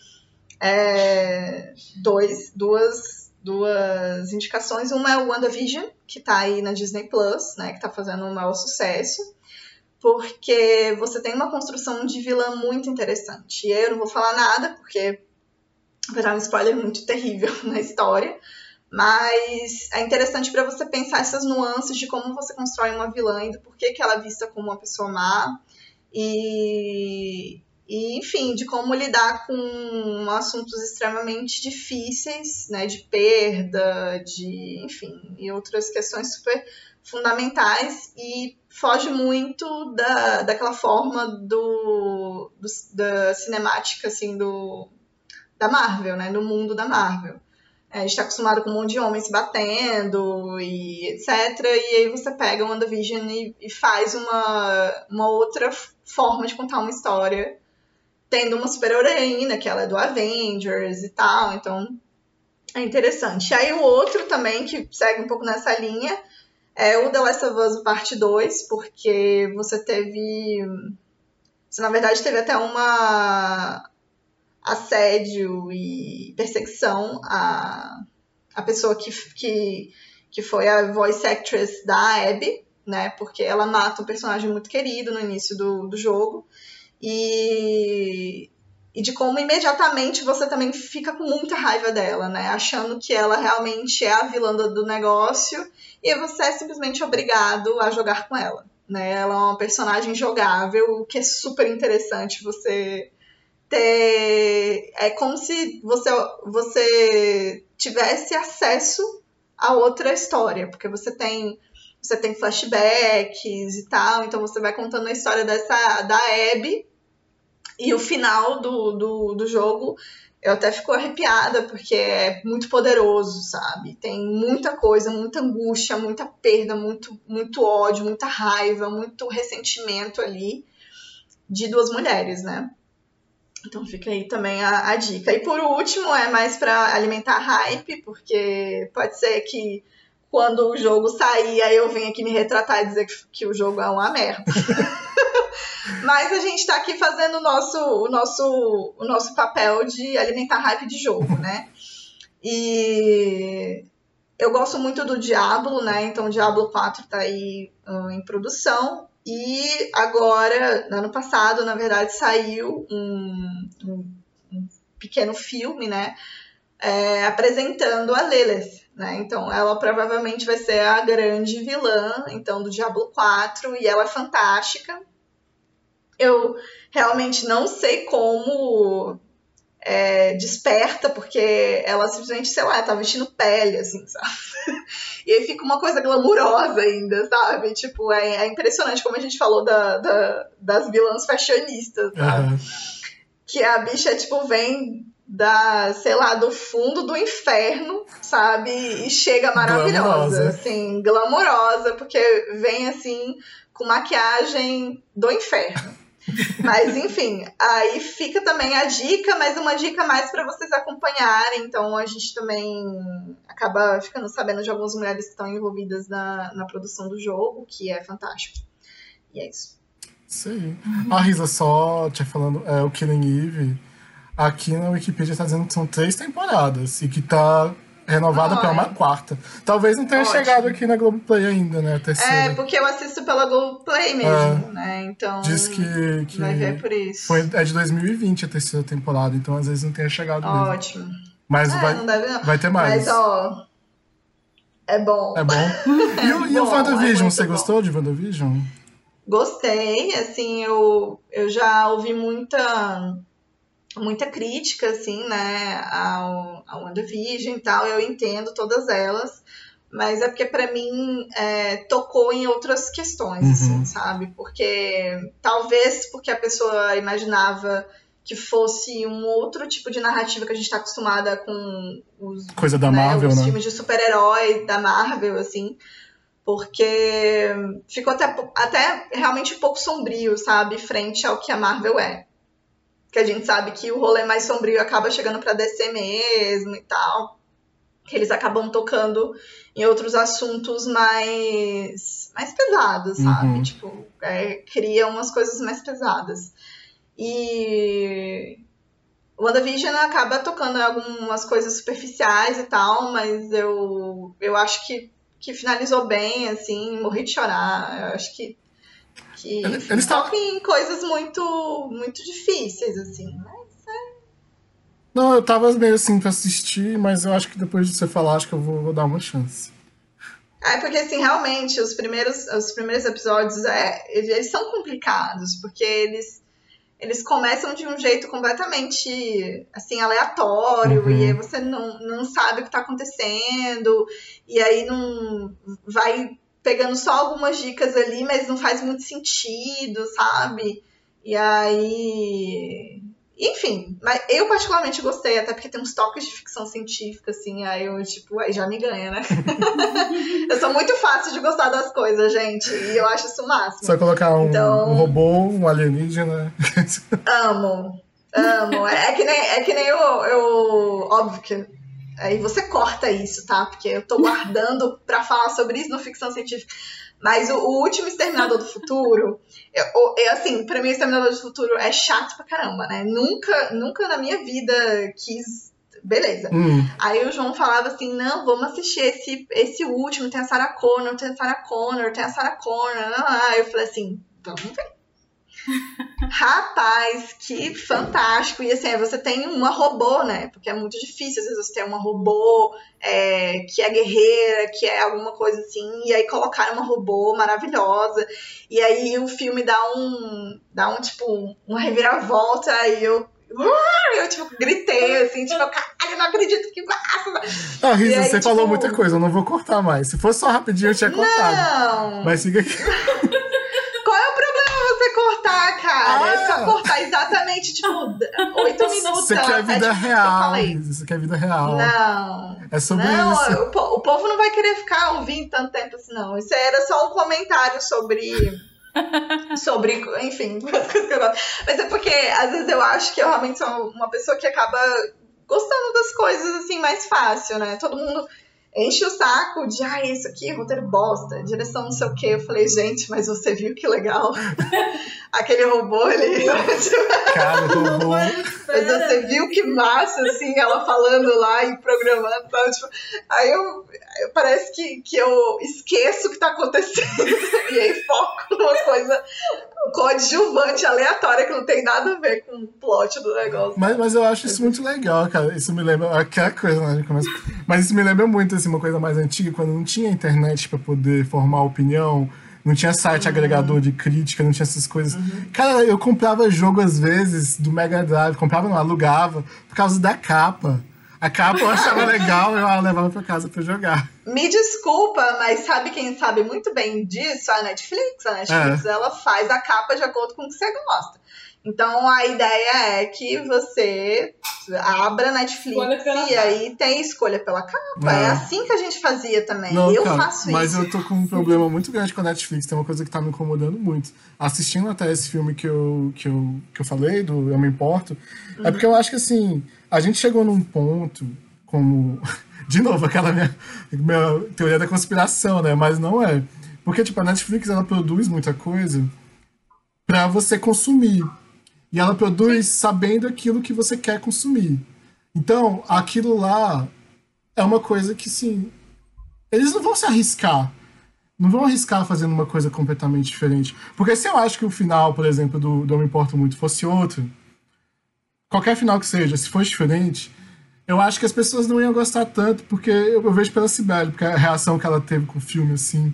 D: é, dois, duas, duas indicações. Uma é o WandaVision, que está aí na Disney Plus, né, que está fazendo um maior sucesso, porque você tem uma construção de vilã muito interessante. E eu não vou falar nada, porque vai dar um spoiler muito terrível na história. Mas é interessante para você pensar essas nuances de como você constrói uma vilã e do porquê que ela é vista como uma pessoa má. E, e, enfim, de como lidar com assuntos extremamente difíceis, né, de perda, de, enfim, e outras questões super fundamentais e foge muito da, daquela forma do, do da cinemática, assim, do, da Marvel, né, do mundo da Marvel. É, a gente está acostumado com um monte de homens se batendo e etc. E aí você pega o WandaVision e, e faz uma, uma outra forma de contar uma história tendo uma super-heroína, que ela é do Avengers e tal, então é interessante. E aí o outro também, que segue um pouco nessa linha, é o The Last of Us Parte 2, porque você teve... Você, na verdade, teve até uma assédio e perseguição a, a pessoa que, que, que foi a voice actress da Abby, né? Porque ela mata um personagem muito querido no início do, do jogo e, e de como imediatamente você também fica com muita raiva dela, né? Achando que ela realmente é a vilã do negócio e você é simplesmente obrigado a jogar com ela. Né? Ela é uma personagem jogável, o que é super interessante você ter. É como se você, você tivesse acesso a outra história, porque você tem você tem flashbacks e tal, então você vai contando a história dessa da Abby e o final do, do, do jogo eu até fico arrepiada porque é muito poderoso, sabe? Tem muita coisa, muita angústia, muita perda, muito, muito ódio, muita raiva, muito ressentimento ali de duas mulheres, né? Então fica aí também a, a dica. E por último, é mais para alimentar hype, porque pode ser que quando o jogo sair, aí eu venho aqui me retratar e dizer que, que o jogo é uma merda. Mas a gente está aqui fazendo o nosso, o, nosso, o nosso papel de alimentar hype de jogo, né? E eu gosto muito do Diablo, né? Então o Diablo 4 está aí uh, em produção. E agora, no ano passado, na verdade, saiu um, um, um pequeno filme, né? É, apresentando a Lilith, né? Então, ela provavelmente vai ser a grande vilã, então, do Diablo 4, e ela é fantástica. Eu realmente não sei como é, desperta, porque ela simplesmente, sei lá, tá vestindo pele, assim, sabe? E aí fica uma coisa glamurosa ainda, sabe? Tipo, é, é impressionante como a gente falou da, da das vilãs fashionistas, sabe? Uhum. Que a bicha, tipo, vem da, sei lá, do fundo do inferno, sabe? E chega maravilhosa, assim, glamourosa, porque vem assim com maquiagem do inferno. Mas enfim, aí fica também a dica, mas uma dica mais para vocês acompanharem. Então a gente também acaba ficando sabendo de algumas mulheres que estão envolvidas na, na produção do jogo, que é fantástico. E é isso.
B: Sim. A Risa só te falando, é, o Killing Eve Aqui na Wikipedia está dizendo que são três temporadas e que tá renovada para uma quarta. Talvez não tenha
D: Ótimo.
B: chegado aqui na Globoplay ainda, né? Terceira.
D: É, porque eu assisto pela Globoplay mesmo, né? Então.
B: Diz que, que
D: Vai ver por isso.
B: foi, é de 2020 a terceira temporada, então às vezes não tenha chegado mesmo.
D: Ótimo.
B: Mas
D: É,
B: vai,
D: não deve não.
B: vai ter mais.
D: Mas, ó. É bom.
B: É bom. E, o- e o
D: bom,
B: WandaVision,
D: é
B: você
D: bom.
B: gostou de WandaVision?
D: Gostei, assim, eu, eu já ouvi muita muita crítica, assim, né, ao, ao WandaVision e tal, eu entendo todas elas, mas é porque pra mim é, tocou em outras questões,
B: Uhum.
D: assim, sabe? Porque talvez porque a pessoa imaginava que fosse um outro tipo de narrativa que a gente tá acostumada com os
B: Coisa da
D: né,
B: Marvel,
D: os
B: né?
D: filmes de super-herói da Marvel, assim, porque ficou até, até realmente um pouco sombrio, sabe, frente ao que a Marvel é. Que a gente sabe que o rolê mais sombrio acaba chegando pra DC mesmo e tal. Que eles acabam tocando em outros assuntos mais, mais pesados, sabe?
B: Uhum.
D: Tipo, é, cria umas coisas mais pesadas. E o WandaVision acaba tocando em algumas coisas superficiais e tal, mas eu, eu acho que, que finalizou bem, assim, morri de chorar. Eu acho que, que
B: Ele-
D: em coisas muito, muito difíceis, assim. Mas
B: Não, eu tava meio assim pra assistir, mas eu acho que depois de você falar, acho que eu vou, vou dar uma chance.
D: É porque, assim, realmente, os primeiros, os primeiros episódios, é, eles são complicados, porque eles, eles começam de um jeito completamente, assim, aleatório,
B: Uhum.
D: e aí você não, não sabe o que tá acontecendo, e aí não vai pegando só algumas dicas ali, mas não faz muito sentido, sabe? E aí... Enfim, mas eu particularmente gostei, até porque tem uns toques de ficção científica, assim, aí eu, tipo, aí já me ganha, né? eu sou muito fácil de gostar das coisas, gente, e eu acho isso o máximo.
B: Só colocar um,
D: Então-
B: um robô, um alienígena.
D: Amo, amo. É, é que nem, é que nem eu, eu. Óbvio que. Aí você corta isso, tá? Porque eu tô guardando pra falar sobre isso no ficção científica. Mas o, o último Exterminador do Futuro, eu, eu, assim, pra mim o Exterminador do Futuro é chato pra caramba, né? Nunca, nunca na minha vida quis. Beleza.
B: Hum,
D: Aí o João falava assim: não, vamos assistir esse, esse último, tem a Sarah Connor, tem a Sarah Connor, tem a Sarah Connor. Ah, eu falei assim: vamos ver. Rapaz, que fantástico. E assim, aí você tem uma robô, né? Porque é muito difícil, às vezes, você ter uma robô é, que é guerreira, que é alguma coisa assim, e aí colocaram uma robô maravilhosa. E aí o filme dá um. dá um tipo, uma reviravolta, e eu. "Ah!" Eu, tipo, gritei, assim, tipo, caralho, eu não acredito que massa!
B: Ah, Risa,
D: aí,
B: você falou
D: tipo-
B: muita coisa, eu não vou cortar mais. Se fosse só rapidinho, eu tinha cortado.
D: Não!
B: Mas siga aqui.
D: Qual é o problema você cortar, cara?
B: Ah!
D: É só cortar exatamente, tipo, oito minutos.
B: Você
D: sei lá,
B: quer vida
D: que eu
B: real. Risa, você quer vida real.
D: Não.
B: É sobre
D: não,
B: isso.
D: O, o povo não vai querer ficar ouvindo tanto tempo assim, não. Isso era só um comentário sobre. sobre, enfim, as coisas que eu gosto. Mas é porque, às vezes, eu acho que eu realmente sou uma pessoa que acaba gostando das coisas assim mais fácil, né? Todo mundo enche o saco de, ah, isso aqui, roteiro bosta, direção não sei o quê. Eu falei, gente, mas você viu que legal? Aquele robô ali.
B: Cara, robô.
D: Mas você viu que massa, assim, ela falando lá e programando? Tipo, aí eu, eu- parece que, que eu esqueço o que tá acontecendo e aí foco numa coisa coadjuvante, aleatória, que não tem nada a ver com o plot do negócio.
B: Mas, mas eu acho isso muito legal, cara. Isso me lembra aquela coisa, né? de começo- Mas isso me lembra muito, assim, uma coisa mais antiga, quando não tinha internet pra poder formar opinião, não tinha site agregador de crítica, não tinha essas coisas. Cara, eu comprava jogo às vezes do Mega Drive, comprava não, alugava, por causa da capa. A capa eu achava legal, eu levava pra casa pra jogar.
D: Me desculpa, mas sabe quem sabe muito bem disso? A Netflix. A Netflix, ela faz a capa de acordo com o que você gosta. Então, a ideia é que você abra a Netflix e aí tem escolha pela capa.
B: É.
D: É assim que a gente fazia também.
B: Não,
D: eu
B: cara,
D: faço
B: mas
D: isso.
B: eu tô com um problema muito grande com a Netflix. Tem uma coisa que tá me incomodando muito. Assistindo até esse filme que eu, que eu, que eu falei, do Eu Me Importo, é porque eu acho que assim, a gente chegou num ponto como. De novo, aquela minha, minha teoria da conspiração, né? Mas não é. Porque, tipo, a Netflix ela produz muita coisa pra você consumir. E ela produz sabendo aquilo que você quer consumir. Então, aquilo lá é uma coisa que, sim, eles não vão se arriscar. Não vão arriscar fazendo uma coisa completamente diferente. Porque se eu acho que o final, por exemplo, do, do Eu Me Importo Muito fosse outro, qualquer final que seja, se fosse diferente, eu acho que as pessoas não iam gostar tanto, porque eu, eu vejo pela Cibele, porque a reação que ela teve com o filme, assim,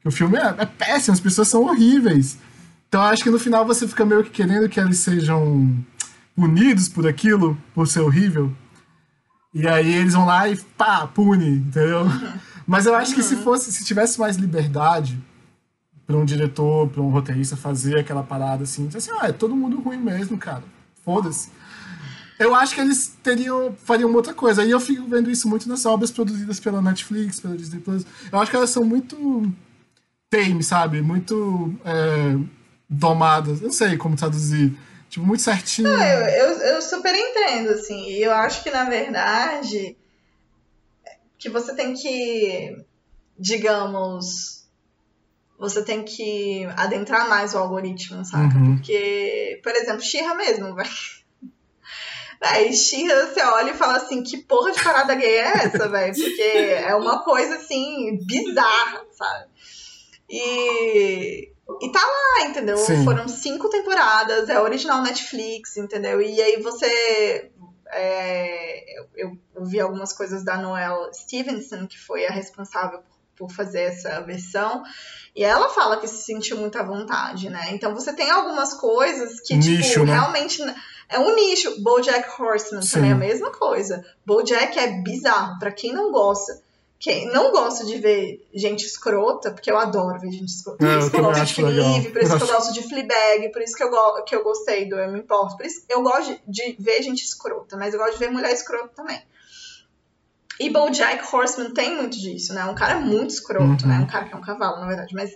B: que o filme é, é péssimo, as pessoas são horríveis. Então eu acho que no final você fica meio que querendo que eles sejam punidos por aquilo, por ser horrível. E aí eles vão lá e pá, pune, entendeu? Mas eu acho que se fosse, se tivesse mais liberdade para um diretor, para um roteirista fazer aquela parada assim, assim, ah, é todo mundo ruim mesmo, cara. Foda-se. Eu acho que eles teriam, fariam outra coisa. E eu fico vendo isso muito nas obras produzidas pela Netflix, pela Disney Plus. Eu acho que elas são muito tame, sabe? Muito é, domadas. Eu não sei como traduzir. Tipo, muito certinho.
D: Não, eu, eu, eu super entendo, assim. E eu acho que, na verdade, que você tem que, digamos, você tem que adentrar mais o algoritmo, sabe?
B: Uhum.
D: Porque, por exemplo, Xirra mesmo, vai. Aí Xirra, você olha e fala assim, que porra de parada gay é essa, velho? Porque é uma coisa, assim, bizarra, sabe? E, e tá lá, entendeu?
B: Sim.
D: Foram cinco temporadas, é original Netflix, entendeu? E aí você. é, eu, eu vi algumas coisas da Noelle Stevenson, que foi a responsável por, por fazer essa versão, e ela fala que se sentiu muito à vontade, né? Então você tem algumas coisas que,
B: Nicho,
D: tipo,
B: né?
D: realmente. É um nicho. Bojack Horseman
B: Sim.
D: também é a mesma coisa. Bojack é bizarro. Pra quem não gosta, quem não gosta de ver gente escrota, porque eu adoro ver gente escrota.
B: É,
D: Por
B: eu
D: isso que eu gosto de
B: legal.
D: por isso que eu gosto de Fleabag, por isso que eu, go que eu gostei do Eu Me Importo. Por isso eu gosto de, de ver gente escrota, mas eu gosto de ver mulher escrota também. E Bojack Horseman tem muito disso, né? Um cara muito escroto,
B: Uhum.
D: né? Um cara que é um cavalo, na verdade, mas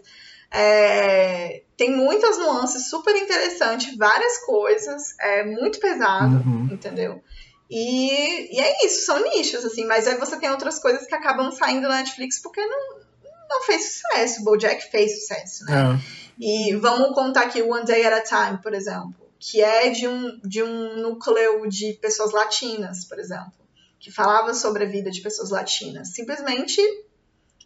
D: é, tem muitas nuances super interessantes, várias coisas, é muito pesado,
B: Uhum.
D: entendeu? E, e é isso, são nichos, assim, mas aí você tem outras coisas que acabam saindo na Netflix porque não, não fez sucesso. Bojack fez sucesso, né?
B: É.
D: E vamos contar aqui One Day at a Time, por exemplo, que é de um, de um núcleo de pessoas latinas, por exemplo, que falava sobre a vida de pessoas latinas. Simplesmente,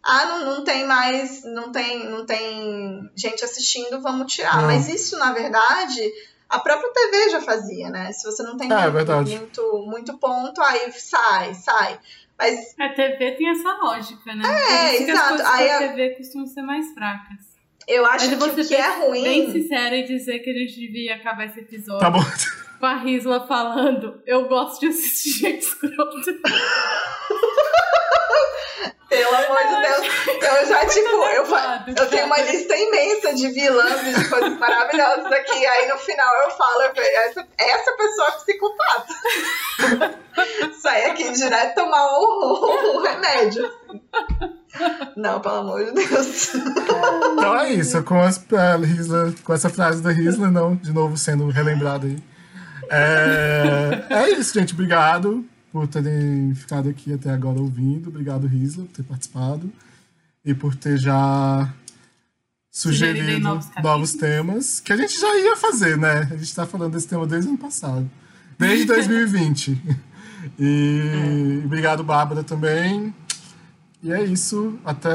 D: ah, não, não tem mais, não tem, não tem gente assistindo, vamos tirar.
B: Não.
D: Mas isso, na verdade, a própria TV já fazia, né? Se você não tem
B: É, é
D: muito, muito, ponto, aí sai, sai. Mas
C: A TV tem essa lógica, né?
D: É, exato. Aí
C: da
D: a-
C: TV costumam ser mais fracas.
D: eu acho
C: Mas
D: que o que é ruim.
C: bem sincera e dizer que a gente devia acabar esse episódio
B: Tá bom.
C: com a Risla falando eu gosto de assistir gente escrota.
D: Pelo amor de Deus. Eu já, tipo, eu, eu tenho uma lista imensa de vilãs e de coisas maravilhosas aqui. Aí no final eu falo, essa, essa pessoa é psicopata. Sai aqui direto tomar um, um remédio. assim. Não, pelo amor de Deus.
B: Então é isso, com, as, a Risla, com essa frase da Risla, não, de novo sendo relembrada aí. É, é isso, gente. Obrigado por terem ficado aqui até agora ouvindo. Obrigado, Risla, por ter participado e por ter já
C: Sugerido novos
B: novos, temas que a gente já ia fazer, né? A gente tá falando desse tema desde o ano passado, desde 2020. E obrigado, Bárbara, também. E é isso. Até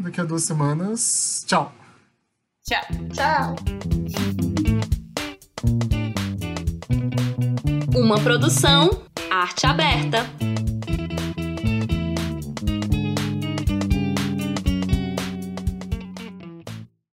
B: daqui a duas semanas. Tchau.
C: Tchau.
D: Tchau.
A: Uma produção Arte Aberta.